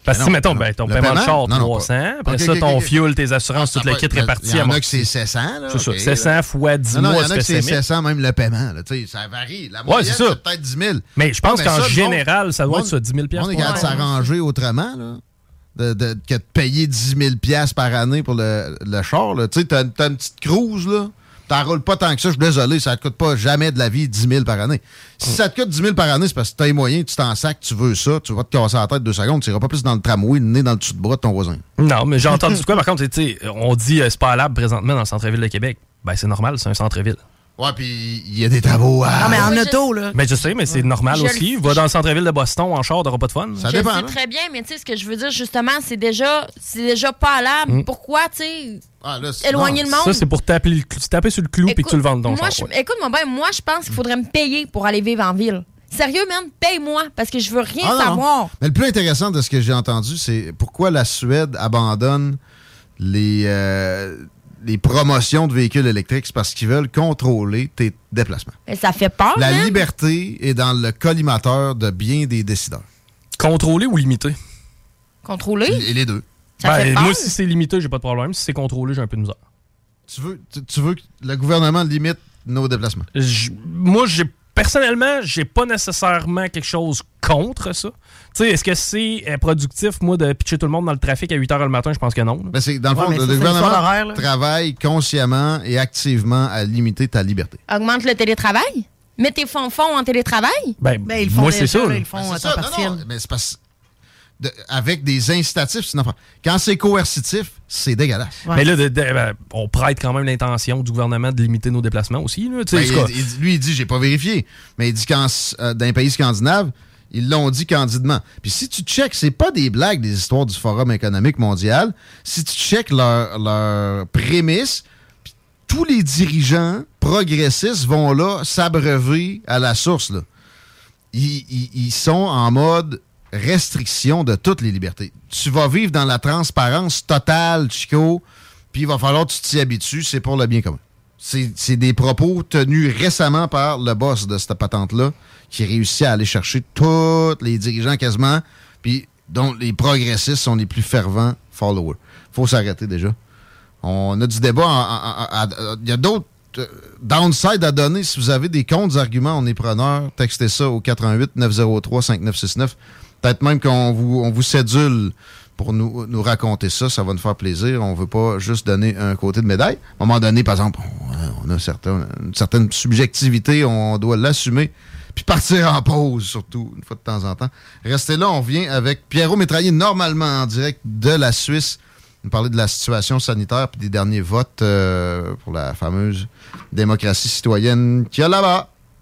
Parce que, si, non, mettons, ben, ton Le paiement de char, Non, non, 300. pas. Après ça, ton ok. fuel, tes assurances, toute Ça la va- kit Il répartie. y en a que c'est 700. là, C'est ça, ok, 700 là. fois 10 Non, non, mois, il y en a que c'est 5000. 700, même le paiement. là, ça varie. La Ouais, moyenne, c'est ça. c'est peut-être 10 000. Mais je pense Ouais, qu'en le général, ça doit être ça, 10 000 On est capable de s'arranger autrement, là. De, de- que de payer 10 000 par année pour le, le char. Tu sais, t'as t'as une petite cruise, là. T'en roules pas tant que ça. Je suis désolé, ça te coûte pas jamais de la vie 10 000 par année. Si ça te coûte 10 000 par année, c'est parce que t'as les moyens, tu t'en sacs, tu veux ça, tu vas te casser la tête deux secondes, tu iras pas plus dans le tramway, le nez dans le dessus de bras de ton voisin. Non, mais j'ai entendu quoi, par contre, on dit euh, c'est pas présentement dans le centre-ville de Québec. Ben, c'est normal, c'est un centre-ville. Ouais, puis il y a des travaux à. Non, mais en Oui, auto, là. Ben, je sais, mais c'est normal Je aussi. sais. Va dans le centre-ville de Boston en char, t'auras pas de fun. Ça je dépend. sais là. très bien, mais tu sais, ce que je veux dire, justement, c'est déjà, c'est déjà pas à Mm. Pourquoi, tu sais, Ah, là, c'est- éloigner non, le monde? Ça, c'est pour taper, le clou- taper sur le clou et que tu le vendes ton moi, char. je- ouais. Écoute-moi bien, moi, je pense qu'il faudrait me payer pour aller vivre en ville. Sérieux, man, paye-moi, parce que je veux rien Ah, non, non. savoir. Mais le plus intéressant de ce que j'ai entendu, c'est pourquoi la Suède abandonne les, euh, les promotions de véhicules électriques. C'est parce qu'ils veulent contrôler tes déplacements. Mais ça fait peur, La liberté est dans le collimateur de bien des décideurs. Contrôlé ou limité? Contrôler? Et les deux. Ça fait Ben, peur. moi, si c'est limité, j'ai pas de problème. Si c'est contrôlé, j'ai un peu de misère. Tu veux, tu, tu veux que le gouvernement limite nos déplacements? J- moi, j'ai personnellement, j'ai pas nécessairement quelque chose contre ça. Tu sais, est-ce que c'est euh, productif, moi, de pitcher tout le monde dans le trafic à 8 h le matin? Je pense que non. Ben, dans le fond, le gouvernement travaille consciemment et activement à limiter ta liberté. Augmente le télétravail? Mets tes fonds-fonds en télétravail? Ben, Ben, ils font moi, c'est ça. ils font Ben, à c'est temps ça, non, partiel. non, mais c'est parce de- avec des incitatifs, affaire. Quand c'est coercitif, c'est dégueulasse. Ouais. Mais là, de- de- ben, on prête quand même l'intention du gouvernement de limiter nos déplacements aussi. Là, Ben, il- il- lui, il dit, j'ai pas vérifié, mais il dit qu'en euh, dans les pays scandinaves, ils l'ont dit candidement. Puis si tu checkes, c'est pas des blagues des histoires du Forum économique mondial. Si tu checkes leur, leur prémisse, tous les dirigeants progressistes vont là s'abreuver à la source. Là. Ils, ils- ils sont en mode restriction de toutes les libertés. Tu vas vivre dans la transparence totale, Chico, puis il va falloir que tu t'y habitues, c'est pour le bien commun. C'est des propos tenus récemment par le boss de cette patente-là, qui réussit à aller chercher tous les dirigeants quasiment, puis dont les progressistes sont les plus fervents followers. faut s'arrêter déjà. On a du débat. Il y a d'autres euh, downside à donner. Si vous avez des contre-arguments, on est preneur. Textez ça au 88 903 5969. Peut-être même qu'on vous, on vous sédule pour nous, nous raconter ça. Ça va nous faire plaisir. On veut pas juste donner un côté de médaille. À un moment donné, par exemple, on, a certain- une certaine subjectivité. On doit l'assumer. Puis partir en pause, surtout, une fois de temps en temps. Restez là, on vient avec Pierrot Métraillé, normalement en direct de la Suisse nous parler de la situation sanitaire puis des derniers votes euh, pour la fameuse démocratie citoyenne qu'il y a là-bas.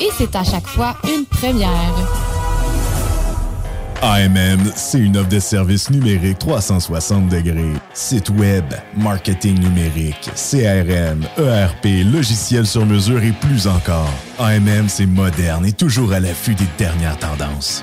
et c'est à chaque fois une première. AMM, c'est une offre de services numériques 360 degrés. Site web, marketing numérique, CRM, ERP, logiciel sur mesure et plus encore. AMM, c'est moderne et toujours à l'affût des dernières tendances.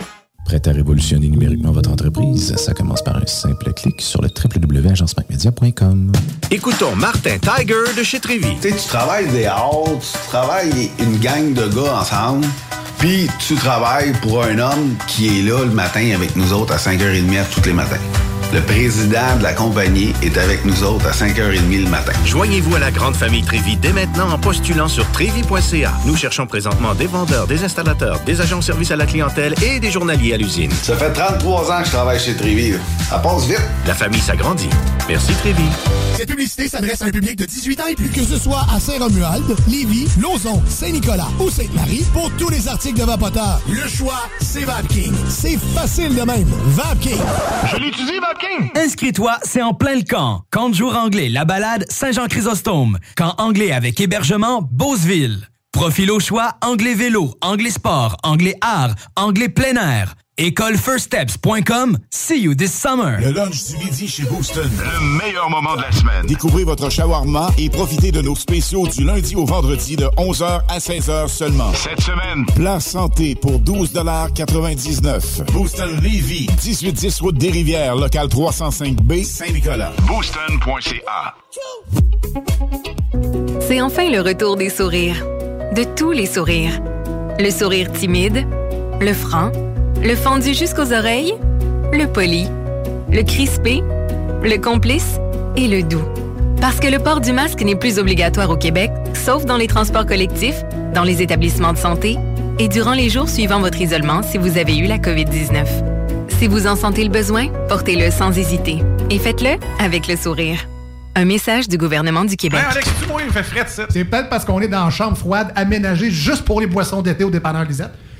Prêt à révolutionner numériquement votre entreprise? Ça commence par un simple clic sur le www.agencemacmedia.com. Écoutons Martin Tiger de chez Trévy. Tu sais, tu travailles des heures, tu travailles une gang de gars ensemble, puis tu travailles pour un homme qui est là le matin avec nous autres à 5h30 tous les matins. Le président de la compagnie est avec nous autres à 5h30 le matin. Joignez-vous à la grande famille Trévi dès maintenant en postulant sur trévi.ca. Nous cherchons présentement des vendeurs, des installateurs, des agents de service à la clientèle et des journaliers à l'usine. Ça fait 33 ans que je travaille chez Trévi. Ça passe vite. La famille s'agrandit. Merci Trévi. Cette publicité s'adresse à un public de 18 ans et plus. Que ce soit à Saint-Romuald, Lévis, Lauson, Saint-Nicolas ou Sainte-Marie, pour tous les articles de Vapoteur, le choix, c'est VapKing. C'est facile de même. VapKing. Je l'utilise, VapKing. Inscris-toi, c'est en plein le camp. Camp de jour anglais, la balade, Saint-Jean-Chrysostome. Camp anglais avec hébergement, Beauceville. Profil au choix, anglais vélo, anglais sport, anglais art, anglais plein air. Écolefirststeps.com. See you this summer. Le lunch du midi chez Booston. Le meilleur moment de la semaine. Découvrez votre shawarma et profitez de nos spéciaux du lundi au vendredi de 11h à 16h seulement. Cette semaine, Plat santé pour 12,99 Booston Levy, 1810 route des Rivières, local 305B, Saint-Nicolas. booston.ca. C'est enfin le retour des sourires. De tous les sourires. Le sourire timide, le franc, le fendu jusqu'aux oreilles, le poli, le crispé, le complice et le doux. Parce que le port du masque n'est plus obligatoire au Québec, sauf dans les transports collectifs, dans les établissements de santé et durant les jours suivant votre isolement si vous avez eu la COVID-19. Si vous en sentez le besoin, portez-le sans hésiter. Et faites-le avec le sourire. Un message du gouvernement du Québec. Alex, tu moi, il fait frais ça. C'est peut-être parce qu'on est dans une chambre froide aménagée juste pour les boissons d'été au dépanneur Lisette.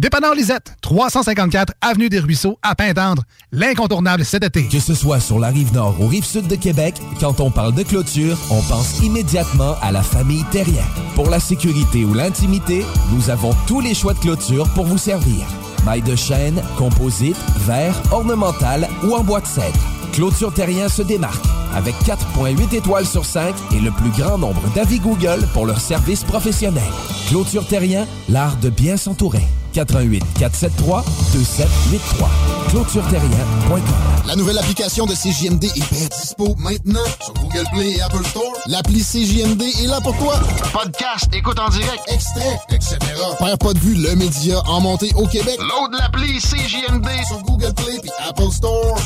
Dépanneur Lisette, 354 Avenue des Ruisseaux, à Pintendre. L'incontournable cet été. Que ce soit sur la rive nord ou rive sud de Québec, quand on parle de clôture, on pense immédiatement à la famille Terrien. Pour la sécurité ou l'intimité, nous avons tous les choix de clôture pour vous servir. Maille de chêne, composite, verre, ornemental ou en bois de cèdre. Clôture Terrien se démarque avec 4.8 étoiles sur 5 et le plus grand nombre d'avis Google pour leur service professionnel. Clôture Terrien, l'art de bien s'entourer. 88 473 2783. ClôtureTerrien.com. La nouvelle application de CJMD est bien dispo maintenant sur Google Play et Apple Store. L'appli CJMD est là pour toi. Podcast, écoute en direct, extrait, etc. Perds pas de vue, le média en montée au Québec. Load l'appli CJMD sur Google Play et Apple Store.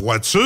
Voiture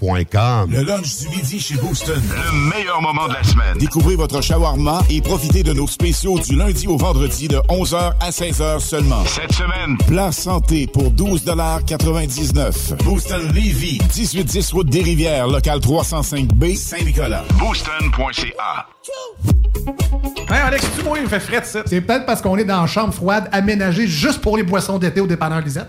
Le lunch du midi chez Booston. Le meilleur moment de la semaine. Découvrez votre shawarma et profitez de nos spéciaux du lundi au vendredi de 11h à 16h seulement. Cette semaine, Plat santé pour 12,99 Booston Levy, 1810 route des Rivières, local 305B, Saint-Nicolas. booston.ca. Hey Alex, tu il fait frais ça. C'est peut-être parce qu'on est dans une chambre froide aménagée juste pour les boissons d'été au dépanneur Lisette.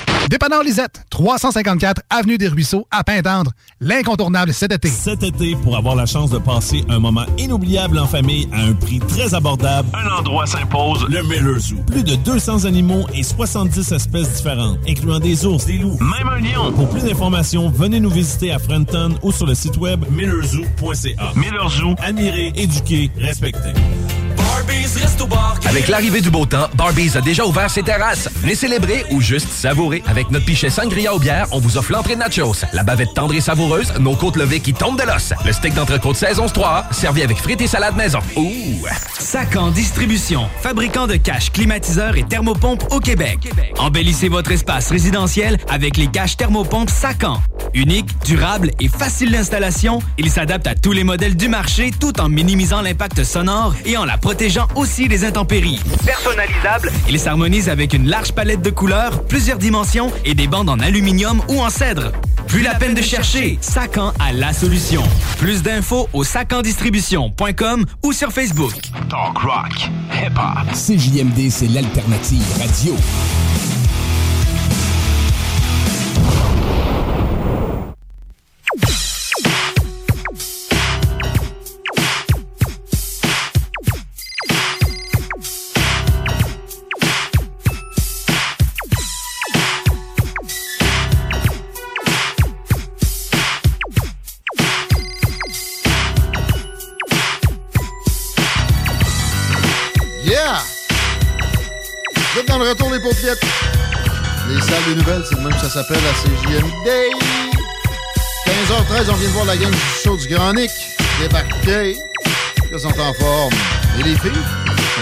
Dépanneur Lisette, 354 Avenue des Ruisseaux, à Pintendre. L'incontournable cet été. Cet été, pour avoir la chance de passer un moment inoubliable en famille à un prix très abordable, un endroit s'impose, le Miller Zoo. Plus de 200 animaux et 70 espèces différentes, incluant des ours, des loups, même un lion. Pour plus d'informations, venez nous visiter à Frenton ou sur le site web millerzoo.ca. Miller Zoo, admirer, éduquer, respecter. Avec l'arrivée du beau temps, Barbies a déjà ouvert ses terrasses. Venez célébrer ou juste savourer. Avec notre pichet sangria aux bières, on vous offre l'entrée de nachos, la bavette tendre et savoureuse, nos côtes levées qui tombent de l'os, le steak d'entrecôte saison 3, servi avec frites et salade maison. Ouh! Sacan Distribution, fabricant de caches, climatiseurs et thermopompes au Québec. Embellissez votre espace résidentiel avec les caches thermopompes Sacan. Unique, durable et facile d'installation, il s'adapte à tous les modèles du marché tout en minimisant l'impact sonore et en la protégeant aussi des intempéries. Personnalisable, il s'harmonise avec une large palette de couleurs, plusieurs dimensions et des bandes en aluminium ou en cèdre. Plus la peine de chercher, Sacan a la solution. Plus d'infos au sacandistribution.com ou sur Facebook. Talk rock, hip hop. CJMD, c'est l'alternative radio. Les salles des nouvelles, c'est le même que ça s'appelle à CJMD. 15h13, on vient de voir la gang du show du Grand Nick. Débarquer. Ils sont en forme. Et les filles?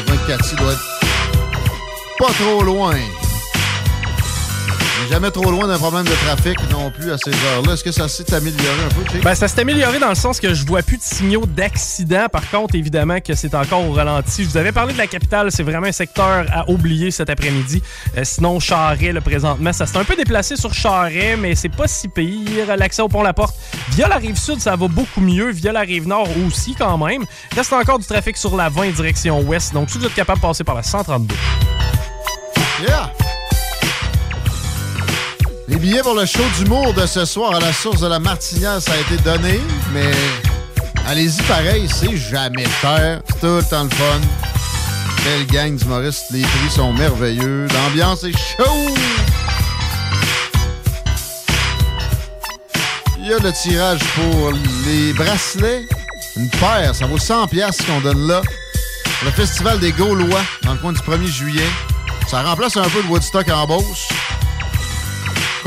Voit que Cathy doit être pas trop loin. Mais jamais trop loin d'un problème de trafic non plus à ces heures-là. Est-ce que ça s'est amélioré un peu, Chick? Ben, ça s'est amélioré dans le sens que je vois plus de signaux d'accident. Par contre, évidemment que c'est encore au ralenti. Je vous avais parlé de la capitale, c'est vraiment un secteur à oublier cet après-midi. Euh, sinon, Charret, le présentement, ça s'est un peu déplacé sur Charret, mais c'est pas si pire. L'accès au pont La Porte, via la rive sud, ça va beaucoup mieux. Via la rive nord aussi, quand même. Reste encore du trafic sur la 20 direction ouest. Donc, si vous êtes capable de passer par la 132. Yeah! Billets pour le show d'humour de ce soir à la source de la Martinière, ça a été donné, mais allez-y pareil, c'est jamais cher. C'est tout le temps le fun. Belle gang d'humoristes, les prix sont merveilleux. L'ambiance est chaude. Il y a le tirage pour les bracelets. Une paire, ça vaut 100 pièces qu'on donne là. Le Festival des Gaulois, dans le coin du 1er juillet. Ça remplace un peu le Woodstock en Beauce.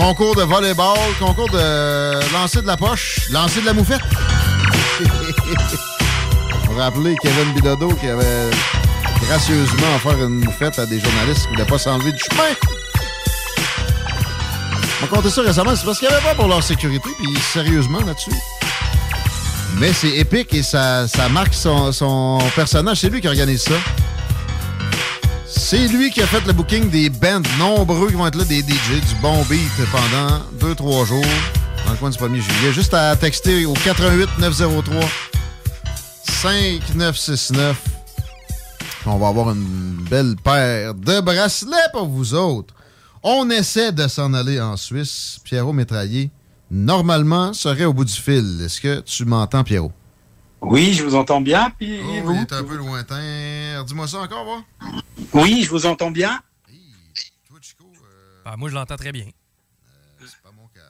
Concours de volleyball, concours de lancer de la poche, lancer de la moufette. Vous rappelez Kevin Bilodeau qui avait gracieusement offert une moufette à des journalistes qui ne voulaient pas s'enlever du chemin. On compté ça récemment, c'est parce qu'il n'y avait pas pour leur sécurité, puis sérieusement là-dessus. Mais c'est épique et ça, ça marque son, son personnage. C'est lui qui organise ça. C'est lui qui a fait le booking des bands nombreux qui vont être là, des DJ, du bon beat pendant 2-3 jours dans le coin du 1er juillet. Juste à texter au 88 903 5969. On va avoir une belle paire de bracelets pour vous autres. On essaie de s'en aller en Suisse. Pierrot Métraillé, normalement, serait au bout du fil. Est-ce que tu m'entends, Pierrot? Oui, je vous entends bien. Puis Oh, vous? il est un peu lointain. Dis-moi ça encore, va? Oui, je vous entends bien? Ah, moi, je l'entends très bien. c'est pas mon cas.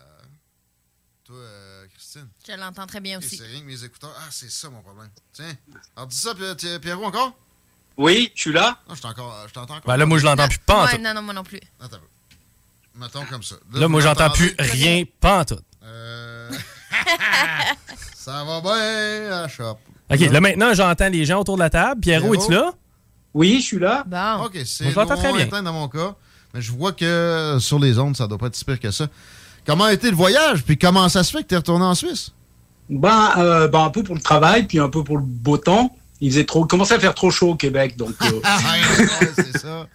Toi, euh, Christine? Je l'entends très bien aussi. C'est rien que mes écouteurs. Ah, c'est ça mon problème. Tiens. Alors, dis ça, Pi- Pi- Pierrot, encore? Oui, je suis là. Non, je t'entends encore. Je t'entends encore. Ben là, moi, je l'entends plus pas Ouais, tout. non, non, moi non plus. Attends. Mettons comme ça. Là, moi, vous j'entends plus rien, pas en tout. Euh, ça va bien, la shop. OK, là, maintenant, j'entends les gens autour de la table. Pierrot, es-tu là? Oui, je suis là. Bon. OK, On c'est très bien. dans mon cas. Mais je vois que sur les ondes, ça doit pas être si pire que ça. Comment a été le voyage? Puis comment ça se fait que tu es retourné en Suisse? Ben, euh, ben, un peu pour le travail, puis un peu pour le beau temps. Il faisait trop, commençait à faire trop chaud au Québec, donc. euh, Ah, ouais, c'est ça.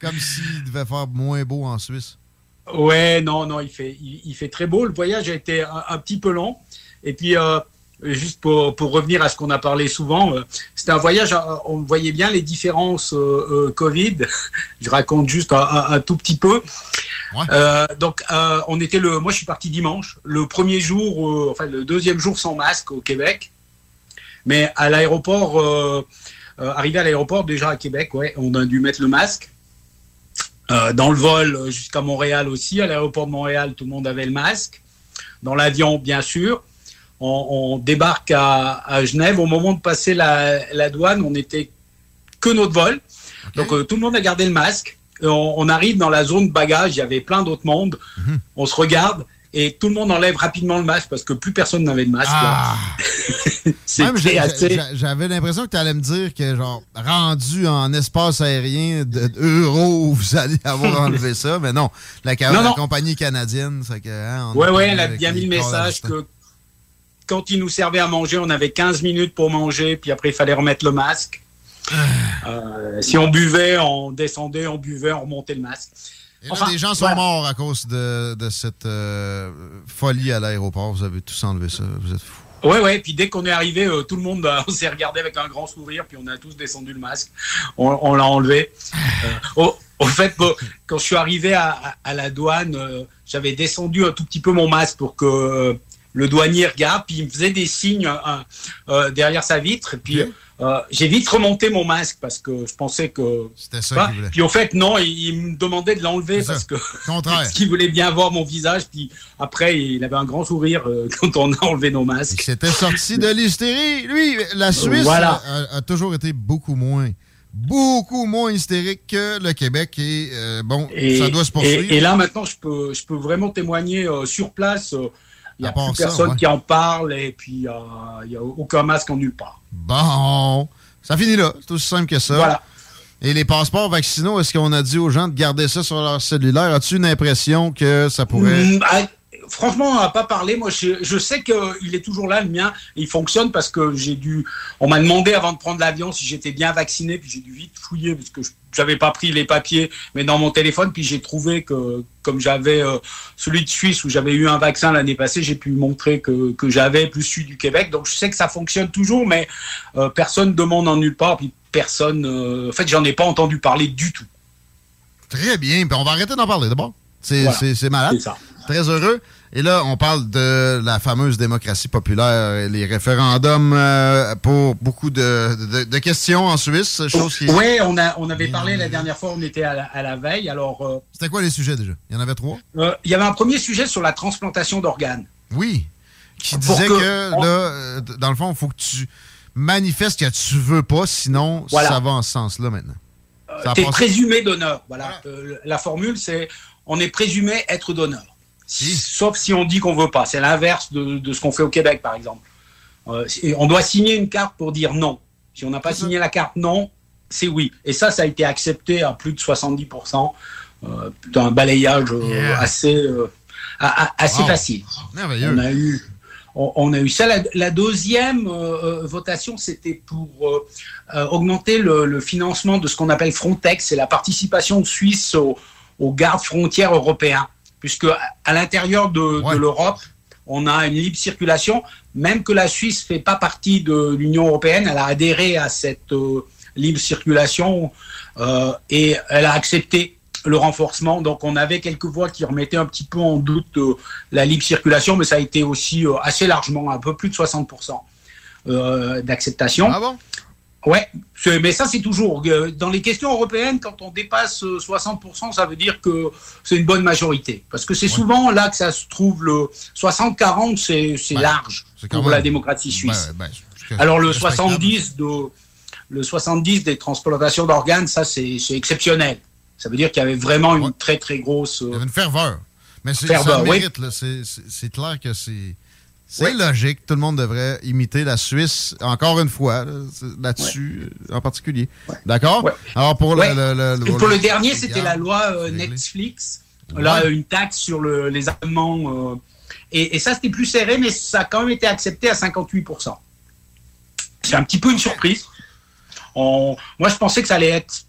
Comme s'il devait faire moins beau en Suisse. ouais, non, non, il fait, il, il fait très beau. Le voyage a été un, un petit peu long, et puis euh, juste pour, pour revenir à ce qu'on a parlé souvent, euh, c'était un voyage, on voyait bien les différences euh, euh, Covid. je raconte juste un, un- un tout petit peu. Euh, donc, euh, on était le, moi je suis parti dimanche, le premier jour, enfin le deuxième jour sans masque au Québec. Mais à l'aéroport, arrivé à l'aéroport déjà à Québec, ouais, on a dû mettre le masque. Dans le vol jusqu'à Montréal aussi, à l'aéroport de Montréal, tout le monde avait le masque. Dans l'avion, bien sûr. On, on débarque à, à Genève. Au moment de passer la, la douane, on n'était que notre vol. Donc euh, tout le monde a gardé le masque. Et on, on arrive dans la zone bagage, il y avait plein d'autres mondes. On se regarde et tout le monde enlève rapidement le masque parce que plus personne n'avait de masque. assez. j'ai- J'avais l'impression que tu allais me dire que, genre, rendu en espace aérien de- d'Euro, vous allez avoir enlevé ça. Mais non, la, ca- Non, la non. compagnie canadienne, c'est que. hein, on Ouais, elle a bien mis le message que quand il nous servait à manger, on avait 15 minutes pour manger, puis après il fallait remettre le masque. Euh, si on buvait, on descendait, on buvait, on remontait le masque. Et là, des gens sont morts à cause de, de cette euh, folie à l'aéroport. Vous avez tous enlevé ça. Vous êtes fous. Ouais, ouais, puis dès qu'on est arrivé, euh, tout le monde, on s'est regardé avec un grand sourire, puis on a tous descendu le masque, on, on l'a enlevé. Euh, au, au fait, bon, quand je suis arrivé à, à- à la douane, euh, j'avais descendu un tout petit peu mon masque pour que euh, le douanier regarde, puis il me faisait des signes euh, euh, derrière sa vitre, et puis euh, j'ai vite remonté mon masque parce que je pensais que c'était ça Pas- qu'il voulait. Puis au fait, non, il, il me demandait de l'enlever parce que Contraire. qu'il voulait bien voir mon visage. Puis après, il avait un grand sourire euh, quand on a enlevé nos masques. C'était sorti de l'hystérie. Lui, la Suisse Voilà. a, a toujours été beaucoup moins, beaucoup moins hystérique que le Québec. Et euh, bon, Et, ça doit se poursuivre. et, et là maintenant, je peux, je peux vraiment témoigner euh, sur place. euh, Il n'y a plus ça, personne ouais. qui en parle et puis euh, il n'y a aucun masque en nulle part. Bon, ça finit là. C'est aussi simple que ça. Voilà. Et les passeports vaccinaux, est-ce qu'on a dit aux gens de garder ça sur leur cellulaire? As-tu une impression que ça pourrait... Mm, ah, franchement, on n'a pas parlé. Moi, je, je sais qu'il est toujours là, le mien. Il fonctionne parce que j'ai dû. On m'a demandé avant de prendre l'avion si j'étais bien vacciné, puis j'ai dû vite fouiller parce que je n'avais pas pris les papiers, mais dans mon téléphone, puis j'ai trouvé que comme j'avais euh, celui de Suisse où j'avais eu un vaccin l'année passée, j'ai pu montrer que, que j'avais plus celui du Québec. Donc je sais que ça fonctionne toujours, mais euh, personne demande en nulle part, puis personne. euh, en fait, j'en ai pas entendu parler du tout. Très bien. Puis on va arrêter d'en parler d'abord. C'est Voilà. malade. Ça. Très heureux. Et là, on parle de la fameuse démocratie populaire et les référendums euh, pour beaucoup de, de- de questions en Suisse. Chose qui... Ouais, on, a, on avait parlé la dernière fois, on était à la, à la veille. Alors, euh, C'était quoi les sujets déjà? Il y en avait trois? euh, il y avait un premier sujet sur la transplantation d'organes. Oui. Qui disait que- que, là, dans le fond, il faut que tu manifestes que tu veux pas, sinon Voilà. ça va en ce sens-là maintenant. Ça a Tu es passé- présumé donneur. Voilà. La formule, c'est on est présumé être Sauf si on dit qu'on veut pas. C'est l'inverse de, de ce qu'on fait au Québec, par exemple. Euh, on doit signer une carte pour dire non. Si on n'a pas signé la carte non, c'est oui. Et ça, ça a été accepté à plus de 70%. Euh, d'un balayage euh, Yeah. assez, euh, a- a- assez Wow. facile. Merveilleux. On a eu, on, on a eu ça. La, la deuxième votation, c'était pour augmenter le, le financement de ce qu'on appelle Frontex, c'est la participation suisse aux, aux gardes frontières européens, puisque à, l'intérieur de, de l'Europe, on a une libre circulation, même que la Suisse fait pas partie de l'Union européenne, elle a adhéré à cette euh, libre circulation euh, et elle a accepté le renforcement. Donc on avait quelques voix qui remettaient un petit peu en doute euh, la libre circulation, mais ça a été aussi assez largement, un peu plus de 60% euh, d'acceptation. Ah bon? Ouais, mais ça c'est toujours euh, dans les questions européennes quand on dépasse euh, 60%, ça veut dire que c'est une bonne majorité parce que c'est souvent là que ça se trouve le 60-40 c'est c'est large pour même- la démocratie suisse. Alors le respectable. 70 de le 70 des transplantations d'organes, ça c'est exceptionnel. Ça veut dire qu'il y avait vraiment une très très grosse euh, une ferveur. Mais c'est, ça oui. mérite, c'est- c'est clair que c'est, c'est logique. Tout le monde devrait imiter la Suisse, encore une fois, là-dessus en particulier. D'accord? Alors, pour le, le- le- Et pour le dernier, c'était la loi euh. Netflix. Là, une taxe sur le- les abonnements. euh, et, et ça, c'était plus serré, mais ça a quand même été accepté à 58%. C'est un petit peu une surprise. On- moi, je pensais que ça allait être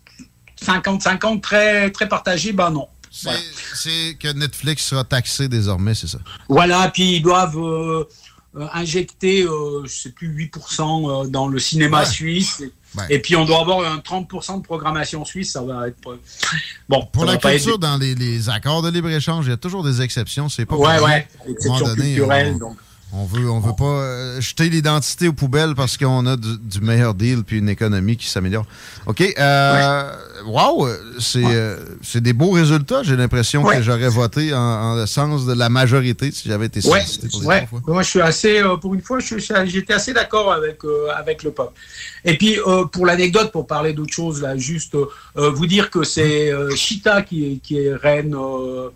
50-50, très, très partagé. Ben non. C'est, que Netflix sera taxé désormais, c'est ça? Voilà, puis ils doivent euh, euh, injecté, euh, je sais plus, 8% euh, dans le cinéma Ouais. suisse. Et, Ouais. et puis on doit avoir un 30% de programmation suisse, ça va être... Bon, Pour la pas être- culture, dans les, les accords de libre-échange, il y a toujours des exceptions. C'est pas Ouais, ouais, exception culturelle, on- donc. On veut, on veut pas euh, jeter l'identité aux poubelles parce qu'on a du, du meilleur deal puis une économie qui s'améliore. OK. Euh, Wow! C'est euh, c'est des beaux résultats. J'ai l'impression que j'aurais voté en, en le sens de la majorité si j'avais été Ouais, sollicité pour les fois. Moi, je suis assez, euh, pour une fois, j'étais assez d'accord avec euh, avec le peuple. Et puis, euh, pour l'anecdote, pour parler d'autre chose, là, juste euh, vous dire que c'est euh, Chita qui est, qui est reine euh,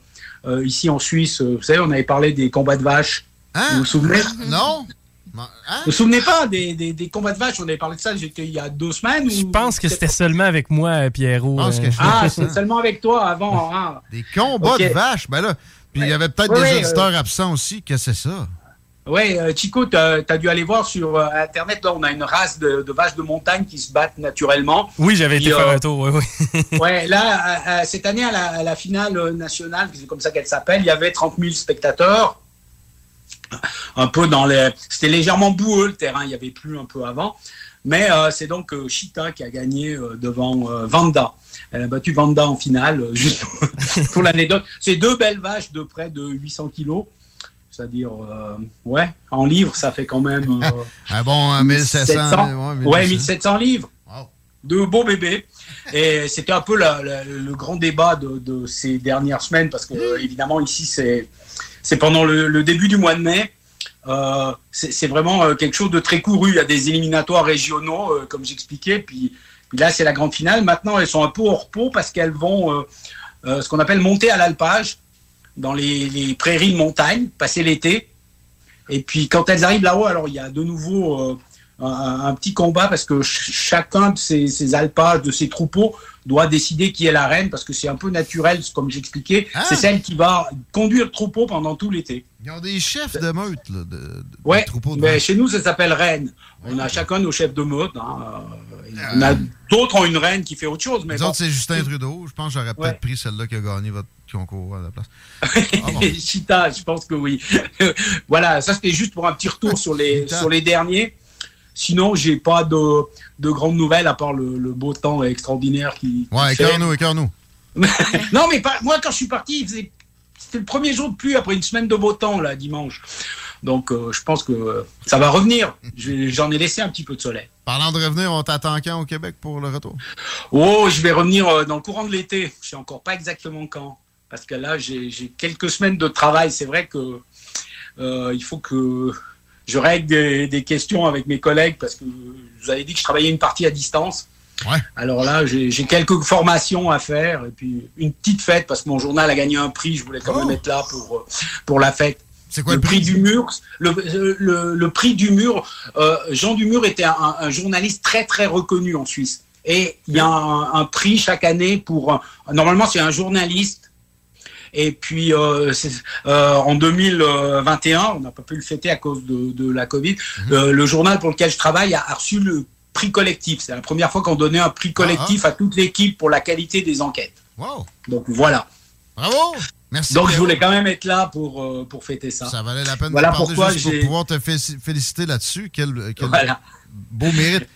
euh, ici en Suisse. Vous savez, on avait parlé des combats de vaches. Vous vous souvenez? Non? Vous vous souvenez pas des, des, des combats de vaches? On avait parlé de ça il y a deux semaines. Je pense que c'était seulement avec moi, euh, Pierrot. pense que euh. Ah, c'est seulement avec toi avant. hein. Des combats de vaches. Ben là, puis il y avait peut-être Ouais, des auditeurs euh, absents aussi. Qu'est-ce que c'est ça? Euh, Chico, tu as, dû aller voir sur Internet. Là, on a une race de, de vaches de montagne qui se battent naturellement. Oui, j'avais été faire un tour, oui, oui. Ouais, là, à- à- cette année, à la, à la finale nationale, c'est comme ça qu'elle s'appelle, il y avait 30 000 spectateurs. Un peu dans les. C'était légèrement boueux le terrain, il n'y avait plus un peu avant. Mais euh, c'est donc euh, Chita qui a gagné euh, devant euh, Vanda. Elle a battu Vanda en finale, juste pour l'anecdote. C'est deux belles vaches de près de 800 kilos. C'est-à-dire, ouais, en livres, ça fait quand même. Un bon euh, 1700. 1700. ouais, Ouais, 1800. 1700 livres. Deux beaux bébés. Et c'était un peu la- la- le grand débat de, de ces dernières semaines, parce que évidemment, ici, c'est c'est pendant le, début du mois de mai. Euh, c'est vraiment euh, quelque chose de très couru. Il y a des éliminatoires régionaux, euh, comme j'expliquais, puis, là, c'est la grande finale. Maintenant, elles sont un peu au repos parce qu'elles vont ce qu'on appelle monter à l'alpage dans les, prairies de montagne, passer l'été. Et puis quand elles arrivent là-haut, alors il y a de nouveau un, un petit combat parce que ch- chacun de ces, ces alpages, de ces troupeaux, doit décider qui est la reine parce que c'est un peu naturel, comme j'expliquais. Ah. C'est celle qui va conduire le troupeau pendant tout l'été. Ils ont des chefs de meute, là, de, de- Ouais, de troupeaux de mais vaches. chez nous, ça s'appelle reine. On a chacun nos chefs de meute. hein. Euh, il y en a D'autres ont une reine qui fait autre chose. Mais Les bon. autres, c'est Justin Trudeau. Je pense que j'aurais peut-être pris celle-là qui a gagné votre concours à la place. Chita, je pense que oui. voilà, ça c'était juste pour un petit retour sur les, sur les derniers. Sinon, j'ai pas de, de grandes nouvelles à part le, le beau temps extraordinaire qui. qui Ouais, fait. écœure-nous, écœure-nous. non, mais pas- moi, quand je suis parti, c'était le premier jour de pluie après une semaine de beau temps, là, dimanche. Donc, euh, je pense que euh, ça va revenir. Je- J'en ai laissé un petit peu de soleil. Parlant de revenir, on t'attend quand au Québec pour le retour? Oh, je vais revenir euh, dans le courant de l'été. Je sais encore pas exactement quand. Parce que là, j'ai j'ai quelques semaines de travail. C'est vrai que il faut que je règle des, des questions avec mes collègues parce que je vous avais dit que je travaillais une partie à distance. Alors là, j'ai quelques formations à faire et puis une petite fête parce que mon journal a gagné un prix. Je voulais quand même être là pour, euh, pour la fête. C'est quoi le prix du mur? Le, le- le prix du mur, euh, Jean Dumur était un, un journaliste très très reconnu en Suisse. Et il y a un, un prix chaque année pour. un- normalement, c'est un journaliste. Et puis euh, euh, en 2021, on n'a pas pu le fêter à cause de, de la Covid. euh, le journal pour lequel je travaille a, a reçu le prix collectif. C'est la première fois qu'on donnait un prix collectif à toute l'équipe pour la qualité des enquêtes. Wow! Donc voilà. Bravo! Merci. Donc je voulais quand même être là pour, euh, pour fêter ça. Ça valait la peine Voilà de parler pourquoi juste pour pouvoir te fé- féliciter là-dessus. Quel, quel Voilà. beau mérite.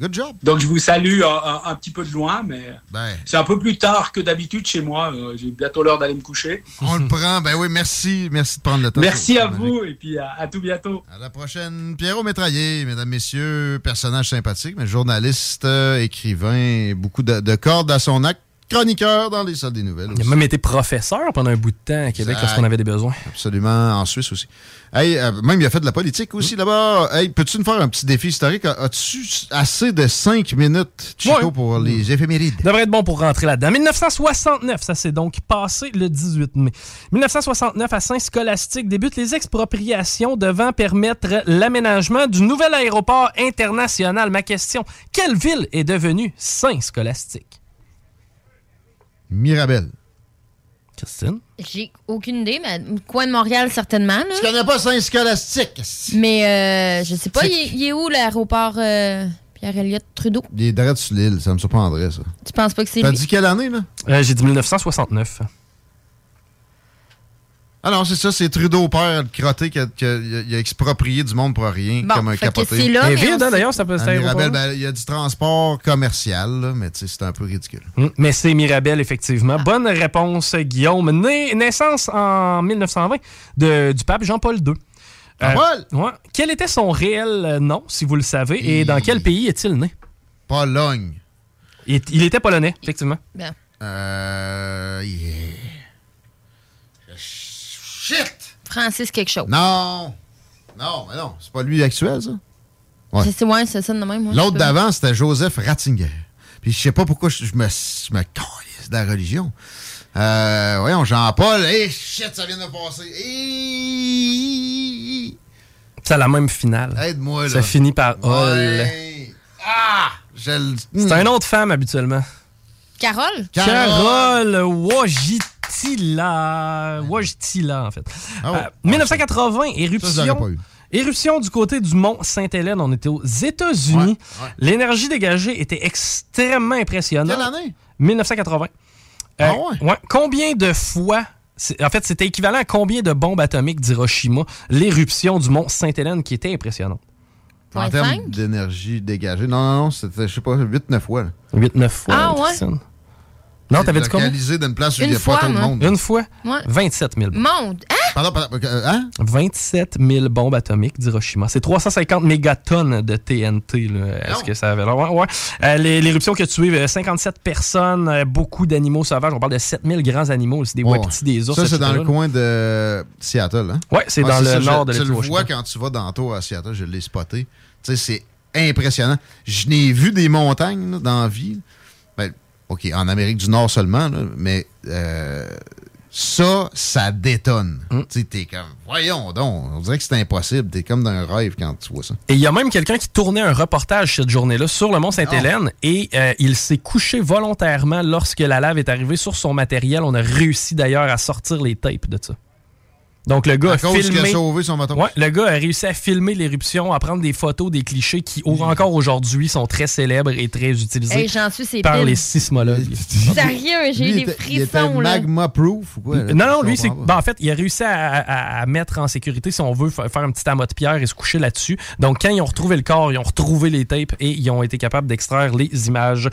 Good job. Donc je vous salue un, un- un petit peu de loin, mais Ben. c'est un peu plus tard que d'habitude chez moi. Euh, J'ai bientôt l'heure d'aller me coucher. On le prend. Ben oui, merci. Merci de prendre le temps. Merci à vous et puis à, à tout bientôt. À la prochaine. Pierrot Métraillé, mesdames, messieurs, personnage sympathique, mais journaliste, euh, écrivain, beaucoup de, de cordes à son acte, chroniqueur dans les salles des nouvelles. Il a même été professeur pendant un bout de temps à Québec Exact. lorsqu'on avait des besoins. Absolument, en Suisse aussi. Hey, euh, même il a fait de la politique aussi là-bas. Hey, peux-tu nous faire un petit défi historique? As-tu assez de 5 minutes, Chico, pour les éphémérides? devrait être bon pour rentrer là-dedans. 1969, ça s'est donc passé le 18 mai. 1969, à Saint-Scolastique, débutent les expropriations devant permettre l'aménagement du nouvel aéroport international. Ma question, quelle ville est devenue Saint-Scolastique? Mirabel. Christine? J'ai aucune idée, mais coin de Montréal, certainement. Là. Tu connais pas Saint-Scolastique? Mais euh, je sais pas, il est, il est où l'aéroport euh, Pierre-Éliott Trudeau? Il est direct sur l'île, ça me surprendrait, ça. Tu penses pas que c'est T'as lui? dit quelle année, là? Euh, J'ai dit 1969. Ah non, c'est ça, c'est Trudeau père, le crotté, qui a, qui a- il a exproprié du monde pour rien, Bon, comme un capoté. c'est là, vide, hein, d'ailleurs, ça peut cet Mirabel, ben, il y a du transport commercial, là, mais c'est un peu ridicule. Mm, Mais c'est Mirabel, effectivement. Bonne réponse, Guillaume. Né- naissance en 1920 de- du pape Jean-Paul II. Euh, Jean-Paul? ouais. Quel était son réel euh, nom, si vous le savez, et dans quel pays est-il né? Pologne. Il, il était polonais, effectivement. Bien. Euh. yeah. Shit! Francis quelque chose. Non! Non, mais non, c'est pas lui actuel, ça? Ouais. C'est ouais, ça de même. ouais, L'autre d'avant, c'était Joseph Ratzinger. Puis je sais pas pourquoi je, je me, je me de la religion. Euh, voyons, Jean-Paul, hey, shit, ça vient de passer. Hey, C'est la même finale. Aide-moi, là. Ça finit par. Ah! C'est un nom de femme, habituellement. Carole? Carole Wojtyla. Wojtyla, en fait. Ah ouais. Euh, 1980, Ça, je éruption. l'aurais pas eu. Éruption du côté du mont Sainte-Hélène. On était aux États-Unis. L'énergie dégagée était extrêmement impressionnante. Quelle année? 1980. Ah ouais? Combien de fois. c'est- En fait, c'était équivalent à combien de bombes atomiques d'Hiroshima, l'éruption du mont Sainte-Hélène qui était impressionnante? En termes d'énergie dégagée. Non, non, non, c'était, je sais pas, 8-9 fois. là. 8-9 fois. Ah, ouais? Christine. Non, t'avais dit combien? localisé d'une place où Une il n'y a fois, pas de moi. monde. Une fois? Ouais. 27 000 bombes. Monde. Hein? Pardon, pardon, euh, hein? 27 000 bombes atomiques d'Hiroshima. C'est 350 mégatonnes de TNT. Est-ce que ça avait l'air? Ouais, ouais. Euh, l'é- L'éruption qui a tué euh, 57 personnes, euh, beaucoup d'animaux sauvages. On parle de 7 000 grands animaux. C'est des wapitis, des ours. Ça, c'est dans le coin de Seattle. Hein? Ouais, c'est Ah, dans le ça, nord je- de Tu l'État le de vois quand tu vas dans le tour à Seattle, je l'ai spoté. Tu sais, c'est impressionnant. Je n'ai vu des montagnes là, dans la vie. Ben, OK, en Amérique du Nord seulement, là, mais euh, ça, ça détonne. Mm. Tu t'es comme, voyons donc, on dirait que c'est impossible. T'es comme dans un rêve quand tu vois ça. Et il y a même quelqu'un qui tournait un reportage cette journée-là sur le mont Sainte-Hélène et euh, il s'est couché volontairement lorsque la lave est arrivée sur son matériel. On a réussi d'ailleurs à sortir les tapes de ça. Donc le gars À a cause qu'il a filmé. sauvé son bateau. Ouais, le gars a réussi à filmer l'éruption, à prendre des photos des clichés qui au- encore aujourd'hui sont très célèbres et très utilisés Hey, suis, par pile. les sismologues. Sérieux, j'ai Lui, des était- il était frissons, là. magma proof ou quoi? là? Non, non, lui, c'est. ben, en fait, il a réussi à, à- à mettre en sécurité, si on veut, fa- faire un petit amas de pierre et se coucher là-dessus. Donc, quand ils ont retrouvé le corps, ils ont retrouvé les tapes et ils ont été capables d'extraire les images.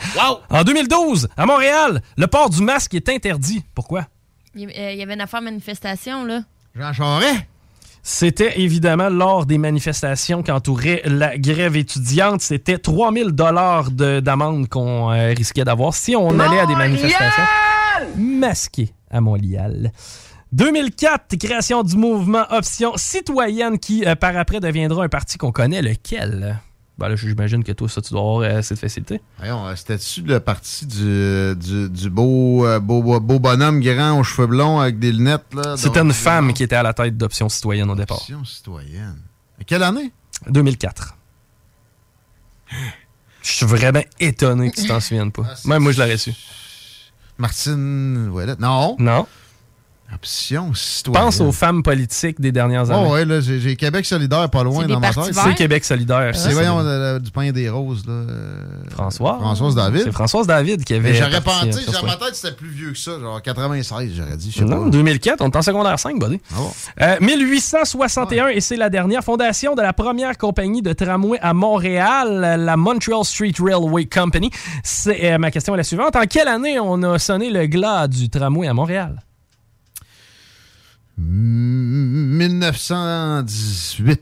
En 2012, à Montréal, le port du masque est interdit. Pourquoi? Il y avait- il y avait une affaire manifestation, là. Jean Charest? C'était évidemment lors des manifestations qui entouraient la grève étudiante. C'était 3000 dollars d'amende qu'on euh, risquait d'avoir si on allait à des manifestations masquées à Montréal. 2004, création du mouvement Option citoyenne qui, euh, par après, deviendra un parti qu'on connaît. Lequel? Ben là, j'imagine que toi, ça, tu dois avoir euh, cette facilité. Euh, c'était-tu le parti du, du, du beau, euh, beau, beau- beau bonhomme grand aux cheveux blonds avec des lunettes? là? C'était une femme qui était à la tête d'Option citoyenne au départ. Option citoyenne. À quelle année? 2004. Je suis vraiment étonné que tu t'en souviennes pas. Même moi, je l'aurais su. Martine Ouellet. Non. Non. Option citoyenne. Pense aux femmes politiques des dernières années. Oh, ouais, là, j'ai j'ai Québec solidaire pas loin dans ma tête. C'est Québec solidaire, C'est, ça. voyons, le- le- du pain des roses, là. euh, François. Françoise David. C'est Françoise David qui avait. Mais j'aurais pensé, euh, dans ma tête, c'était plus vieux que ça, genre 96, j'aurais dit, Non, pas. 2004, on est en secondaire 5, buddy. Euh, 1861, et c'est la dernière fondation de la première compagnie de tramway à Montréal, la Montreal Street Railway Company. C'est, euh, ma question est la suivante. En quelle année on a sonné le glas du tramway à Montréal? 1918.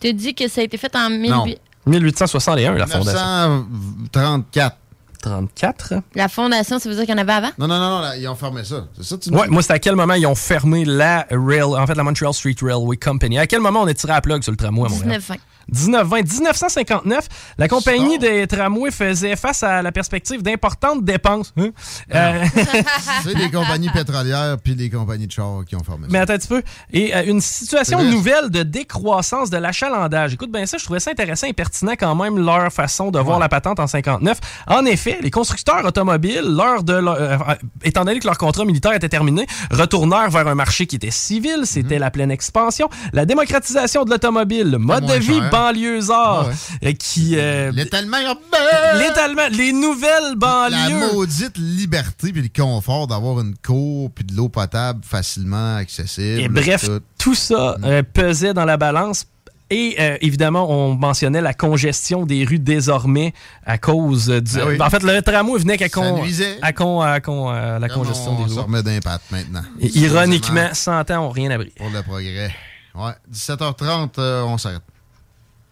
Tu dis que ça a été fait en Non. 18... 1861, la fondation. 1934. 34? La fondation, ça veut dire qu'il y en avait avant? Non, non, non, non, là, ils ont fermé ça. C'est ça, tu me Ouais, dis? moi, c'est à quel moment ils ont fermé la rail, en fait, la Montreal Street Railway Company? À quel moment on est tiré à la plug sur le tramway à Montréal? 1920. 1920. 1959, la compagnie des tramways faisait face à la perspective d'importantes dépenses. Hein? Euh, C'est des compagnies pétrolières puis des compagnies de chars qui ont fermé ça. Mais attends un petit peu. Et euh, une situation nouvelle de décroissance de l'achalandage. Écoute bien ça, je trouvais ça intéressant et pertinent quand même leur façon de voir la patente en 59. En effet, les constructeurs automobiles, lors de leur- euh, étant donné que leur contrat militaire était terminé, retournèrent vers un marché qui était civil. C'était la pleine expansion. La démocratisation de l'automobile, le mode de vie cher. Banlieusard, Ah euh, qui... euh, L'étalement L'étalement, les nouvelles banlieues. La maudite liberté puis le confort d'avoir une cour puis de l'eau potable facilement accessible. Et bref, tout. tout ça euh, pesait dans la balance. Et euh, évidemment, on mentionnait la congestion des rues désormais à cause du. Ah oui. En fait, le tramway venait qu'à con, à con- à con- la Comme congestion on des rues. remet d'impact maintenant. Et ironiquement, 100 ans ont rien abri. Pour le progrès. Ouais, 17h30, euh, on s'arrête.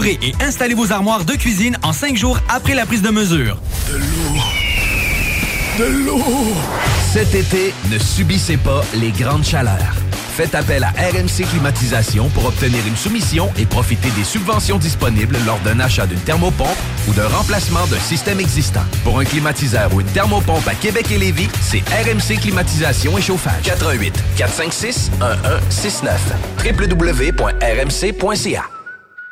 et installer vos armoires de cuisine en cinq jours après la prise de mesure. De l'eau. De l'eau. Cet été, ne subissez pas les grandes chaleurs. Faites appel à RMC Climatisation pour obtenir une soumission et profiter des subventions disponibles lors d'un achat d'une thermopompe ou d'un remplacement d'un système existant. Pour un climatiseur ou une thermopompe à Québec et Lévis, c'est RMC Climatisation et Chauffage. 88 456 1169 www.rmc.ca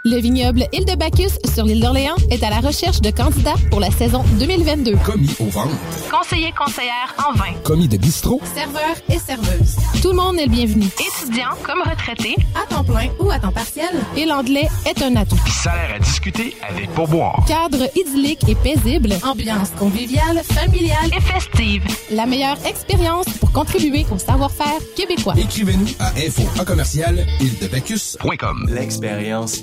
Le vignoble Île de Bacchus sur l'île d'Orléans est à la recherche de candidats pour la saison 2022. Commis au ventre. Conseiller conseillère en vin. Commis de bistrot. Serveur et serveuse. Tout le monde est le bienvenu. Étudiant comme retraité, à temps plein ou à temps partiel. Et l'anglais est un atout. Salaire à discuter avec pourboire. Cadre idyllique et paisible. Ambiance conviviale, familiale et festive. La meilleure expérience pour contribuer au savoir-faire québécois. Écrivez-nous à info en commercial Ildebacchus.com. L'expérience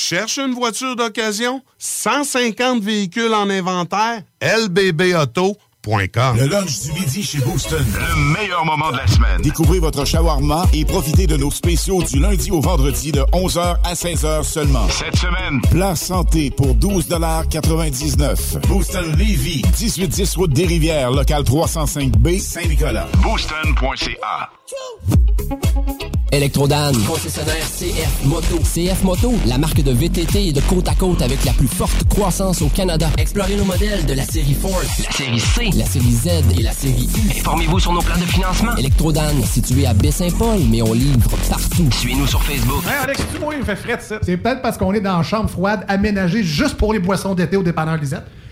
Cherches une voiture d'occasion? 150 véhicules en inventaire? lbbauto.com Le lunch du midi chez Booston. Le meilleur moment de la semaine. Découvrez votre shawarma et profitez de nos spéciaux du lundi au vendredi de 11h à 16h seulement. Cette semaine, Plat santé pour 12,99 Booston Levy, 1810 route des Rivières, local 305B, Saint-Nicolas. booston.ca. Electrodan, concessionnaire CF Moto. CF Moto, la marque de VTT de côte à côte avec la plus forte croissance au Canada. Explorez nos modèles de la série Force, la série C, la série Z et la série U. Informez-vous sur nos plans de financement. Electrodan, situé à Baie-Saint-Paul, mais on livre partout. Suivez-nous sur Facebook. Hey Alex, tu moi, il me fait fret, ça. C'est peut-être parce qu'on est dans une chambre froide aménagée juste pour les boissons d'été au dépanneur Lisette.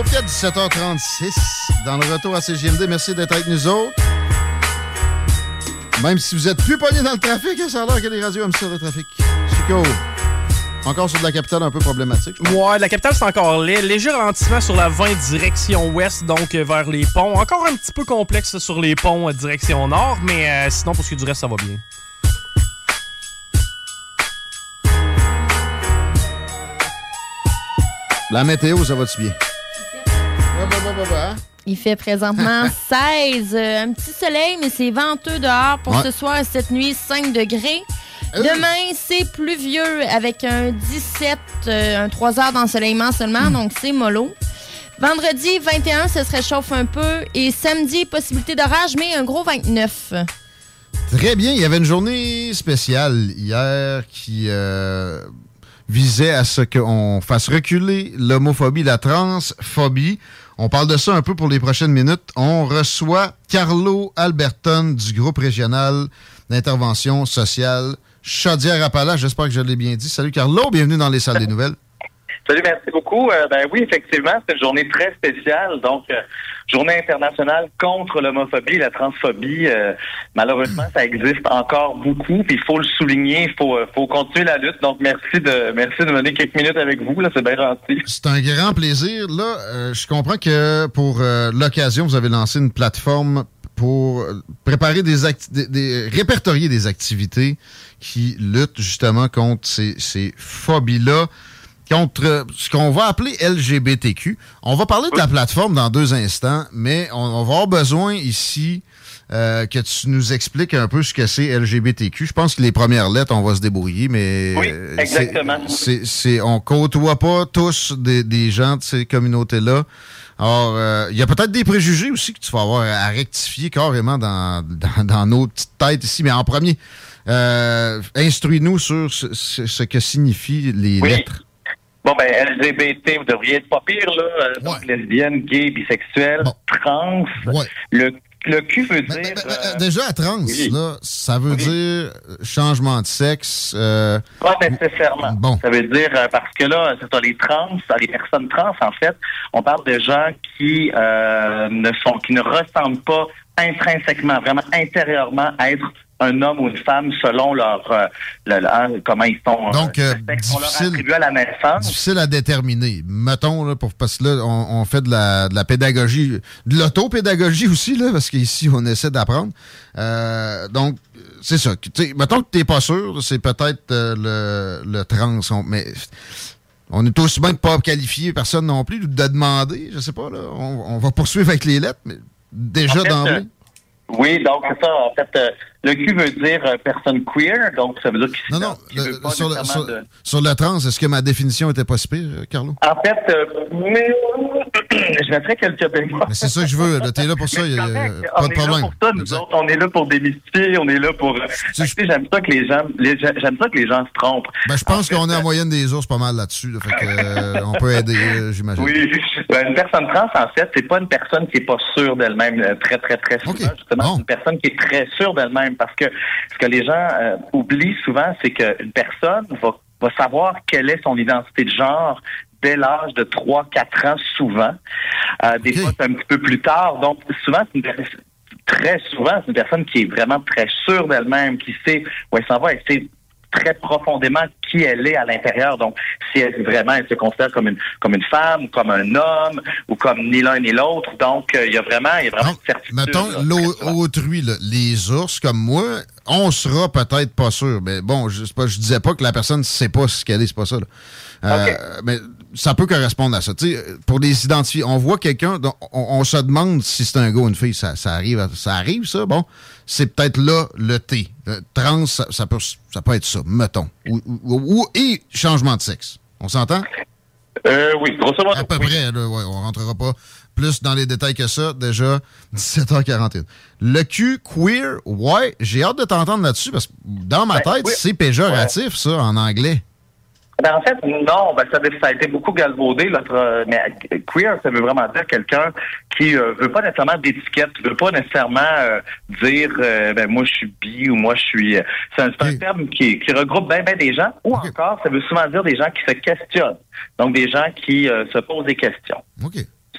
Oh, et les paupières 17h36 dans le retour à CGMD. Merci d'être avec nous autres. Même si vous êtes plus pogné dans le trafic, ça a l'air que les radios aiment ça, le trafic. Chico, encore sur de la capitale un peu problématique. Ouais, la capitale, c'est encore laid. Léger ralentissement sur la 20 direction ouest, donc euh, vers les ponts. Encore un petit peu complexe sur les ponts euh, direction nord, mais euh, sinon, pour ce qui est du reste, ça va bien. La météo, ça va-tu bien? Il fait présentement 16. euh, un petit soleil, mais c'est venteux dehors. Pour Ouais. ce soir et cette nuit, 5 degrés. Demain, c'est pluvieux avec un 17, euh, un 3 heures d'ensoleillement seulement, donc c'est mollo. Vendredi, 21, ça se réchauffe un peu. Et samedi, possibilité d'orage, mais un gros 29. Très bien. Il y avait une journée spéciale hier qui euh, visait à ce qu'on fasse reculer l'homophobie, la transphobie. On parle de ça un peu pour les prochaines minutes. On reçoit Carlo Alberton du groupe régional d'intervention sociale Chaudière-Appalaches. J'espère que je l'ai bien dit. Salut Carlo, bienvenue dans les salles des nouvelles. Salut, merci beaucoup. Euh, ben oui, effectivement, c'est une journée très spéciale. Donc, euh, journée internationale contre l'homophobie la transphobie. Euh, malheureusement, ça existe encore beaucoup. Puis il faut le souligner, il faut, euh, faut continuer la lutte. Donc, merci de merci de mener quelques minutes avec vous. Là, c'est bien gentil. C'est un grand plaisir. Là, euh, je comprends que pour l'occasion, vous avez lancé une plateforme pour préparer des, des, des- répertorier des activités qui luttent justement contre ces, ces phobies-là, contre euh, ce qu'on va appeler LGBTQ. On va parler de la plateforme dans deux instants, mais on, on va avoir besoin ici euh, que tu nous expliques un peu ce que c'est LGBTQ. Je pense que les premières lettres, on va se débrouiller, mais Oui, euh, c'est- exactement. c'est, on côtoie pas tous des, des gens de ces communautés-là. Alors, euh, il y a peut-être des préjugés aussi que tu vas avoir à rectifier carrément dans, dans, dans nos petites têtes ici. Mais en premier, euh, instruis-nous sur ce, ce- ce que signifient les Oui. lettres. Bon, ben, LGBT, vous devriez être pas pire, là. Euh, donc, lesbienne, gay, bisexuel, trans. Le, le Q veut dire. Euh, déjà, à trans, là, ça veut dire euh, changement de sexe. euh, Pas nécessairement. Bon. Ça veut dire, parce que là, c'est ça, les trans, les personnes trans, en fait, on parle de gens qui euh, ne sont, qui ne ressemblent pas intrinsèquement, vraiment intérieurement à être un homme ou une femme selon leur, euh, le- le- hein, comment ils sont. Donc, euh, leur a difficile- attribué à la naissance. difficile à déterminer. Mettons, là, pour, parce que là, on, on fait de la, de la pédagogie, de l'autopédagogie aussi, là, parce qu'ici, on essaie d'apprendre. Euh, donc, c'est ça. Tu sais, mettons que tu n'es pas sûr, c'est peut-être euh, le, le trans. on- mais on est aussi bien de pas qualifier personne non plus, de demander, je sais pas, là. On, on va poursuivre avec les lettres, mais déjà En fait, d'emblée. Euh, Oui, donc c'est ça. En fait, euh, le Q veut dire euh, personne queer, donc ça veut dire qu'il Non, non, pas sur, le, sur- de- sur le trans, est-ce que ma définition était pas si pire, euh, Carlo? En fait, euh, mais, je mettrais quelques bémols. C'est ça que je veux. T'es là pour ça, a, on pas est de là pour ça, nous autres. On est là pour démystifier, on est là pour. euh, Tu sais, j'aime ça que les gens, j'aime ça que les gens se trompent. Ben, je pense qu'on est en moyenne des ours pas mal là-dessus. là. fait que, euh, on peut aider, j'imagine. Oui, Ben, une personne trans, en fait, c'est pas une personne qui est pas sûre d'elle-même euh, très, très, très souvent. Justement, c'est une personne qui est très sûre d'elle-même parce que ce que les gens euh, oublient souvent, c'est qu'une personne va va savoir quelle est son identité de genre dès l'âge de 3-4 ans souvent. Euh, des fois, c'est un petit peu plus tard. Donc, souvent, c'est une personne très souvent, c'est une personne qui est vraiment très sûre d'elle-même, qui sait où elle s'en va, elle sait très profondément qui elle est à l'intérieur. Donc, si elle vraiment elle se considère comme une comme une femme, comme un homme, ou comme ni l'un ni l'autre. Donc, euh, il y a vraiment, il y a vraiment une certitude. Mettons, là. l'autrui, là, les ours comme moi, on sera peut-être pas sûr. Mais bon, je, pas, je disais pas que la personne sait pas ce qu'elle est, c'est pas ça. là. Euh, Mais ça peut correspondre à ça. Tu sais, pour les identifier, on voit quelqu'un, on, on se demande si c'est un gars ou une fille. Ça, ça arrive, ça arrive, ça. Bon, c'est peut-être là le T. Euh, trans, ça, ça peut, ça peut être ça, mettons. Ou, ou- ou- et changement de sexe. On s'entend? Euh, oui, grosso modo. À peu près, là, ouais, on rentrera pas plus dans les détails que ça. Déjà, 17h41. Le Q queer, ouais, j'ai hâte de t'entendre là-dessus parce que dans ma Ben, tête, oui. c'est péjoratif, ça, en anglais. Ben, en fait, non, ben, ça, ça a été beaucoup galvaudé. Notre, euh, mais queer, ça veut vraiment dire quelqu'un qui euh, veut pas nécessairement d'étiquette, veut pas nécessairement euh, dire euh, ben moi je suis bi ou moi je suis. euh, C'est un, un terme qui, qui regroupe bien ben des gens. Ou encore, ça veut souvent dire des gens qui se questionnent. Donc des gens qui euh, se posent des questions.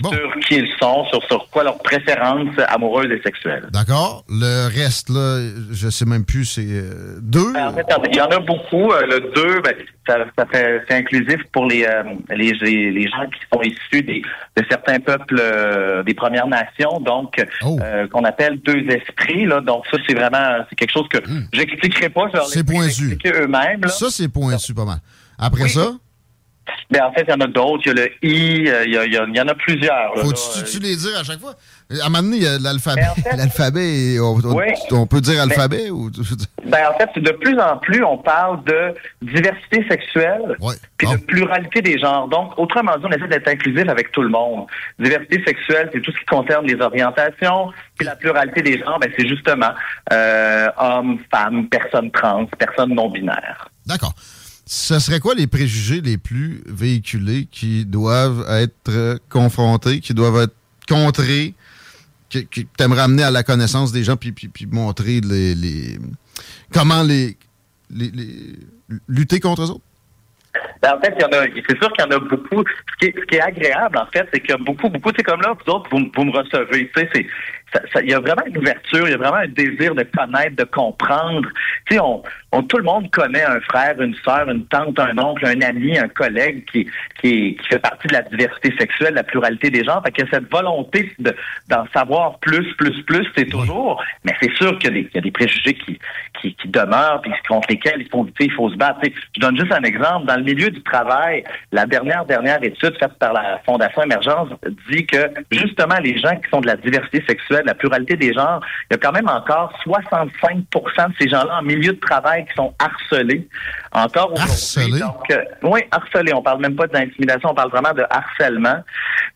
Sur qui ils sont, sur, sur quoi leurs préférences amoureuses et sexuelles. D'accord? Le reste, là, je sais même plus, c'est euh, deux. Ben, en fait, il y en a beaucoup. Euh, le 2, ben, ça, ça fait, c'est inclusif pour les, euh, les, les, gens qui sont issus des, de certains peuples euh, des Premières Nations, donc Oh. euh, qu'on appelle deux esprits. Là. Donc ça, c'est vraiment c'est quelque chose que j'expliquerai pas. Je leur. C'est pointu. eux-mêmes. là. Ça, c'est pointu pas mal. Après ça, Ben, en fait, il y en a d'autres. Il y a le I, euh, il y, a- il y a- il y en a plusieurs. faut-tu tu les dire à chaque fois? À un moment donné, il y a l'alphabet. L'alphabet, on, Oui. on peut dire alphabet ou. Ben, en fait, de plus en plus, on parle de diversité sexuelle puis de pluralité des genres. Donc, autrement dit, on essaie d'être inclusif avec tout le monde. Diversité sexuelle, c'est tout ce qui concerne les orientations. Puis la pluralité des genres, ben, c'est justement euh, hommes, femmes, personnes trans, personnes non binaires. D'accord. Ce serait quoi les préjugés les plus véhiculés qui doivent être confrontés, qui doivent être contrés, qui, qui t'aimerais amener à la connaissance des gens puis, puis, puis montrer les, comment les, lutter contre eux autres? Ben, en fait, il y en a, c'est sûr qu'il y en a beaucoup. Ce qui est, agréable, en fait, c'est qu'il y a beaucoup, beaucoup, c'est comme là, vous autres, vous, vous me recevez, tu sais, c'est, il y a vraiment une ouverture, il y a vraiment un désir de connaître, de comprendre. Tu sais, on, on- tout le monde connaît un frère, une sœur, une tante, un oncle, un ami, un collègue qui, qui, qui fait partie de la diversité sexuelle, de la pluralité des genres. Fait a cette volonté de, d'en savoir plus, plus, plus, c'est toujours. Mais c'est sûr qu'il y a des, il y a des préjugés qui, qui, qui demeurent, puis contre lesquels il faut, sais, il faut se battre. Tu sais, je donne juste un exemple. Dans le milieu du travail, la dernière, dernière étude faite par la Fondation Émergence dit que, justement, les gens qui sont de la diversité sexuelle, la pluralité des genres, il y a quand même encore 65% de ces gens-là en milieu de travail qui sont harcelés. Encore aujourd'hui. Harcelés? Donc, euh, oui, harcelés. On parle même pas d'intimidation, on parle vraiment de harcèlement.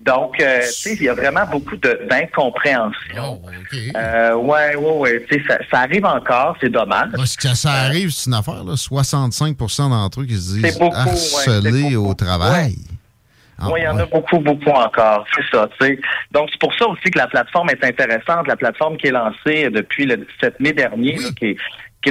Donc, euh, tu sais, il y a vraiment beaucoup d'incompréhension. Euh, ouais, ouais, ouais. Tu sais, ça, ça arrive encore, c'est dommage. Parce que ça arrive, c'est une affaire, là, 65% d'entre eux qui se disent beaucoup, ouais, harcelés au travail. Ah, oui, il y en a beaucoup, beaucoup encore. C'est ça, tu sais. Donc, c'est pour ça aussi que la plateforme est intéressante. La plateforme qui est lancée depuis le 17 mai dernier, là, qui est,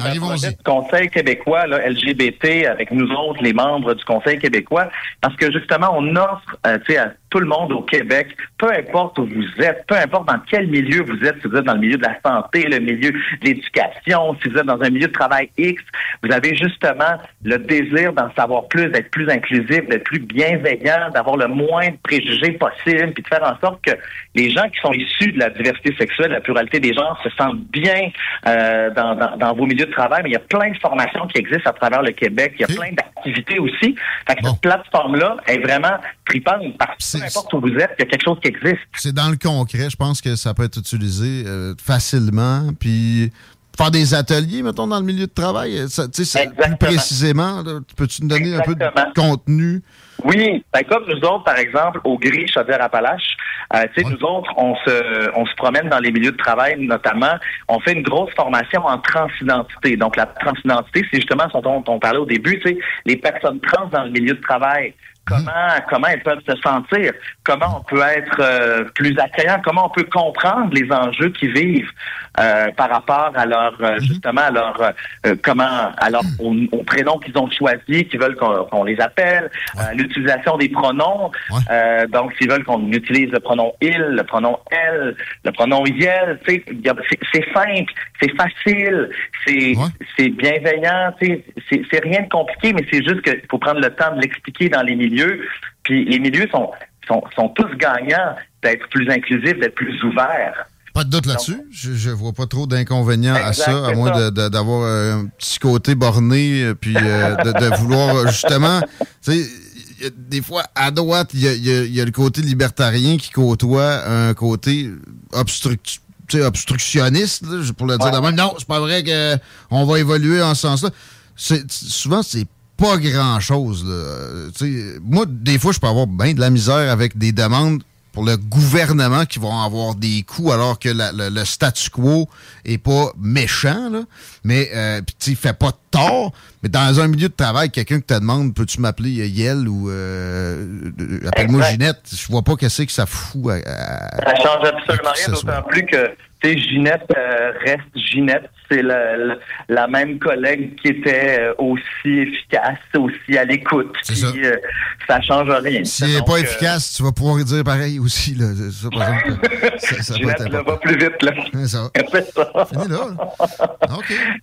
projet du Conseil québécois, là, LGBT, avec nous autres, les membres du Conseil québécois, parce que justement, on offre, euh, tu sais, à tout le monde au Québec, peu importe où vous êtes, peu importe dans quel milieu vous êtes, si vous êtes dans le milieu de la santé, le milieu de l'éducation, si vous êtes dans un milieu de travail X, vous avez justement le désir d'en savoir plus, d'être plus inclusif, d'être plus bienveillant, d'avoir le moins de préjugés possible, puis de faire en sorte que les gens qui sont issus de la diversité sexuelle, de la pluralité des genres, se sentent bien euh, dans, dans, dans vos milieux de travail. Mais il y a plein de formations qui existent à travers le Québec. Il y a plein d'activités aussi. Fait que cette plateforme-là est vraiment tripante parce importe où vous êtes, il y a quelque chose qui existe. C'est dans le concret, je pense que ça peut être utilisé euh, facilement. Puis faire des ateliers, mettons, dans le milieu de travail. euh, ça, ça- plus précisément, peux-tu nous donner un peu de contenu? Oui, ben comme nous autres, par exemple, au Gris Chaudière-Appalaches, euh, tu sais, nous autres, on se, on se promène dans les milieux de travail, notamment, on fait une grosse formation en transidentité. Donc, la transidentité, c'est justement ce dont on parlait au début, les personnes trans dans le milieu de travail. Comment, comment elles peuvent se sentir, comment on peut être euh, plus accueillant, comment on peut comprendre les enjeux qu'ils vivent euh, par rapport à leur euh, justement à leur euh, comment à leur au, au prénom qu'ils ont choisi, qu'ils veulent qu'on les appelle, euh, l'utilisation des pronoms. Euh, donc, s'ils veulent qu'on utilise le pronom il, le pronom elle, le pronom yel, c'est simple, c'est facile, c'est c'est bienveillant, tu sais, c'est c'est rien de compliqué, mais c'est juste qu'il faut prendre le temps de l'expliquer dans les milieux. Puis les milieux sont sont, sont tous gagnants d'être plus inclusifs, d'être plus ouverts. Pas de doute là-dessus. Je, je vois pas trop d'inconvénients à ça, à moins d'avoir euh, un petit côté borné, euh, puis euh, de, de vouloir justement, des fois à droite, il y a, y y le côté libertarien qui côtoie un côté obstructionniste, là, pour le dire de même. Non, c'est pas vrai qu'on va évoluer en ce sens-là. Souvent, c'est pas grand-chose. là. Euh, tu sais, Moi, des fois, je peux avoir bien de la misère avec des demandes pour le gouvernement qui vont avoir des coûts alors que la- le, le statu quo est pas méchant, là. mais euh, il fait pas de tort. Mais dans un milieu de travail, quelqu'un qui te demande peux-tu m'appeler euh, Yel ou euh, appelle-moi. Ginette, je vois pas qu'est-ce que ça fout à- à- Ça change absolument rien, d'autant plus que sais, Ginette euh, reste Ginette. C'est la, la, la même collègue qui était euh, aussi efficace, aussi à l'écoute. Puis, ça. euh, ça change rien. S'il n'est Donc, pas euh, efficace, tu vas pouvoir dire pareil aussi. Là. Ça, par exemple, ça, Ginette important. va plus vite. Là. C'est ça. C'est ça. Fini là.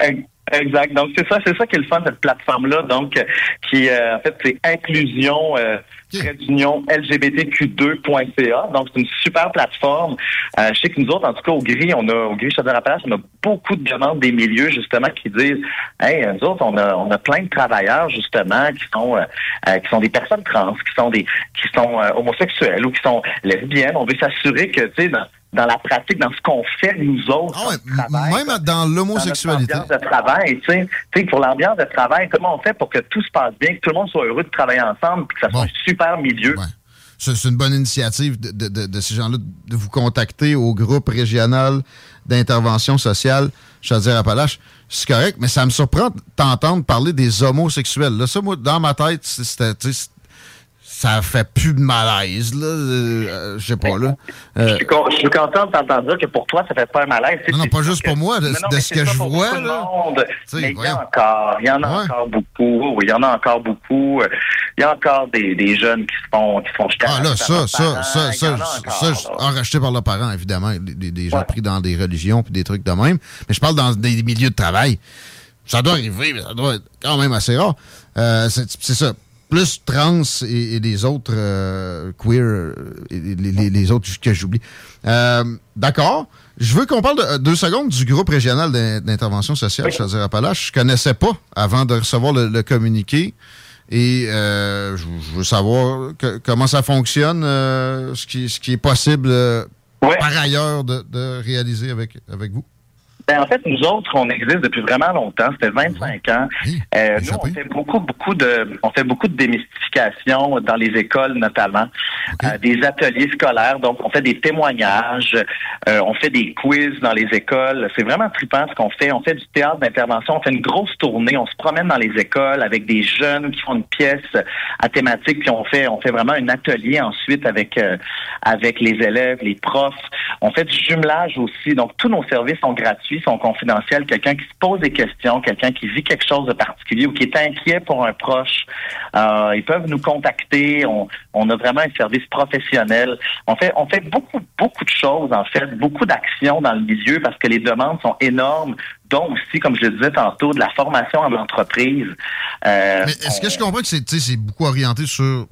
Ex- Exact. Donc c'est ça, c'est ça qui est le fun de cette plateforme-là. Donc euh, qui euh, en fait c'est inclusion euh, d'union LGBTQ2.ca. Donc c'est une super plateforme. Euh, je sais que nous autres, en tout cas au Gris, on a au Gris Chaudière-Appalaches, on a beaucoup de demandes des milieux justement qui disent, hey, nous autres, on a on a plein de travailleurs justement qui sont euh, euh, qui sont des personnes trans, qui sont des qui sont euh, homosexuels ou qui sont lesbiennes. On veut s'assurer que tu sais dans la pratique, dans ce qu'on fait nous autres, Ah travail, Même dans l'homosexualité. dans de travail, tu sais, Tu sais, pour l'ambiance de travail, comment on fait pour que tout se passe bien, que tout le monde soit heureux de travailler ensemble, puis que ça soit un super milieu? C'est c'est une bonne initiative de, de- de- de ces gens-là de vous contacter au groupe régional d'intervention sociale Chaudière-Appalaches. C'est correct, mais ça me surprend de t'entendre parler des homosexuels. Là, ça, moi, dans ma tête, c'est- c'était, ça fait plus de malaise, là. Euh, je sais pas, là. Euh, Je suis con- je suis content de t'entendre dire que pour toi, ça fait pas un malaise. non, non, pas juste pour moi, de, Non, non, de mais ce que je vois, là. Mais il y voyons. a encore, il y en a encore beaucoup. Oui, il y en a encore beaucoup. Euh, Il y a encore des, des jeunes qui se font, qui font jeter Ah là, ça, ça, ça, ça, en ça, ça, enracheté par leurs parents, évidemment, des, gens pris dans des religions puis des trucs de même. Mais je parle dans des milieux de travail. Ça doit arriver, mais ça doit être quand même assez rare. Euh, c'est ça. Plus trans et, et les autres euh, queer, euh, et les, les- les autres que j'oublie. Euh, D'accord. Je veux qu'on parle de, euh, deux secondes du groupe régional d'in- d'intervention sociale, je veux dire Appalaches. Je connaissais pas avant de recevoir le, le communiqué. Et euh, je, je veux savoir que- comment ça fonctionne, euh, ce, qui, ce qui est possible euh, par ailleurs de, de réaliser avec, avec vous. Ben, en fait, nous autres, on existe depuis vraiment longtemps. C'était 25 ans. Euh, nous, on fait beaucoup, beaucoup de, on fait beaucoup de démystification dans les écoles, notamment, Euh, des ateliers scolaires. Donc, on fait des témoignages, euh, on fait des quiz dans les écoles. C'est vraiment trippant ce qu'on fait. On fait du théâtre d'intervention. On fait une grosse tournée. On se promène dans les écoles avec des jeunes qui font une pièce à thématique. Puis on fait, on fait vraiment un atelier ensuite avec, euh, avec les élèves, les profs. On fait du jumelage aussi. Donc, tous nos services sont gratuits, sont confidentiels. Quelqu'un qui se pose des questions, quelqu'un qui vit quelque chose de particulier ou qui est inquiet pour un proche, euh, ils peuvent nous contacter. On, on a vraiment un service professionnel. On fait, on fait beaucoup, beaucoup de choses, en fait, beaucoup d'actions dans le milieu parce que les demandes sont énormes, dont aussi, comme je le disais tantôt, de la formation en entreprise. Euh, Mais est-ce que je comprends que c'est beaucoup orienté sur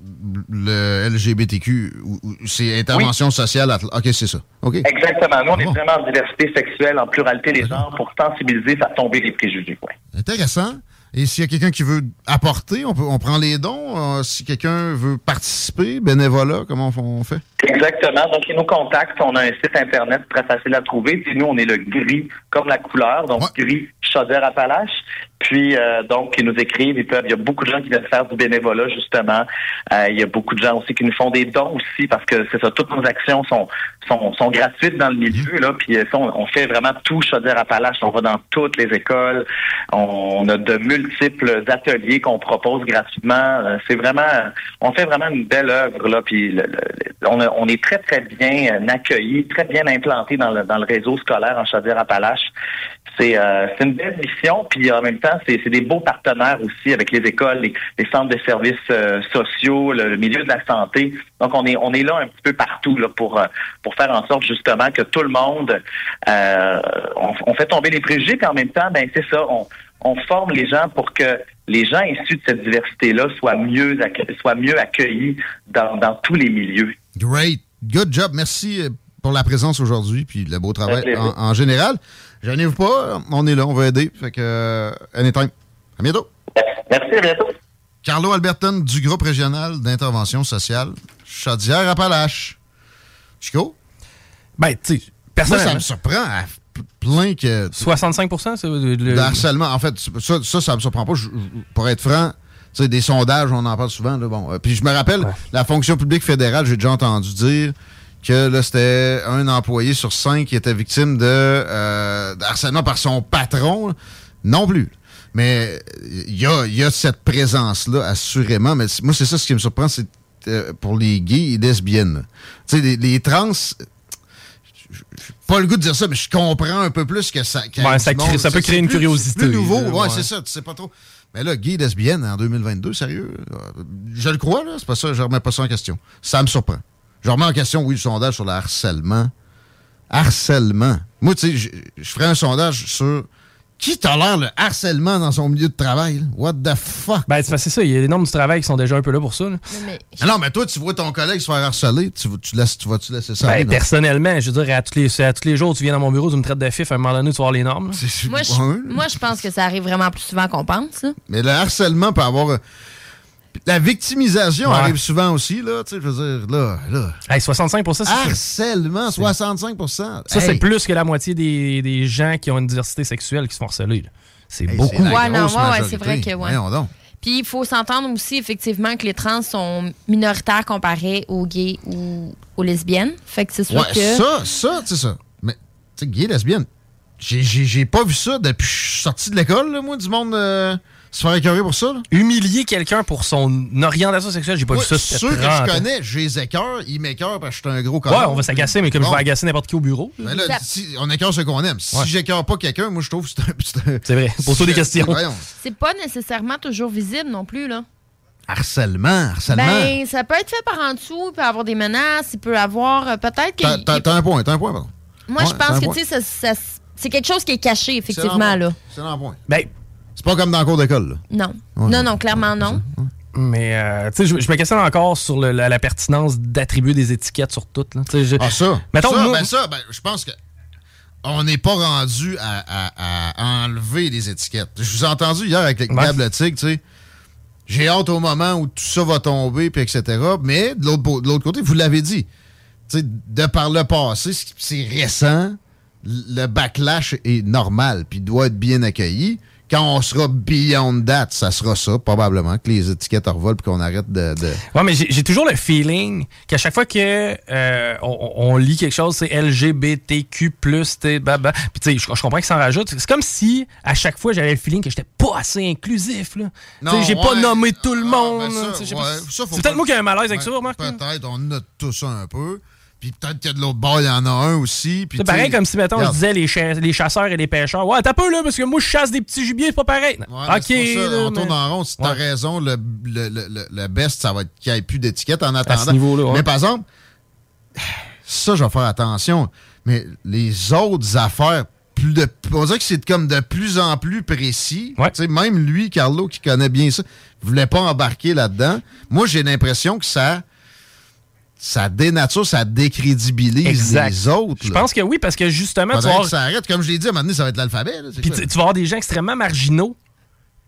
le LGBTQ ou, ou c'est intervention sociale? à- OK, c'est ça. OK. Exactement. Nous, on est vraiment en diversité sexuelle, en pluralité des genres pour sensibiliser, faire tomber les préjugés. Ouais. Intéressant. Et s'il y a quelqu'un qui veut apporter, on, peut, on prend les dons. Euh, si quelqu'un veut participer, bénévolat, comment on, fait? Exactement. Donc, ils nous contactent. On a un site Internet très facile à trouver. Puis nous, on est le gris comme la couleur. Donc, gris Chaudière-Appalaches. Puis, euh, donc, ils nous écrivent. Ils peuvent, il y a beaucoup de gens qui viennent faire du bénévolat, justement. Euh, il y a beaucoup de gens aussi qui nous font des dons aussi parce que c'est ça. Toutes nos actions sont, sont, sont gratuites dans le milieu. Là, puis, euh, ça, on, on fait vraiment tout Chaudière-Appalaches. On va dans toutes les écoles. On, a de multiples ateliers qu'on propose gratuitement. Euh, c'est vraiment, on fait vraiment une belle œuvre. Là, puis, le- le- on, a- on est très, très bien euh, accueillis, très bien implantés dans le, dans le réseau scolaire en Chaudière-Appalaches. C'est euh, c'est une belle mission, puis en même temps, c'est des beaux partenaires aussi avec les écoles, les, les centres de services euh, sociaux, le, le milieu de la santé. Donc, on est on est là un petit peu partout là, pour euh, pour faire en sorte justement que tout le monde, euh, on, on fait tomber les préjugés, puis en même temps, ben c'est ça, on on forme les gens pour que les gens issus de cette diversité-là soient mieux soient mieux accueillis dans, dans tous les milieux. Great. Good job. Merci pour la présence aujourd'hui puis le beau travail en général. Gênez-vous pas, on est là, on va aider. Fait que, euh, anytime. À bientôt. Merci, à bientôt. Carlo Alberton du groupe régional d'intervention sociale Chaudière-Appalaches. Chico? Ben, tu sais, Moi, ça me surprend à plein que... 65 c'est le- le- de harcèlement. En fait, ça, ça, ça me surprend pas. Je- pour être franc, tu sais, des sondages, on en parle souvent. Là, bon. Euh, Puis je me rappelle, la fonction publique fédérale, j'ai déjà entendu dire que là, c'était un employé sur cinq qui était victime de, euh, harcèlement par son patron. Non plus. Mais il y a, y a cette présence-là, assurément. Mais moi, c'est ça ce qui me surprend, c'est euh, pour les gays et lesbiennes. Tu sais, les, les trans, pas le goût de dire ça, mais je comprends un peu plus que ça. Ouais, ça crée- monde. ça peut créer une plus- curiosité, c'est Plus nouveau, ouais, ouais. c'est ça, tu sais pas trop. Mais là, gay, lesbienne en 2022, sérieux? Je le crois, là, c'est pas ça, je remets pas ça en question. Ça me surprend. Je remets en question, oui, le sondage sur le harcèlement. Harcèlement. Moi, tu sais, je, je ferais un sondage sur qui tolère le harcèlement dans son milieu de travail. là? What the fuck? Ben, c'est ça. Il y a des normes du travail qui sont déjà un peu là pour ça. là. Ah Non, mais toi, tu vois ton collègue se faire harceler, tu, tu, laisses, tu vas-tu laisser ça? Ben, aller, personnellement, je veux dire, à tous, les, à tous les jours, tu viens dans mon bureau, tu me traites de fif, à un moment donné, tu vas voir les normes. Moi, je, moi, je pense que ça arrive vraiment plus souvent qu'on pense. là. Mais le harcèlement peut avoir. La victimisation Ouais. arrive souvent aussi, là. Tu sais, je veux dire, là. là. Hey, 65 c'est Harcèlement, 65% Ça, Hey. c'est plus que la moitié des, des gens qui ont une diversité sexuelle qui se font harceler. C'est Hey, beaucoup. c'est la Ouais, non, ouais, c'est vrai que, ouais. Voyons donc. Puis il faut s'entendre aussi effectivement que les trans sont minoritaires comparés aux gays ou aux lesbiennes. Fait que c'est sûr Ouais, que. ça, ça, tu sais ça. Mais, tu sais, gay, lesbienne, j'ai- j'ai j'ai pas vu ça depuis que je suis sorti de l'école, là, moi, du monde euh, se faire écœurer pour ça, là? Humilier quelqu'un pour son orientation sexuelle, j'ai pas Moi, vu ça. ceux que 30 je connais, j'ai les écœurs, ils m'écœurent parce que je suis un gros Ouais, connard. on va s'agacer, mais comme je Bon. vais agacer n'importe qui au bureau. Mais là, si, on écœure ceux qu'on aime. Si Ouais. j'écœure pas quelqu'un, moi, je trouve que c'est un. C'est vrai. Pose-toi des questions. Voyons. C'est pas nécessairement toujours visible non plus, là. Harcèlement, harcèlement. Ben, ça peut être fait par en dessous, il peut avoir des menaces, il peut avoir euh, peut-être que. T'as- un point, t'as un point, pardon. Moi, Ouais, je pense que, tu sais, ça- ça- c'est quelque chose qui est caché, effectivement, C'est là. C'est un point. Ben, c'est pas comme dans le cours d'école, là. Non. Ouais. non, non, clairement non. Mais, euh, tu sais, je, je me questionne encore sur le- la, la pertinence d'attribuer des étiquettes sur toutes. là. Je- Ah, ça. Mettons, ça, nous- ben ça, ben, je pense que on n'est pas rendu à, à- à enlever les étiquettes. Je vous ai entendu hier avec le Ouais. Gab le Tigre, tu sais. J'ai hâte au moment où tout ça va tomber, puis etc. Mais de l'autre de l'autre côté, vous l'avez dit. Tu sais, de par le passé, c'est récent, le backlash est normal, puis doit être bien accueilli. Quand on sera beyond that, ça sera ça, probablement, que les étiquettes revolent puis qu'on arrête de... de- Ouais, mais j'ai toujours le feeling qu'à chaque fois que euh, on, on lit quelque chose, c'est LGBTQ+, bah, bah. Puis tu sais, je, je comprends qu'ils s'en rajoutent. C'est comme si à chaque fois j'avais le feeling que j'étais pas assez inclusif. Là. Tu sais, Non, j'ai pas nommé tout le monde. ben ça, ouais, ça, faut c'est peut-être moi qui ai un malaise avec ça, remarque. Peut-être, on note tout ça un peu. Puis peut-être qu'il y a de l'autre bord, il y en a un aussi. C'est pareil comme si, mettons, on regarde, disait les, cha- les chasseurs et les pêcheurs. Ouais, t'as peu là, parce que moi, je chasse des petits gibiers, c'est pas pareil. Ouais, ok. ça, là, on tourne en rond. Si t'as Ouais. raison, le, le, le, le- best, ça va être qu'il n'y ait plus d'étiquette en attendant. ce niveau-là, ouais. Mais par exemple, ça, je vais faire attention. Mais les autres affaires, plus de, on dirait que c'est comme de plus en plus précis. Tu sais, Même lui, Carlo, qui connaît bien ça, voulait pas embarquer là-dedans. Moi, j'ai l'impression que ça, ça dénature, ça décrédibilise Exact. les autres. Je pense que oui, parce que justement, tu vas que ça arrête. Comme je l'ai dit, à un moment donné, ça va être l'alphabet. Puis tu, tu vas avoir des gens extrêmement marginaux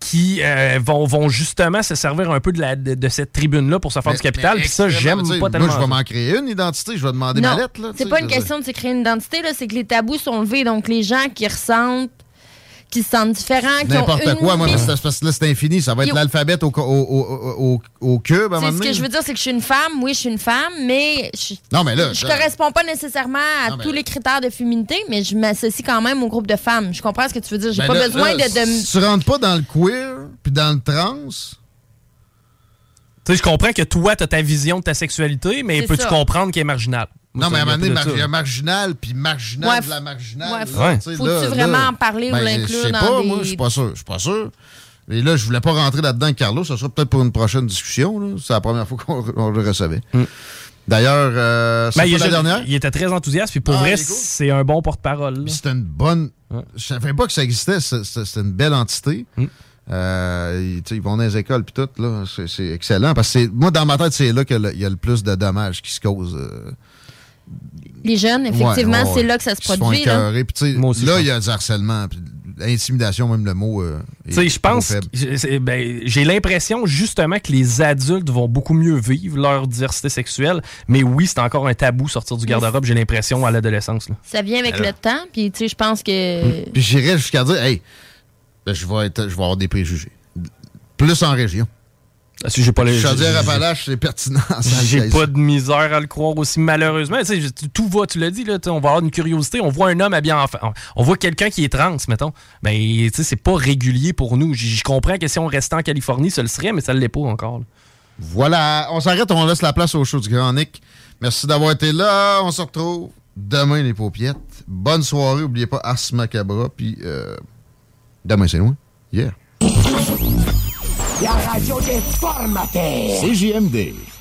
qui euh, vont, vont justement se servir un peu de, la, de, de cette tribune-là pour se faire Mais- du capital. Puis ça, j'aime pas tellement. Moi, je vais m'en créer une identité. Je vais demander ma lettre. c'est pas une question de se créer une identité, là, c'est que les tabous sont levés. Donc, les gens qui ressentent, qui se sentent différents, qui ont N'importe une quoi, moi, parce que parce que là, c'est infini. Ça va être l'alphabet au, au, au, au, au cube à un Tu ce que je veux dire, c'est que je suis une femme. Oui, je suis une femme, mais je, ça- corresponds pas nécessairement à tous les critères de féminité, mais je m'associe quand même au groupe de femmes. Je comprends ce que tu veux dire. J'ai Ben pas là- besoin là, de, tu rentres pas dans le queer puis dans le trans, Tu sais, je comprends que toi, t'as ta vision de ta sexualité, mais peux-tu comprendre qu'elle est marginale? Non, mais à un moment donné, il y a marginal, puis marginal Ouais, de la marginale. ouais, faut-tu vraiment là, en parler ou ben, l'inclure Je sais dans pas, des- moi, je suis pas sûr. Je suis pas sûr. Et là, je voulais pas rentrer là-dedans avec Carlo. Ça sera peut-être pour une prochaine discussion. C'est la première fois qu'on on le recevait. D'ailleurs, euh, c'est Ben, la dernière? il était très enthousiaste, puis pour Ah, vrai, cool. c'est un bon porte-parole. C'était une bonne. Je savais pas que ça existait. C'était une belle entité. Euh, ils, vont dans les écoles puis tout. là. C'est excellent. Parce que c'est- moi, dans ma tête, c'est là qu'il y a le- il y a le plus de dommages qui se causent. euh, Les jeunes, effectivement, Ouais, ouais, c'est ouais. là que ça se produit. là. Moi aussi, là, il y a du harcèlement. Puis intimidation, même le mot. euh, Tu sais, est je pense, ben, j'ai l'impression justement que les adultes vont beaucoup mieux vivre leur diversité sexuelle, mais oui, c'est encore un tabou sortir du garde-robe, j'ai l'impression, à l'adolescence. Ça vient avec Alors. le temps, puis tu sais, je pense que. Puis j'irais jusqu'à dire, hey, ben, je vais, être, je vais avoir des préjugés. Plus en région. Si j'ai pas les- Chaudière-Appalaches, c'est pertinent. J'ai pas de misère à le croire aussi, malheureusement. Tu sais, je- tout va, tu l'as dit, là, on va avoir une curiosité. On voit un homme habillé en femme. On voit quelqu'un qui est trans, mettons. Ben, tu sais, c'est pas régulier pour nous. Je comprends que si on restait en Californie, ça le serait, mais ça l'est pas encore. là. Voilà, on s'arrête, on laisse la place au show du Grand Nick. Merci d'avoir été là. On se retrouve demain, les paupiettes. Bonne soirée. N'oubliez pas Ars Macabra. Puis euh, demain, c'est loin. Yeah. La radio des formateurs. CJMD.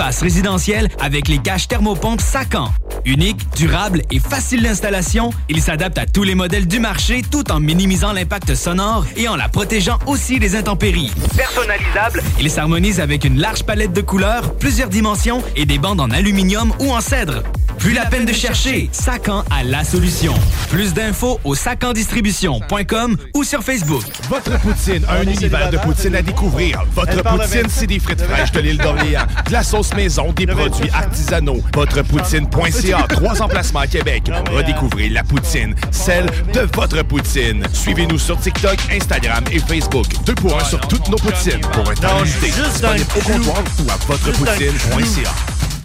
résidentiel avec les caches thermopompes Sacan. Unique, durable et facile d'installation, il s'adapte à tous les modèles du marché tout en minimisant l'impact sonore et en la protégeant aussi des intempéries. Personnalisable, il s'harmonise avec une large palette de couleurs, plusieurs dimensions et des bandes en aluminium ou en cèdre. Plus la peine de chercher, Sacan a la solution. Plus d'infos au sacandistribution.com ou sur Facebook. Votre poutine, un univers de poutine à découvrir. Votre poutine, c'est des frites fraîches de l'île d'Orléans, de la sauce maison, des produits artisanaux. Votrepoutine.ca, trois emplacements à Québec. Redécouvrez la poutine, celle de votre poutine. Suivez-nous sur TikTok, Instagram et Facebook. Deux pour un sur toutes nos poutines. Pour un temps limité, disponible au comptoir ou à votrepoutine.ca.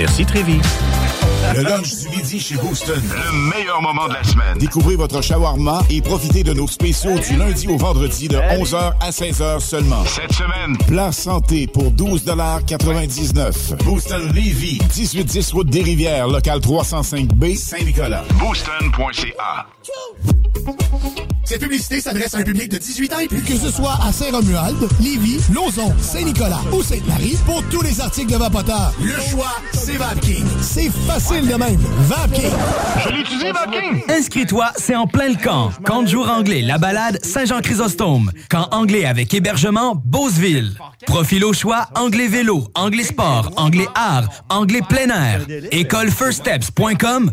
Merci Trévis. Le lunch du midi chez Booston. Le meilleur moment de la semaine. Découvrez votre shawarma et profitez de nos spéciaux du lundi au vendredi de 11h à 16h seulement. Cette semaine, plat santé pour 12,99 Booston Levy, 1810 route des Rivières, local 305B, Saint-Nicolas. Booston.ca. Cette publicité s'adresse à un public de 18 ans et plus. Que ce soit à Saint-Romuald, Lévis, Lauson, Saint-Nicolas ou Sainte-Marie, pour tous les articles de Vapoteur, le choix, c'est VapKing. C'est facile de même. VapKing. Je l'ai utilisé, Vapking! Inscris-toi, c'est en plein le camp. Camp de jour anglais, la balade, Saint-Jean-Chrysostome. Camp anglais avec hébergement, Beauceville. Profil au choix, anglais vélo, anglais sport, anglais art, anglais plein air. Écolefirststeps.com.